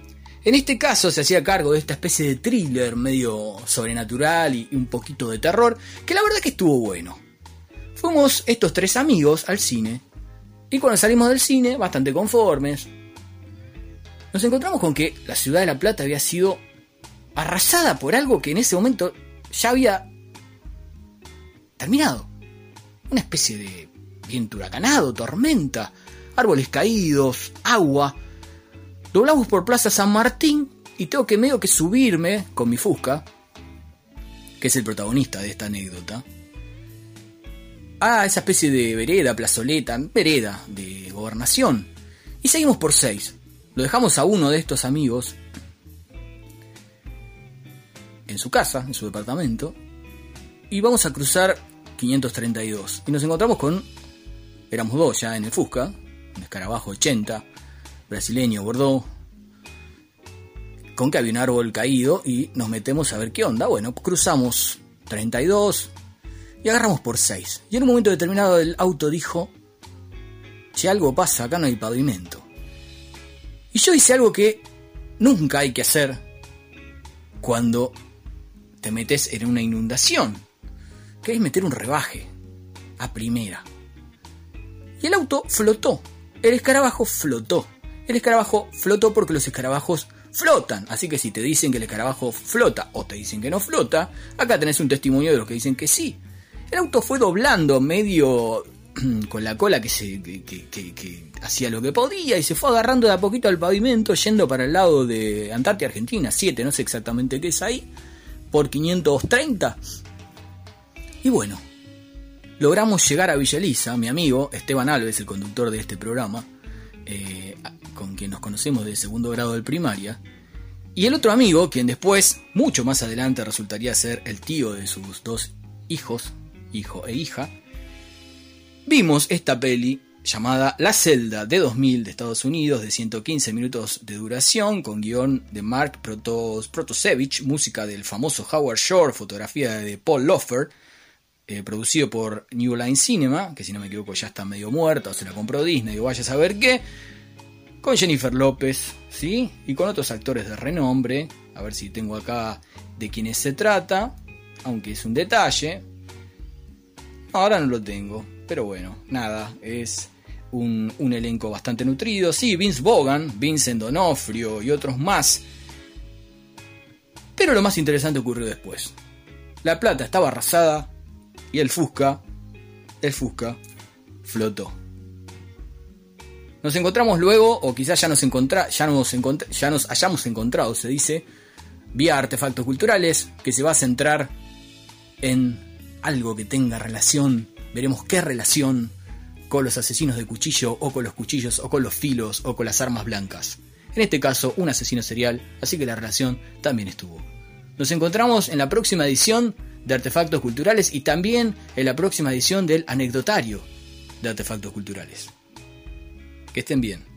En este caso se hacía cargo de esta especie de thriller medio sobrenatural y un poquito de terror, que la verdad que estuvo bueno. Fuimos estos tres amigos al cine y cuando salimos del cine, bastante conformes, nos encontramos con que la ciudad de La Plata había sido arrasada por algo que en ese momento ya había terminado. Una especie de viento huracanado, tormenta, árboles caídos, agua. Doblamos por Plaza San Martín y tengo que medio que subirme con mi Fusca, que es el protagonista de esta anécdota, a esa especie de vereda, plazoleta, vereda de gobernación. Y seguimos por 6. Lo dejamos a uno de estos amigos en su casa, en su departamento, y vamos a cruzar 532. Y nos encontramos con, éramos dos ya en el Fusca, un escarabajo 80, brasileño, Bordeaux, con que había un árbol caído y nos metemos a ver qué onda. Bueno, cruzamos 32 y agarramos por 6. Y en un momento determinado el auto dijo, si algo pasa, acá no hay pavimento. Y yo hice algo que nunca hay que hacer cuando te metes en una inundación, que es meter un rebaje a primera. Y el auto flotó, el escarabajo flotó. El escarabajo flotó porque los escarabajos flotan. Así que si te dicen que el escarabajo flota o te dicen que no flota, acá tenés un testimonio de los que dicen que sí. El auto fue doblando medio con la cola que, se, que, hacía lo que podía y se fue agarrando de a poquito al pavimento yendo para el lado de Antártida, Argentina, 7, no sé exactamente qué es ahí, por 530. Y bueno, logramos llegar a Villa Elisa, mi amigo Esteban Alves, el conductor de este programa, eh, con quien nos conocemos de segundo grado de primaria, y el otro amigo, quien después, mucho más adelante, resultaría ser el tío de sus dos hijos, hijo e hija, vimos esta peli llamada La Celda de 2000 de Estados Unidos, de 115 minutos de duración, con guion de Mark Protos- Protosevich, música del famoso Howard Shore, fotografía de Paul Lofer, eh, producido por New Line Cinema, que si no me equivoco ya está medio muerta o se la compró Disney o vaya a saber qué, con Jennifer López, ¿sí? Y con otros actores de renombre, a ver si tengo acá de quiénes se trata, aunque es un detalle. Ahora no lo tengo, pero bueno, nada, es un, un elenco bastante nutrido. Sí, Vince Vaughan, Vincent Donofrio y otros más. Pero lo más interesante ocurrió después. La plata estaba arrasada y el Fusca, el Fusca, flotó. Nos encontramos luego, o quizás ya nos, encontra, ya, nos ya nos hayamos encontrado, se dice, vía artefactos culturales, que se va a centrar en algo que tenga relación, veremos qué relación con los asesinos de cuchillo, o con los cuchillos, o con los filos, o con las armas blancas. En este caso, un asesino serial, así que la relación también estuvo. Nos encontramos en la próxima edición de Artefactos Culturales y también en la próxima edición del Anecdotario de Artefactos Culturales. Que estén bien.